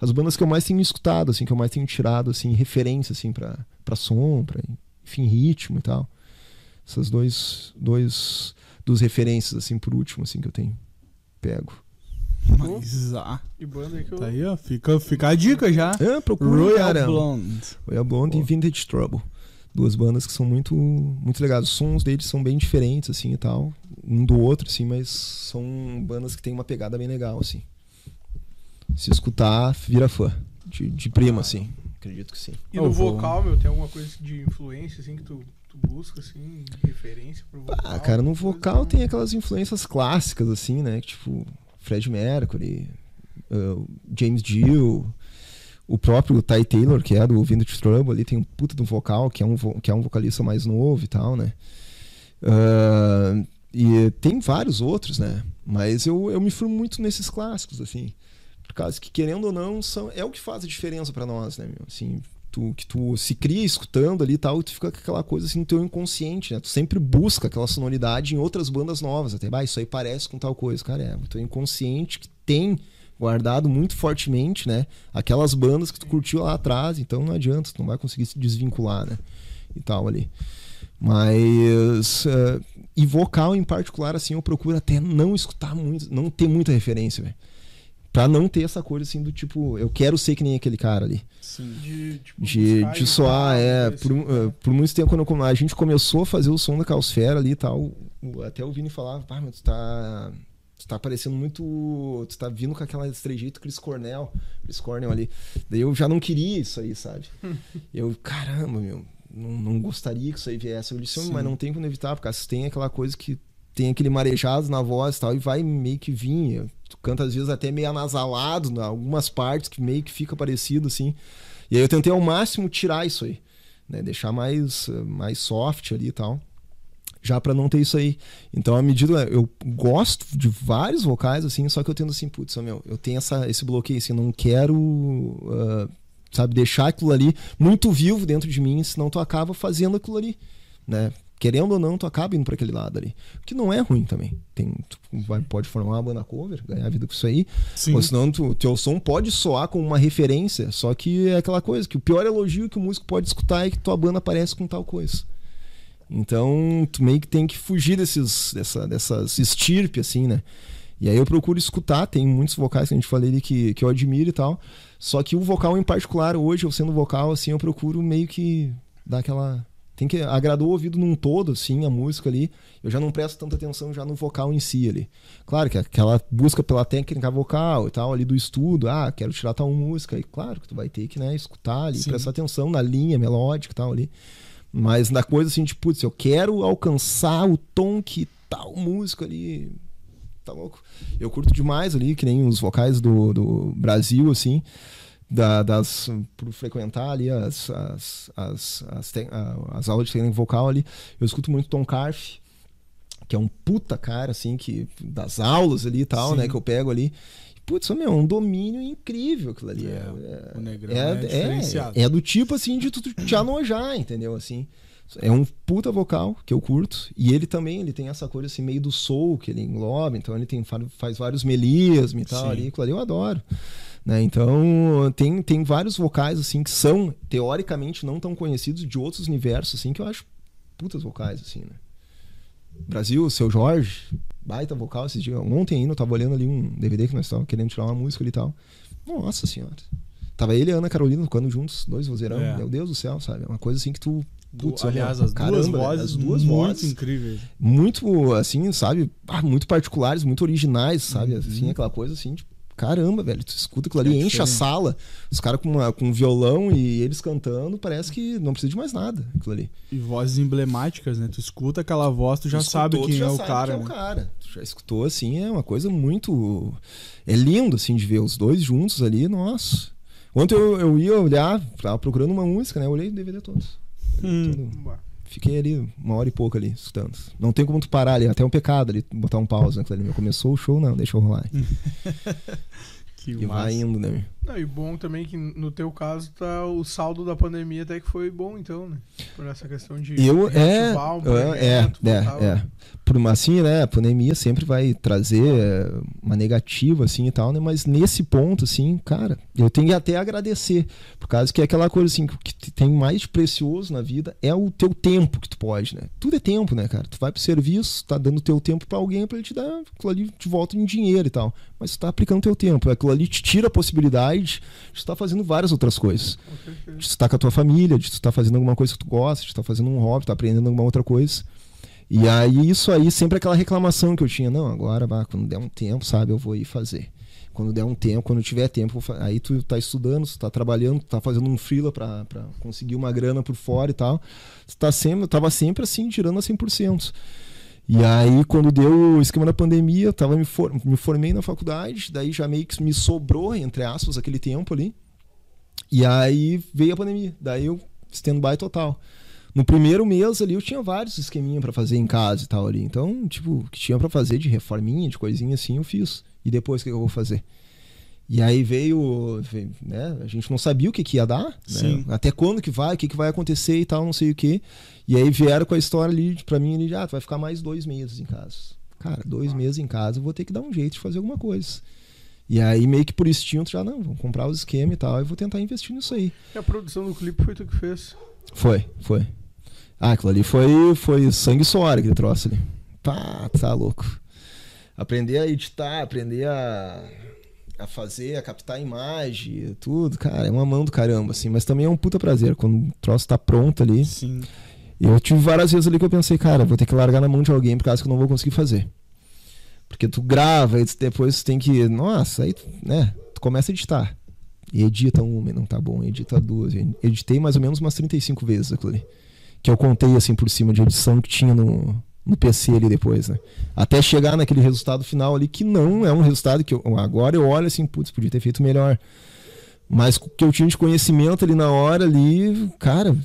as bandas que eu mais tenho escutado, assim, que eu mais tenho tirado, assim, referência, assim, pra, pra som, pra, enfim, ritmo e tal. Essas dois, dois, duas referências, assim, por último, assim, que eu tenho pego. Mas, ah, E banda que eu. tá aí, ó. Fica, fica a dica já. Ah, procura, Royal cara. Blonde. Royal Blonde e Vintage Trouble. Duas bandas que são muito muito legais. Os sons deles são bem diferentes, assim, e tal. Um do outro, assim, mas são bandas que têm uma pegada bem legal, assim. Se escutar, vira fã. De, de prima, assim. Acredito que sim. E Eu no vou- vocal, meu, tem alguma coisa de influência, assim, que tu, tu busca, assim, de referência pro vocal? Ah, cara, no vocal que- tem aquelas influências clássicas, assim, né? Tipo, Fred Mercury, uh, James Dio, o próprio Ty Taylor, que é do Vintage Trouble, ali tem um puta do vocal, que é um, que é um vocalista mais novo e tal, né? Ah, e tem vários outros, né? Mas eu, eu me firmo muito nesses clássicos, assim. Por causa que, querendo ou não, são, é o que faz a diferença pra nós, né, meu? Assim, tu, que tu se cria escutando ali e tal, e tu fica com aquela coisa assim no teu inconsciente, né? Tu sempre busca aquela sonoridade em outras bandas novas. Até, bah, isso aí parece com tal coisa. Cara, é o teu inconsciente que tem guardado muito fortemente, né? Aquelas bandas que tu curtiu lá atrás, então não adianta, tu não vai conseguir se desvincular, né? E tal ali. Mas. eh, e vocal em particular, assim, eu procuro até não escutar muito, não ter muita referência, velho. Pra não ter essa coisa assim do tipo, eu quero ser que nem aquele cara ali. Sim. De, tipo, De, de soar, é. Por, uh, por muito tempo, quando a gente começou a fazer o som da Calsfera ali e tal, até o Vini falava, pá, mas tu tá. Tu tá parecendo muito. Tu tá vindo com aquela trejeito Chris Cornell. Chris Cornell ali. Daí eu já não queria isso aí, sabe? eu, caramba, meu. Não, não gostaria que isso aí viesse. Eu disse, mas não tem como evitar, porque tem aquela coisa que tem aquele marejado na voz e tal, e vai meio que vir. Tu canta às vezes até meio anasalado, em algumas partes que meio que fica parecido assim. E aí eu tentei ao máximo tirar isso aí, né? Deixar mais, mais soft ali e tal. Já pra não ter isso aí. Então, à medida. Eu gosto de vários vocais, assim, só que eu tendo assim, putz, meu, eu tenho essa, esse bloqueio, assim, não quero. ah, sabe, deixar aquilo ali muito vivo dentro de mim, senão tu acaba fazendo aquilo ali, né? Querendo ou não, tu acaba indo pra aquele lado ali. O que não é ruim também. Tem, tu vai, pode formar uma banda cover, ganhar vida com isso aí. Sim. Ou senão tu, teu som pode soar como uma referência, só que é aquela coisa, que o pior elogio que o músico pode escutar é que tua banda aparece com tal coisa. Então, tu meio que tem que fugir desses, dessa, dessas estirpe, assim, né? E aí eu procuro escutar, tem muitos vocais que a gente falei ali que, que eu admiro e tal. Só que o vocal em particular, hoje, eu sendo vocal, assim, eu procuro meio que dar aquela. Tem que agradar o ouvido num todo, assim, a música ali. Eu já não presto tanta atenção já no vocal em si ali. Claro que aquela busca pela técnica vocal e tal, ali do estudo, ah, quero tirar tal música. E claro que tu vai ter que, né, escutar ali, Sim. prestar atenção na linha melódica e tal ali. Mas na coisa assim, tipo, putz, eu quero alcançar o tom que tal música ali. Tá louco? Eu curto demais ali, que nem os vocais do, do Brasil, assim. Da, das, por frequentar ali as, as, as, as, te- as aulas de técnica vocal ali. Eu escuto muito Tom Carf, que é um puta cara, assim, que das aulas ali e tal, Sim. né, que eu pego ali. Putz, meu, é um domínio incrível aquilo ali. É, É, o Negrão é diferenciado. é, é do tipo assim de tu te anojar, entendeu? Assim. É um puta vocal que eu curto. E ele também, ele tem essa coisa assim, meio do soul que ele engloba. Então ele tem, fa- faz vários melismos e tal Sim. ali. Aquilo ali eu adoro. Né? Então, tem, tem vários vocais, assim, que são, teoricamente, não tão conhecidos de outros universos, assim, que eu acho putas vocais, assim, né? Brasil, Seu Jorge, baita vocal esses dias. Ontem ainda eu tava olhando ali um DVD que nós estávamos querendo tirar uma música ali e tal. Nossa senhora. Tava ele e a Ana Carolina tocando juntos, dois vozeirão. É. Meu Deus do céu, sabe? Uma coisa assim que tu. Putz, aliás, olha, as caramba, duas vozes as duas muito vozes incríveis. muito assim, sabe? Ah, muito particulares, muito originais, sabe? Uhum. Assim, aquela coisa assim, tipo, caramba, velho, tu escuta aquilo ali, É enche a sala, os caras com, uma- com um violão e eles cantando, parece que não precisa de mais nada, aquilo ali. E vozes emblemáticas, né? Tu escuta aquela voz, tu já Tu sabe quem tu já é o sabe cara. quem é o né? cara. Tu já escutou, assim, é uma coisa muito... É lindo, assim, de ver os dois juntos ali, nossa. Ontem eu, eu ia olhar, tava procurando uma música, né? Eu olhei o DVD todo. Hum. Todo-. Fiquei ali uma hora e pouco ali, escutando. Não tem como tu parar ali, até um pecado ali, botar um pause ali. Começou o show, não, deixa eu rolar. Que E massa. vai indo, né? Não, e bom também que no teu caso tá o saldo da pandemia até que foi bom então, né? Por essa questão de Eu, é, um é, é, voltar- é. Por uma, assim, né, a pandemia sempre vai trazer é, uma negativa, assim, e tal, né, mas nesse ponto, assim, cara, eu tenho que até agradecer, por causa que é aquela coisa, assim, que tem mais de precioso na vida é o teu tempo que tu pode, né, tudo é tempo, né, cara, tu vai pro serviço, tá dando teu tempo pra alguém pra ele te dar aquilo ali de volta em dinheiro e tal, mas tu tá aplicando teu tempo, aquilo ali te tira a possibilidade de tu tá fazendo várias outras coisas, de estar com a tua família, de estar fazendo alguma coisa que tu gosta, de estar fazendo um hobby, tá aprendendo alguma outra coisa. E aí, isso aí, sempre aquela reclamação que eu tinha, não, agora, bah, quando der um tempo, sabe, eu vou ir fazer. Quando der um tempo, quando tiver tempo, aí tu tá estudando, tu tá trabalhando, tu tá fazendo um freela pra, pra conseguir uma grana por fora e tal. Tu tá sempre, tava sempre assim, tirando a 100%. E aí, quando deu o esquema da pandemia, eu tava me, for- me formei na faculdade, daí já meio que me sobrou, entre aspas, aquele tempo ali. E aí veio a pandemia. Daí eu stand-by total. No primeiro mês ali eu tinha vários esqueminha pra fazer em casa e tal ali. Então, tipo, o que tinha pra fazer de reforminha, de coisinha assim, eu fiz. E depois o que eu vou fazer? E aí veio, veio, né? A gente não sabia o que, que ia dar, né? Até quando que vai, o que, que vai acontecer e tal, não sei o que. E aí vieram com a história ali pra mim, ali, ah, tu vai ficar mais dois meses em casa. Cara, dois meses em casa eu vou ter que dar um jeito de fazer alguma coisa. E aí, meio que por instinto, já não, vamos comprar os esquemas e tal, e vou tentar investir nisso aí. E a produção do clipe foi tu que fez. Foi, foi. Ah, aquilo ali foi, foi sangue e suor, aquele troço ali. Pá, tá louco. Aprender a editar, aprender a, a fazer, a captar imagem, tudo, cara, é uma mão do caramba, assim. Mas também é um puta prazer quando o troço tá pronto ali. Sim. Eu tive várias vezes ali que eu pensei, cara, vou ter que largar na mão de alguém por causa que eu não vou conseguir fazer. Porque tu grava e depois tu tem que. Nossa, aí, tu, né? Tu começa a editar. E edita uma e não tá bom, edita duas. E Editei mais ou menos umas 35 vezes aquilo ali. Que eu contei assim por cima de edição que tinha no, no PC ali depois, né? Até chegar naquele resultado final ali, que não é um resultado que eu, agora eu olho assim, putz, podia ter feito melhor. Mas o que eu tinha de conhecimento ali na hora ali, cara,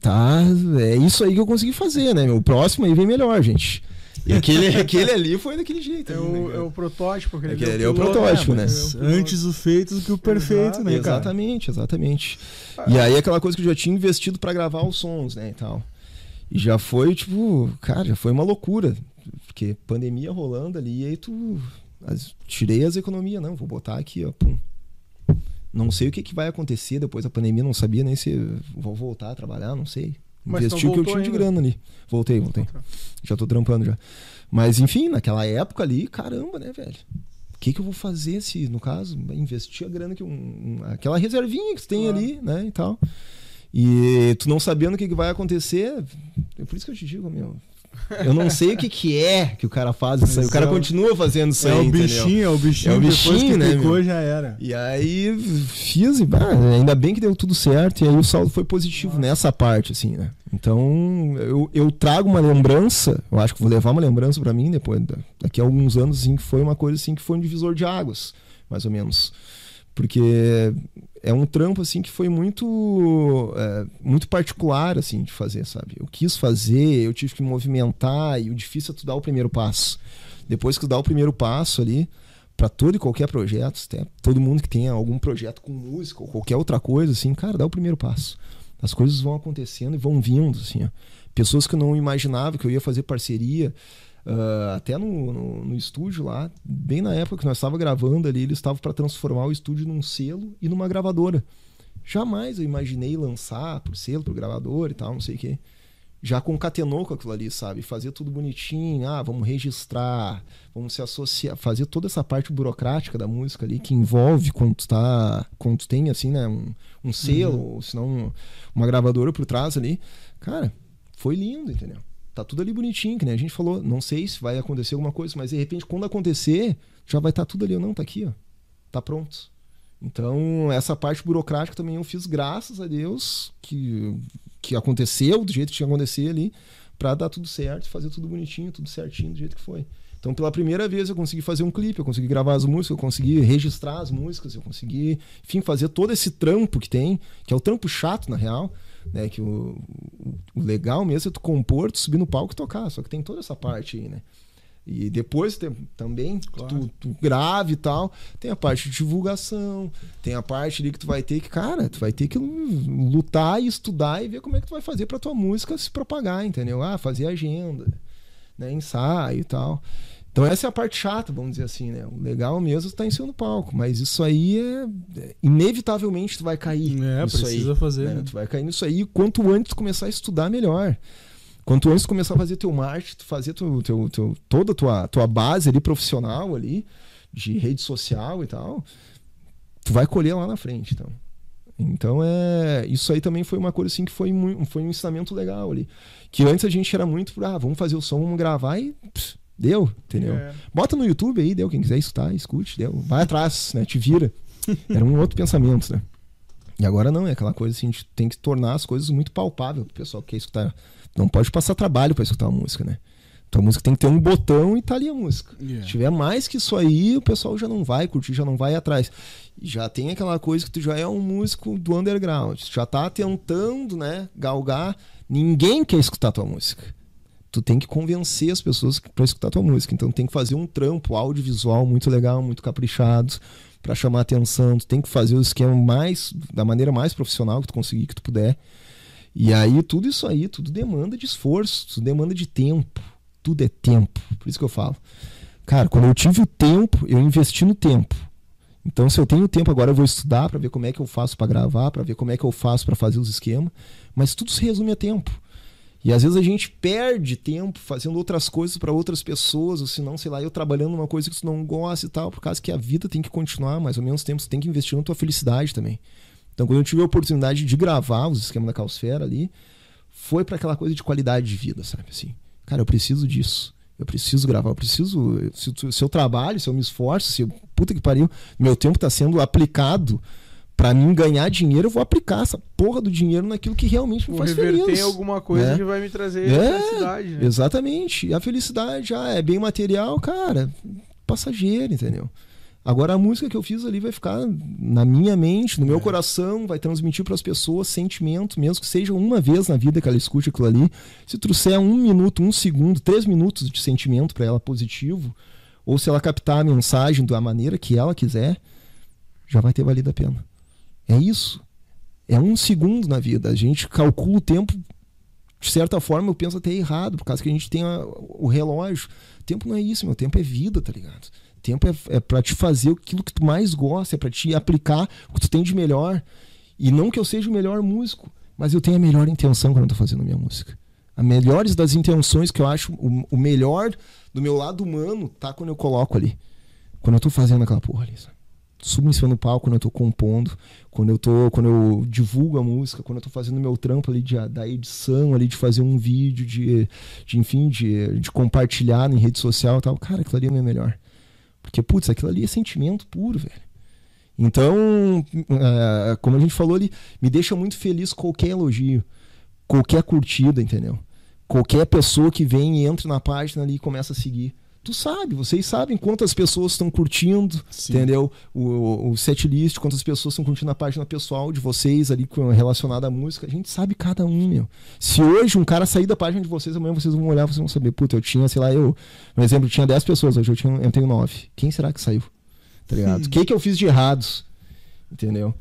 tá, é isso aí que eu consegui fazer, né? O próximo aí vem melhor, gente. E aquele, aquele ali foi daquele jeito. É ali, né, o, cara? é o protótipo. Aquele, Aquele ali é o protótipo, né? né? É. Antes o feito do que o perfeito, né, cara? Exatamente, exatamente. E aí aquela coisa que eu já tinha investido pra gravar os sons, né, e tal. E já foi, tipo, cara, já foi uma loucura. Porque pandemia rolando ali, e aí tu. as- tirei as economias, não, vou botar aqui, ó. Pum. Não sei o que, que vai acontecer depois da pandemia, não sabia nem se vou voltar a trabalhar, não sei. Mas tu Investi o que eu tinha de ainda? grana ali. Voltei, voltei. Tá. Já tô trampando já. Mas enfim, naquela época ali, caramba, né, velho? O que, que eu vou fazer se, no caso, investir a grana que um, um- aquela reservinha que tu tem Claro. ali, né, e tal. E tu não sabendo o que, que vai acontecer, é por isso que eu te digo, meu. Eu não sei o que, que é que o cara faz isso aí. O cara é o- continua fazendo isso É aí, o entendeu? bichinho, é o bichinho. É o bichinho, que né, já era. E aí fiz e bah, ainda bem que deu tudo certo e aí o saldo foi positivo nessa parte, assim, né? Então eu, eu trago uma lembrança, eu acho que vou levar uma lembrança pra mim depois, da- daqui a alguns anos, assim, que foi uma coisa assim que foi um divisor de águas, mais ou menos. Porque é um trampo assim que foi muito é, muito particular assim de fazer, sabe? Eu quis fazer, eu tive que me movimentar e o difícil é tu dar o primeiro passo. Depois que tu dá o primeiro passo ali, para todo e qualquer projeto, até todo mundo que tenha algum projeto com música ou qualquer outra coisa, assim, cara, dá o primeiro passo. As coisas vão acontecendo e vão vindo, assim, ó. Pessoas que eu não imaginava que eu ia fazer parceria, Uh, até no, no, no, estúdio lá, bem na época que nós estávamos gravando ali, eles estavam para transformar o estúdio num selo e numa gravadora. Jamais eu imaginei lançar por selo, por gravador e tal, não sei o quê. Já concatenou com aquilo ali, sabe? Fazer tudo bonitinho, ah, vamos registrar, vamos se associar, fazer toda essa parte burocrática da música ali que envolve quando tu tá, quando tu tem assim, né, um, um selo, uhum. ou se não uma gravadora por trás ali. Cara, foi lindo, entendeu? Tá tudo ali bonitinho, que nem a gente falou. Não sei se vai acontecer alguma coisa, mas de repente, quando acontecer, já vai estar tá tudo ali. Não, tá aqui, ó. Tá pronto. Então, essa parte burocrática também eu fiz graças a Deus que, que aconteceu do jeito que tinha que acontecer ali, para dar tudo certo, fazer tudo bonitinho, tudo certinho do jeito que foi. Então, pela primeira vez eu consegui fazer um clipe, eu consegui gravar as músicas, eu consegui registrar as músicas, eu consegui, enfim, fazer todo esse trampo que tem, que é o trampo chato, na real, né? Que o, o, legal mesmo é tu compor, tu subir no palco e tocar. Só que tem toda essa parte aí, né? E depois tem, também claro. tu, tu grave e tal, tem a parte de divulgação, tem a parte ali que tu vai ter que, cara, tu vai ter que lutar e estudar e ver como é que tu vai fazer pra tua música se propagar, entendeu? Ah, fazer agenda, né, ensaio e tal. Então essa é a parte chata, vamos dizer assim, né? O legal mesmo está em cima do palco, mas isso aí é, é inevitavelmente tu vai cair. É, precisa aí, fazer. Né? Tu vai cair nisso aí. Quanto antes tu começar a estudar melhor. Quanto antes tu começar a fazer teu marketing, fazer teu, teu, teu, toda a tua, tua base ali profissional ali, de rede social e tal, tu vai colher lá na frente, então. Então é. Isso aí também foi uma coisa assim que foi, muito, foi um ensinamento legal ali. Que antes a gente era muito, ah, vamos fazer o som, vamos gravar e. Pss, Deu, entendeu? É. Bota no YouTube aí, deu. Quem quiser escutar, escute, deu. Vai atrás, né? Te vira. Era um outro pensamento, né? E agora não, é aquela coisa assim, a gente tem que tornar as coisas muito palpáveis pro pessoal que quer escutar. Não pode passar trabalho para escutar uma música, né? Tua música tem que ter um botão e tá ali a música. Yeah. Se tiver mais que isso aí, o pessoal já não vai curtir, já não vai atrás. Já tem aquela coisa que tu já é um músico do underground, já tá tentando, né, galgar. Ninguém quer escutar tua música tu tem que convencer as pessoas para escutar tua música. Então tem que fazer um trampo audiovisual muito legal, muito caprichado para chamar atenção. Tu tem que fazer o esquema mais da maneira mais profissional que tu conseguir, que tu puder. E aí tudo isso aí, tudo demanda de esforço, tudo demanda de tempo. Tudo é tempo. Por isso que eu falo. Cara, quando eu tive o tempo, eu investi no tempo. Então, se eu tenho tempo agora, eu vou estudar para ver como é que eu faço para gravar, para ver como é que eu faço para fazer os esquemas. Mas tudo se resume a tempo. E às vezes a gente perde tempo fazendo outras coisas para outras pessoas, ou se não, sei lá, eu trabalhando numa coisa que tu não gosta e tal, por causa que a vida tem que continuar mais ou menos tempo, você tem que investir na tua felicidade também. Então, quando eu tive a oportunidade de gravar os esquemas da Calsfera ali, foi para aquela coisa de qualidade de vida, sabe? Assim, cara, eu preciso disso. Eu preciso gravar, eu preciso. Se, se eu trabalho, se eu me esforço, se puta que pariu, meu tempo está sendo aplicado para mim ganhar dinheiro, eu vou aplicar essa porra do dinheiro naquilo que realmente me faz feliz. Tem alguma coisa né? que vai me trazer é, felicidade. Né? Exatamente. E a felicidade já é bem material, cara, passageiro, entendeu? Agora a música que eu fiz ali vai ficar na minha mente, no meu é. coração, vai transmitir para as pessoas sentimento, mesmo que seja uma vez na vida que ela escute aquilo ali. Se trouxer um minuto, um segundo, três minutos de sentimento para ela positivo, ou se ela captar a mensagem da maneira que ela quiser, já vai ter valido a pena. É isso. É um segundo na vida. A gente calcula o tempo, de certa forma, eu penso até errado, por causa que a gente tem a, o relógio. Tempo não é isso, meu tempo é vida, tá ligado? Tempo é, é para te fazer aquilo que tu mais gosta, é para te aplicar o que tu tem de melhor. E não que eu seja o melhor músico, mas eu tenho a melhor intenção quando eu tô fazendo minha música. A melhores das intenções que eu acho o, o melhor do meu lado humano tá quando eu coloco ali. Quando eu tô fazendo aquela porra ali, sabe? Subo em cima do palco quando eu tô compondo, quando eu tô, quando eu divulgo a música, quando eu tô fazendo meu trampo ali de, da edição ali, de fazer um vídeo, de, de enfim, de, de compartilhar em rede social e tal, cara, aquilo ali é melhor. Porque, putz, aquilo ali é sentimento puro, velho. Então, uh, como a gente falou ali, me deixa muito feliz qualquer elogio, qualquer curtida, entendeu? Qualquer pessoa que vem e entra na página ali e começa a seguir tu sabe, vocês sabem quantas pessoas estão curtindo, Sim. entendeu? O, o setlist, quantas pessoas estão curtindo a página pessoal de vocês ali relacionada à música. A gente sabe cada um, meu. Se hoje um cara sair da página de vocês, amanhã vocês vão olhar, vocês vão saber, puta, eu tinha, sei lá, eu, por exemplo, tinha 10 pessoas, hoje eu, tinha, eu tenho 9. Quem será que saiu? Tá ligado? O que, que eu fiz de errados? Entendeu?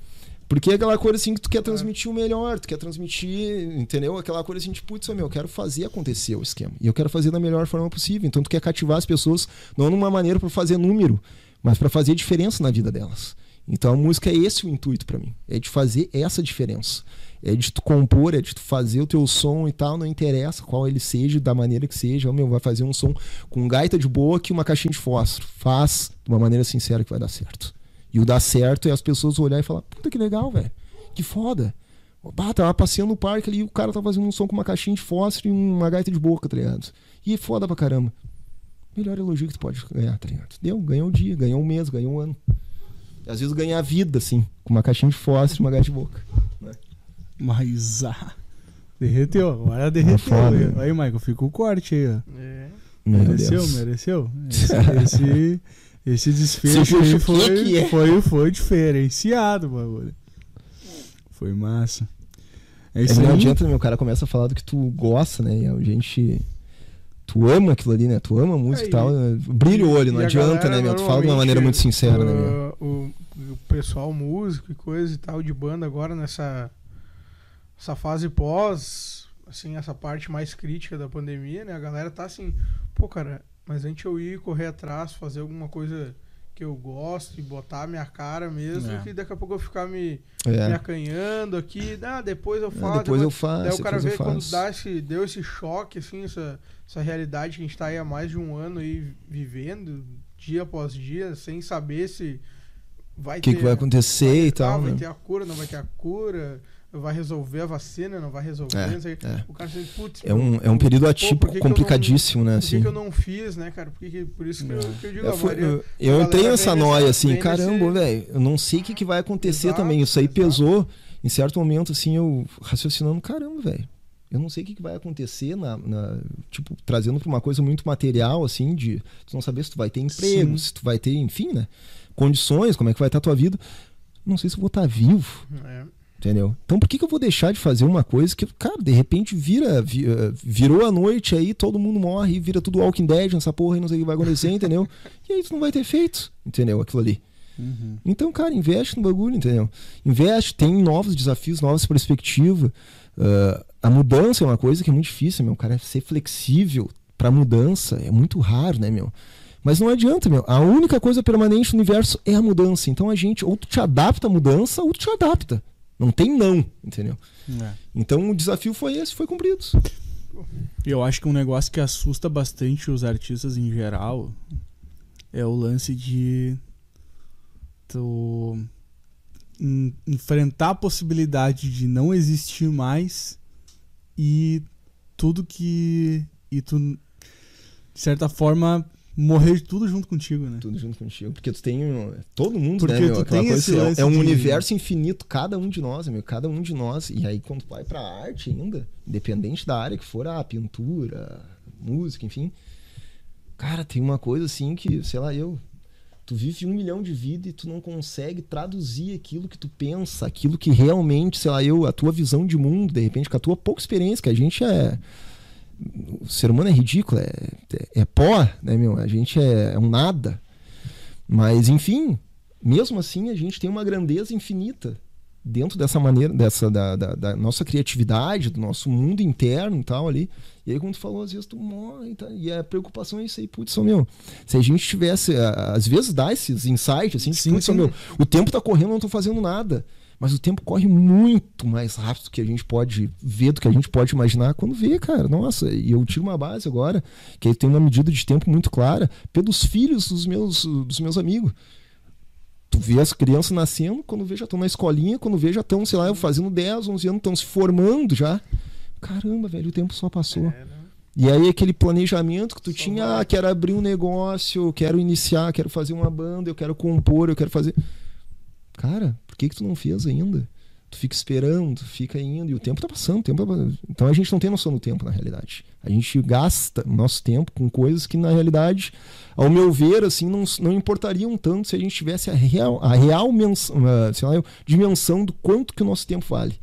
Porque é aquela coisa assim que tu quer transmitir o melhor, tu quer transmitir, entendeu? Aquela coisa assim, tipo, putz, meu, eu quero fazer acontecer o esquema. E eu quero fazer da melhor forma possível. Então tu quer cativar as pessoas, não numa maneira para fazer número, mas para fazer diferença na vida delas. Então a música é esse o intuito para mim, é de fazer essa diferença. É de tu compor, é de tu fazer o teu som e tal, não interessa qual ele seja, da maneira que seja. Meu, vai fazer um som com gaita de boa que uma caixinha de fósforo. Faz de uma maneira sincera que vai dar certo. E o dar certo é as pessoas olhar e falar: puta que legal, velho. Que foda. Bah, tava passeando no parque ali e o cara tá fazendo um som com uma caixinha de fósforo e uma gaita de boca, tá ligado? E é foda pra caramba. Melhor elogio que tu pode ganhar, tá ligado? Deu, ganhou um dia, ganhou um mês, ganhou um ano. E às vezes ganhar a vida, assim, com uma caixinha de fósforo e uma gaita de boca. Né? Mas ah, derreteu, agora derreteu. foda, né? aí, Michael, fica o corte aí, ó. É. Mereceu, mereceu. Esse, esse, esse desfecho aí foi, que é? foi, foi diferenciado, bagulho. Foi massa. É É isso não aí. adianta, meu, o cara começa a falar do que tu gosta, né? E a gente. Tu ama aquilo ali, né? Tu ama a música É, e tal. né? Brilha o olho, não adianta, galera, né, meu? Tu fala de uma maneira muito sincera, né, meu? uh, O, o pessoal músico e coisa e tal de banda agora nessa essa fase pós, assim, essa parte mais crítica da pandemia, né? A galera tá assim, pô, cara, mas antes eu ir correr atrás, fazer alguma coisa que eu gosto e botar a minha cara mesmo, É. que daqui a pouco eu ficar me, me É. acanhando aqui, ah, depois eu Ah, faço. depois eu faço. Daí o cara depois vê quando dá esse, deu esse choque, assim, essa, essa realidade que a gente tá aí há mais de um ano aí vivendo, dia após dia, sem saber se vai O que, ter. que vai acontecer e ah, tal, vai né? ter a cura, não vai ter a cura, vai resolver a vacina, não vai resolver, É, não sei. é. O cara sempre, putz, É um, é um período atípico eu não- complicadíssimo, né? Por que, Assim. que eu não fiz, né, cara? Por, que por isso que eu, que eu digo, É, foi- maioria- eu, eu a entrei galera nessa vem noia assim, caramba, velho, eu não sei o que, que vai acontecer Exato, também. Isso aí exato. pesou. Em certo momento, assim, eu raciocinando, caramba, velho. Eu não sei o que, que vai acontecer na, na- tipo, trazendo pra uma coisa muito material, assim, de tu não saber se tu vai ter emprego, Sim. se tu vai ter, enfim, né? Condições, como é que vai estar a tua vida. Não sei se eu vou estar vivo. É. Entendeu? Então por que, que eu vou deixar de fazer uma coisa que, cara, de repente vira, vi- eh, virou a noite aí, todo mundo morre, vira tudo Walking Dead nessa porra e não sei o que vai acontecer, entendeu? E aí tu não vai ter feito, entendeu? Aquilo ali. Uhum. Então, cara, investe no bagulho, entendeu? Investe, tem novos desafios, novas perspectivas. Ah, a mudança é uma coisa que é muito difícil, meu. Cara, ser flexível pra mudança é muito raro, né, meu? Mas não adianta, meu. A única coisa permanente no universo é a mudança. Então a gente, ou tu te adapta à mudança, ou tu te adapta. Não tem não, entendeu? É. Então o desafio foi esse, foi cumprido. Eu acho que um negócio que assusta bastante os artistas em geral é o lance de tu en- enfrentar a possibilidade de não existir mais e tudo que e tu de certa forma morrer tudo junto contigo, né? Tudo junto contigo. Porque tu tem. um- Todo mundo, Porque né, meu? Aquela coisa esse é- é um de- universo infinito, cada um de nós, meu. Cada um de nós. E aí, quando tu vai pra arte ainda, independente da área que for, a pintura, música, enfim. Cara, tem uma coisa assim que, sei lá, eu. Tu vive um milhão de vidas e tu não consegue traduzir aquilo que tu pensa, aquilo que realmente, sei lá, eu, a tua visão de mundo, de repente, com a tua pouca experiência, que a gente é. O ser humano é ridículo, é, é, é pó, né, meu? A gente é, é um nada. Mas, enfim, mesmo assim, a gente tem uma grandeza infinita dentro dessa maneira, dessa da, da- da nossa criatividade, do nosso mundo interno e tal ali. E aí, como tu falou, às vezes tu morre e, tá, e a preocupação é isso aí, putz, meu, se a gente tivesse, às vezes dá esses insights, assim, Sim, putz, sim. meu, o tempo tá correndo, eu não tô fazendo nada. Mas o tempo corre muito mais rápido do que a gente pode ver, do que a gente pode imaginar quando vê, cara. Nossa, e eu tiro uma base agora, que aí tem uma medida de tempo muito clara, pelos filhos dos meus, dos meus amigos. Tu vê as crianças nascendo, quando vê já estão na escolinha, quando vê já estão, sei lá, fazendo 10, 11 anos, estão se formando já. Caramba, velho, o tempo só passou. É, né? E aí aquele planejamento que tu Só tinha, vai. ah, quero abrir um negócio, quero iniciar, quero fazer uma banda, eu quero compor, eu quero fazer. Cara, por que que tu não fez ainda? Tu fica esperando, tu fica indo, e o tempo tá passando, tempo tá... Então a gente não tem noção do tempo, na realidade. A gente gasta o nosso tempo com coisas que, na realidade, ao meu ver, assim, não, não importariam tanto se a gente tivesse a real, a real menção, sei lá, dimensão do quanto que o nosso tempo vale.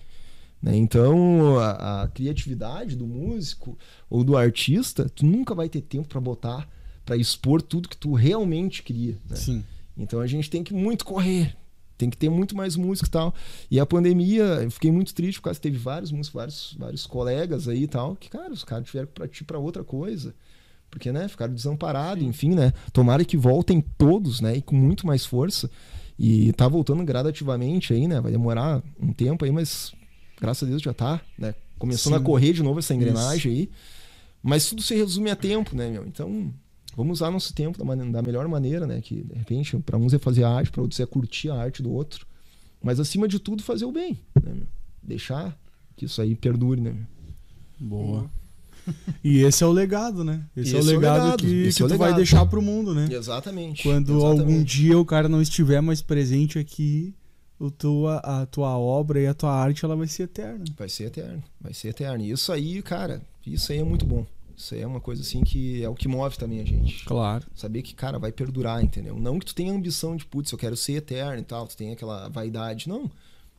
né? Então, a, a criatividade do músico ou do artista, tu nunca vai ter tempo para botar, para expor tudo que tu realmente cria. né? Sim. Então a gente tem que muito correr. Tem que ter muito mais música e tal. E a pandemia, eu fiquei muito triste por causa que teve vários músicos, vários, vários colegas aí e tal, que, cara, os caras tiveram que partir pra outra coisa. Porque, né, ficaram desamparados, enfim, né? Tomara que voltem todos, né, e com muito mais força. E tá voltando gradativamente aí, né? Vai demorar um tempo aí, mas graças a Deus já tá, né? Começando Sim. a correr de novo essa engrenagem aí. Mas tudo se resume a tempo, né, meu? Então, vamos usar nosso tempo da, mane- da melhor maneira, né? Que de repente, para uns é fazer arte, para outros é curtir a arte do outro. Mas acima de tudo, fazer o bem, né, meu? Deixar que isso aí perdure, né, meu? Boa. E esse é o legado, né? Esse, é o Esse é o legado, legado, que, esse que é o tu vai legado. deixar pro mundo, né? Exatamente. Quando exatamente. algum dia o cara não estiver mais presente aqui, o tua, a tua obra e a tua arte ela vai ser eterna. Vai ser eterno, vai ser eterno. E isso aí, cara, isso aí é muito bom. Isso aí é uma coisa assim que é o que move também a gente. Claro. Saber que, cara, vai perdurar, entendeu? Não que tu tenha ambição de, putz, eu quero ser eterno e tal, tu tem aquela vaidade, não.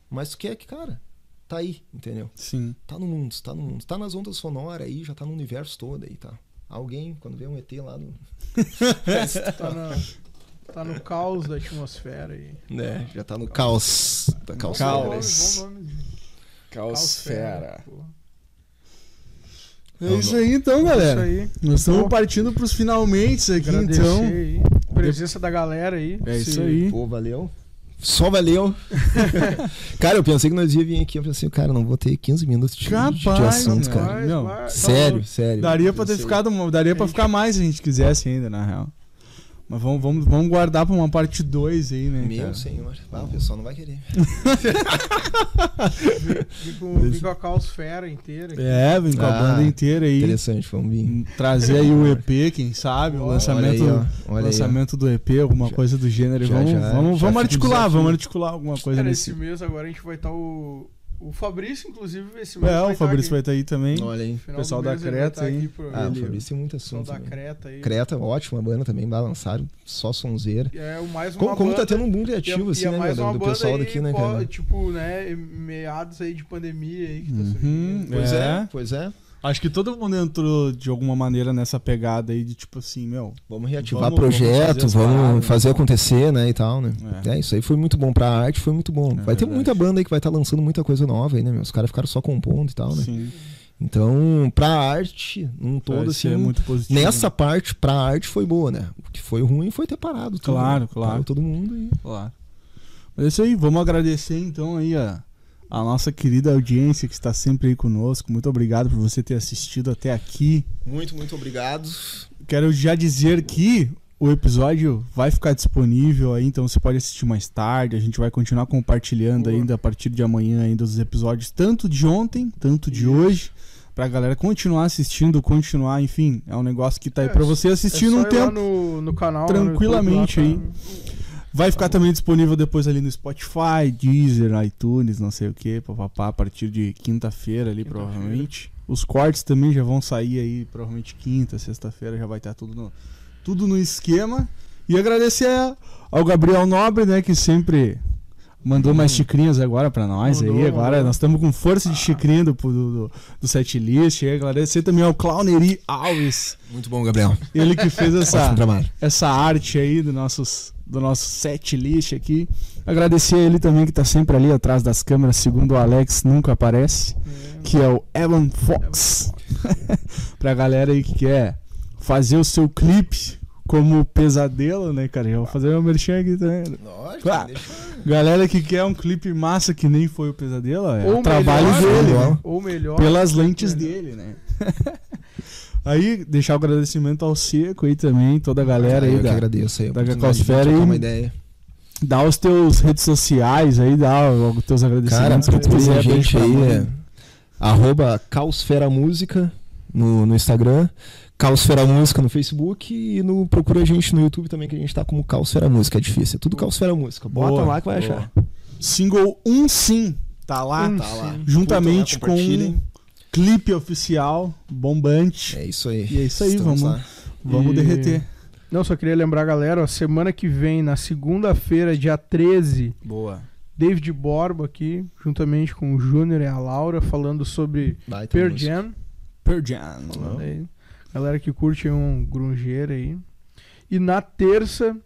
Mas tu quer que, cara, tá aí, entendeu? Sim. Tá no mundo, tá no mundo. Tá nas ondas sonoras aí, já tá no universo todo aí, tá? Alguém, quando vê um ET lá no. Tá, na- tá no caos da atmosfera aí. né? Já tá no caos. Da caos. Caos. Bom nome, bom nome. Caosfera. É isso aí então, galera. Isso aí. Nós estamos partindo pros finalmente aqui, Agradecer então. aí. Presença da galera aí. É isso aí. Pô, valeu. Só valeu. cara, eu pensei que nós ia vir aqui. Eu pensei, cara, não vou ter 15 minutos de, de- de Capaz, assunto, cara. Não, tá Sério, sério. Daria pra Eu ter ficado, daria pra ficar mais se a gente quisesse ainda, na real. Mas vamos, vamos, vamos guardar pra uma parte 2 aí, né? Meu cara? senhor. Ah, o pessoal não vai querer. Vim com, vim com a caosfera inteira. aqui. É, vem com a Ah, banda inteira aí. Interessante, vamos vir. Trazer aí o EP, quem sabe, o Olha lançamento, aí. Olha aí, lançamento do EP, alguma Já- coisa do gênero. já- vamos, já- vamos, já vamos o articular, vamos articular alguma coisa Cara, nesse. esse mês agora a gente vai estar o. O Fabrício, inclusive, esse mês. É, vai o tá Fabrício aqui. vai estar aí também. Olha aí. Final pessoal do da Creta tá aí. Ah, o Fabrício tem muito pessoal assunto. da? Creta aí. Creta, ótima banda também, balançaram, só sonzeira. É o mais uma Como, como tá tendo um boom é- criativo, e assim, é né, do pessoal daqui, né, cara? Tipo, né, meados aí de pandemia aí que tá Uhum. surgindo. Pois é. É. pois é. Acho que todo mundo entrou de alguma maneira nessa pegada aí de tipo assim, meu. Vamos reativar Vamos- vamos projeto, fazer as vamos paradas, fazer né? acontecer, né, e tal, né? É. É, isso aí foi muito bom pra arte, foi muito bom. É vai ter verdade. muita banda aí que vai estar lançando muita coisa nova aí, né, meu? Os caras ficaram só compondo e tal, né? Sim. Então, pra arte, num todo, assim, muito positivo. nessa parte, pra arte foi boa, né? O que foi ruim foi ter parado tudo. Claro, né? claro. Parou todo mundo e... Claro. Mas é isso aí, vamos agradecer então aí a, a nossa querida audiência que está sempre aí conosco. Muito obrigado por você ter assistido até aqui. Muito, muito obrigado. Quero já dizer que o episódio vai ficar disponível aí, então você pode assistir mais tarde. A gente vai continuar compartilhando Boa. ainda a partir de amanhã ainda os episódios, tanto de ontem, tanto de hoje. Pra galera continuar assistindo, continuar, enfim, é um negócio que tá aí É, pra você assistir é num tempo. no, no canal. no tranquilamente YouTube, lá, Vai ficar também disponível depois ali no Spotify, Deezer, iTunes, não sei o que, papapá, a partir de quinta-feira ali, Quinta-feira. provavelmente. Os cortes também já vão sair aí, provavelmente quinta, sexta-feira, já vai estar tudo no, tudo no esquema. E agradecer a- ao Gabriel Nobre, né, que sempre mandou mais xicrinhas agora pra nós Mandou, aí. Agora mandou. nós estamos com força de xicrinha do, do, do, do setlist. E agradecer também ao Clowneri Alves, Muito bom, Gabriel. ele que fez essa essa arte aí do nossos do nosso set list aqui. Agradecer a ele também que tá sempre ali atrás das câmeras, segundo o Alex, nunca aparece, É, que é o Evan Fox. pra galera aí que quer fazer o seu clipe como pesadelo, né, cara? Eu vou fazer meu merchan aqui também. Lógico, Claro. deixa- Galera que quer um clipe massa que nem foi o pesadelo, é o trabalho melhor, dele, né? né? Ou melhor. pelas lentes melhor. dele, né? aí, deixar o agradecimento ao Seco aí também, toda a galera Ah, aí eu que da, agradeço aí. da Cacosfera aí. uma ideia. Dá os teus redes sociais aí, dá os teus Cara, agradecimentos que tu quiser. a gente aí, é arroba Caosfera Música no, no Instagram, Caosfera Música no Facebook e no procura a gente no YouTube também, que a gente tá como Caosfera Música, é difícil, é tudo Caosfera Música. Bota Boa, lá que vai boa. achar. Single Um Sim, tá lá, Um tá Sim. lá. Juntamente lá, com um clipe oficial, bombante. É isso aí. E é isso aí, Estamos vamos, lá. vamos E- derreter. Não, só queria lembrar, galera, ó, semana que vem, na segunda-feira, dia 13, Boa. David Borba aqui, juntamente com o Júnior e a Laura, falando sobre Baita Pearl. Jam. Pearl Jam. Falando aí. Galera que curte um grungeiro aí. E na terça,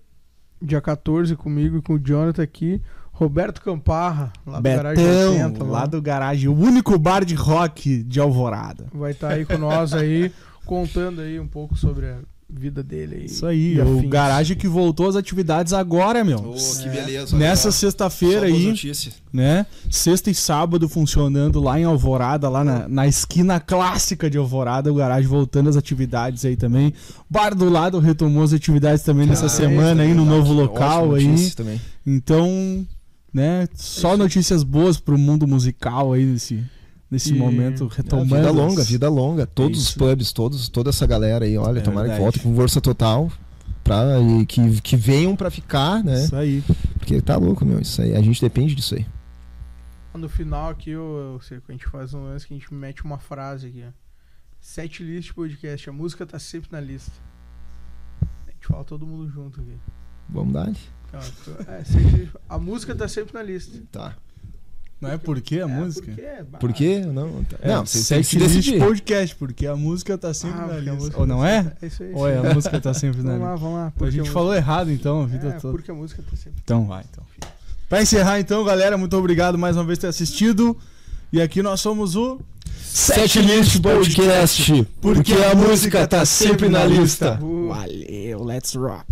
dia 14, comigo e com o Jonathan aqui, Roberto Camparra, lá do Garagem Betão, 80. lá do garagem, o único bar de rock de Alvorada. Vai estar aí com nós aí, contando aí um pouco sobre a vida dele aí. Isso aí, e o afins. garagem que voltou às atividades agora, meu. Ô, que É. beleza. Nessa olha só. sexta-feira aí, notícias. né? Sexta e sábado funcionando lá em Alvorada, lá na, na esquina clássica de Alvorada, o garagem voltando às atividades aí também. Bar do lado retomou as atividades também nessa Ah, semana aí no verdade. novo local aí. Também. Então, né, só notícias boas pro mundo musical aí nesse, nesse E- momento É, retomando. vida longa, vida longa. Todos os Isso. pubs, todos, toda essa galera aí, olha, É tomara verdade. que com força total. Pra, e que, que venham pra ficar, né? Isso aí. Porque tá louco, meu. Isso aí, a gente depende disso aí. No final aqui, eu, eu sei que a gente faz um lance que a gente mete uma frase aqui, ó. Set list podcast, a música tá sempre na lista. A gente fala todo mundo junto aqui. Vamos dar? Tô- é, a música tá sempre na lista. Tá. Não é porque a É, música? Porque, bah, Por quê? Não, tá. É, não vocês têm que decidir. Podcast, porque a música tá sempre ah, na lista. Ou não tá é? É isso aí. Ou é, a música tá sempre na Vamos lá, lista. vamos lá. A gente falou errado então a vida é, toda. porque a música tá sempre. Então vai, então. Pra encerrar então, galera, muito obrigado mais uma vez por ter assistido. E aqui nós somos o Sete List Podcast. Porque a música tá sempre na lista. Uh. Valeu, let's rock.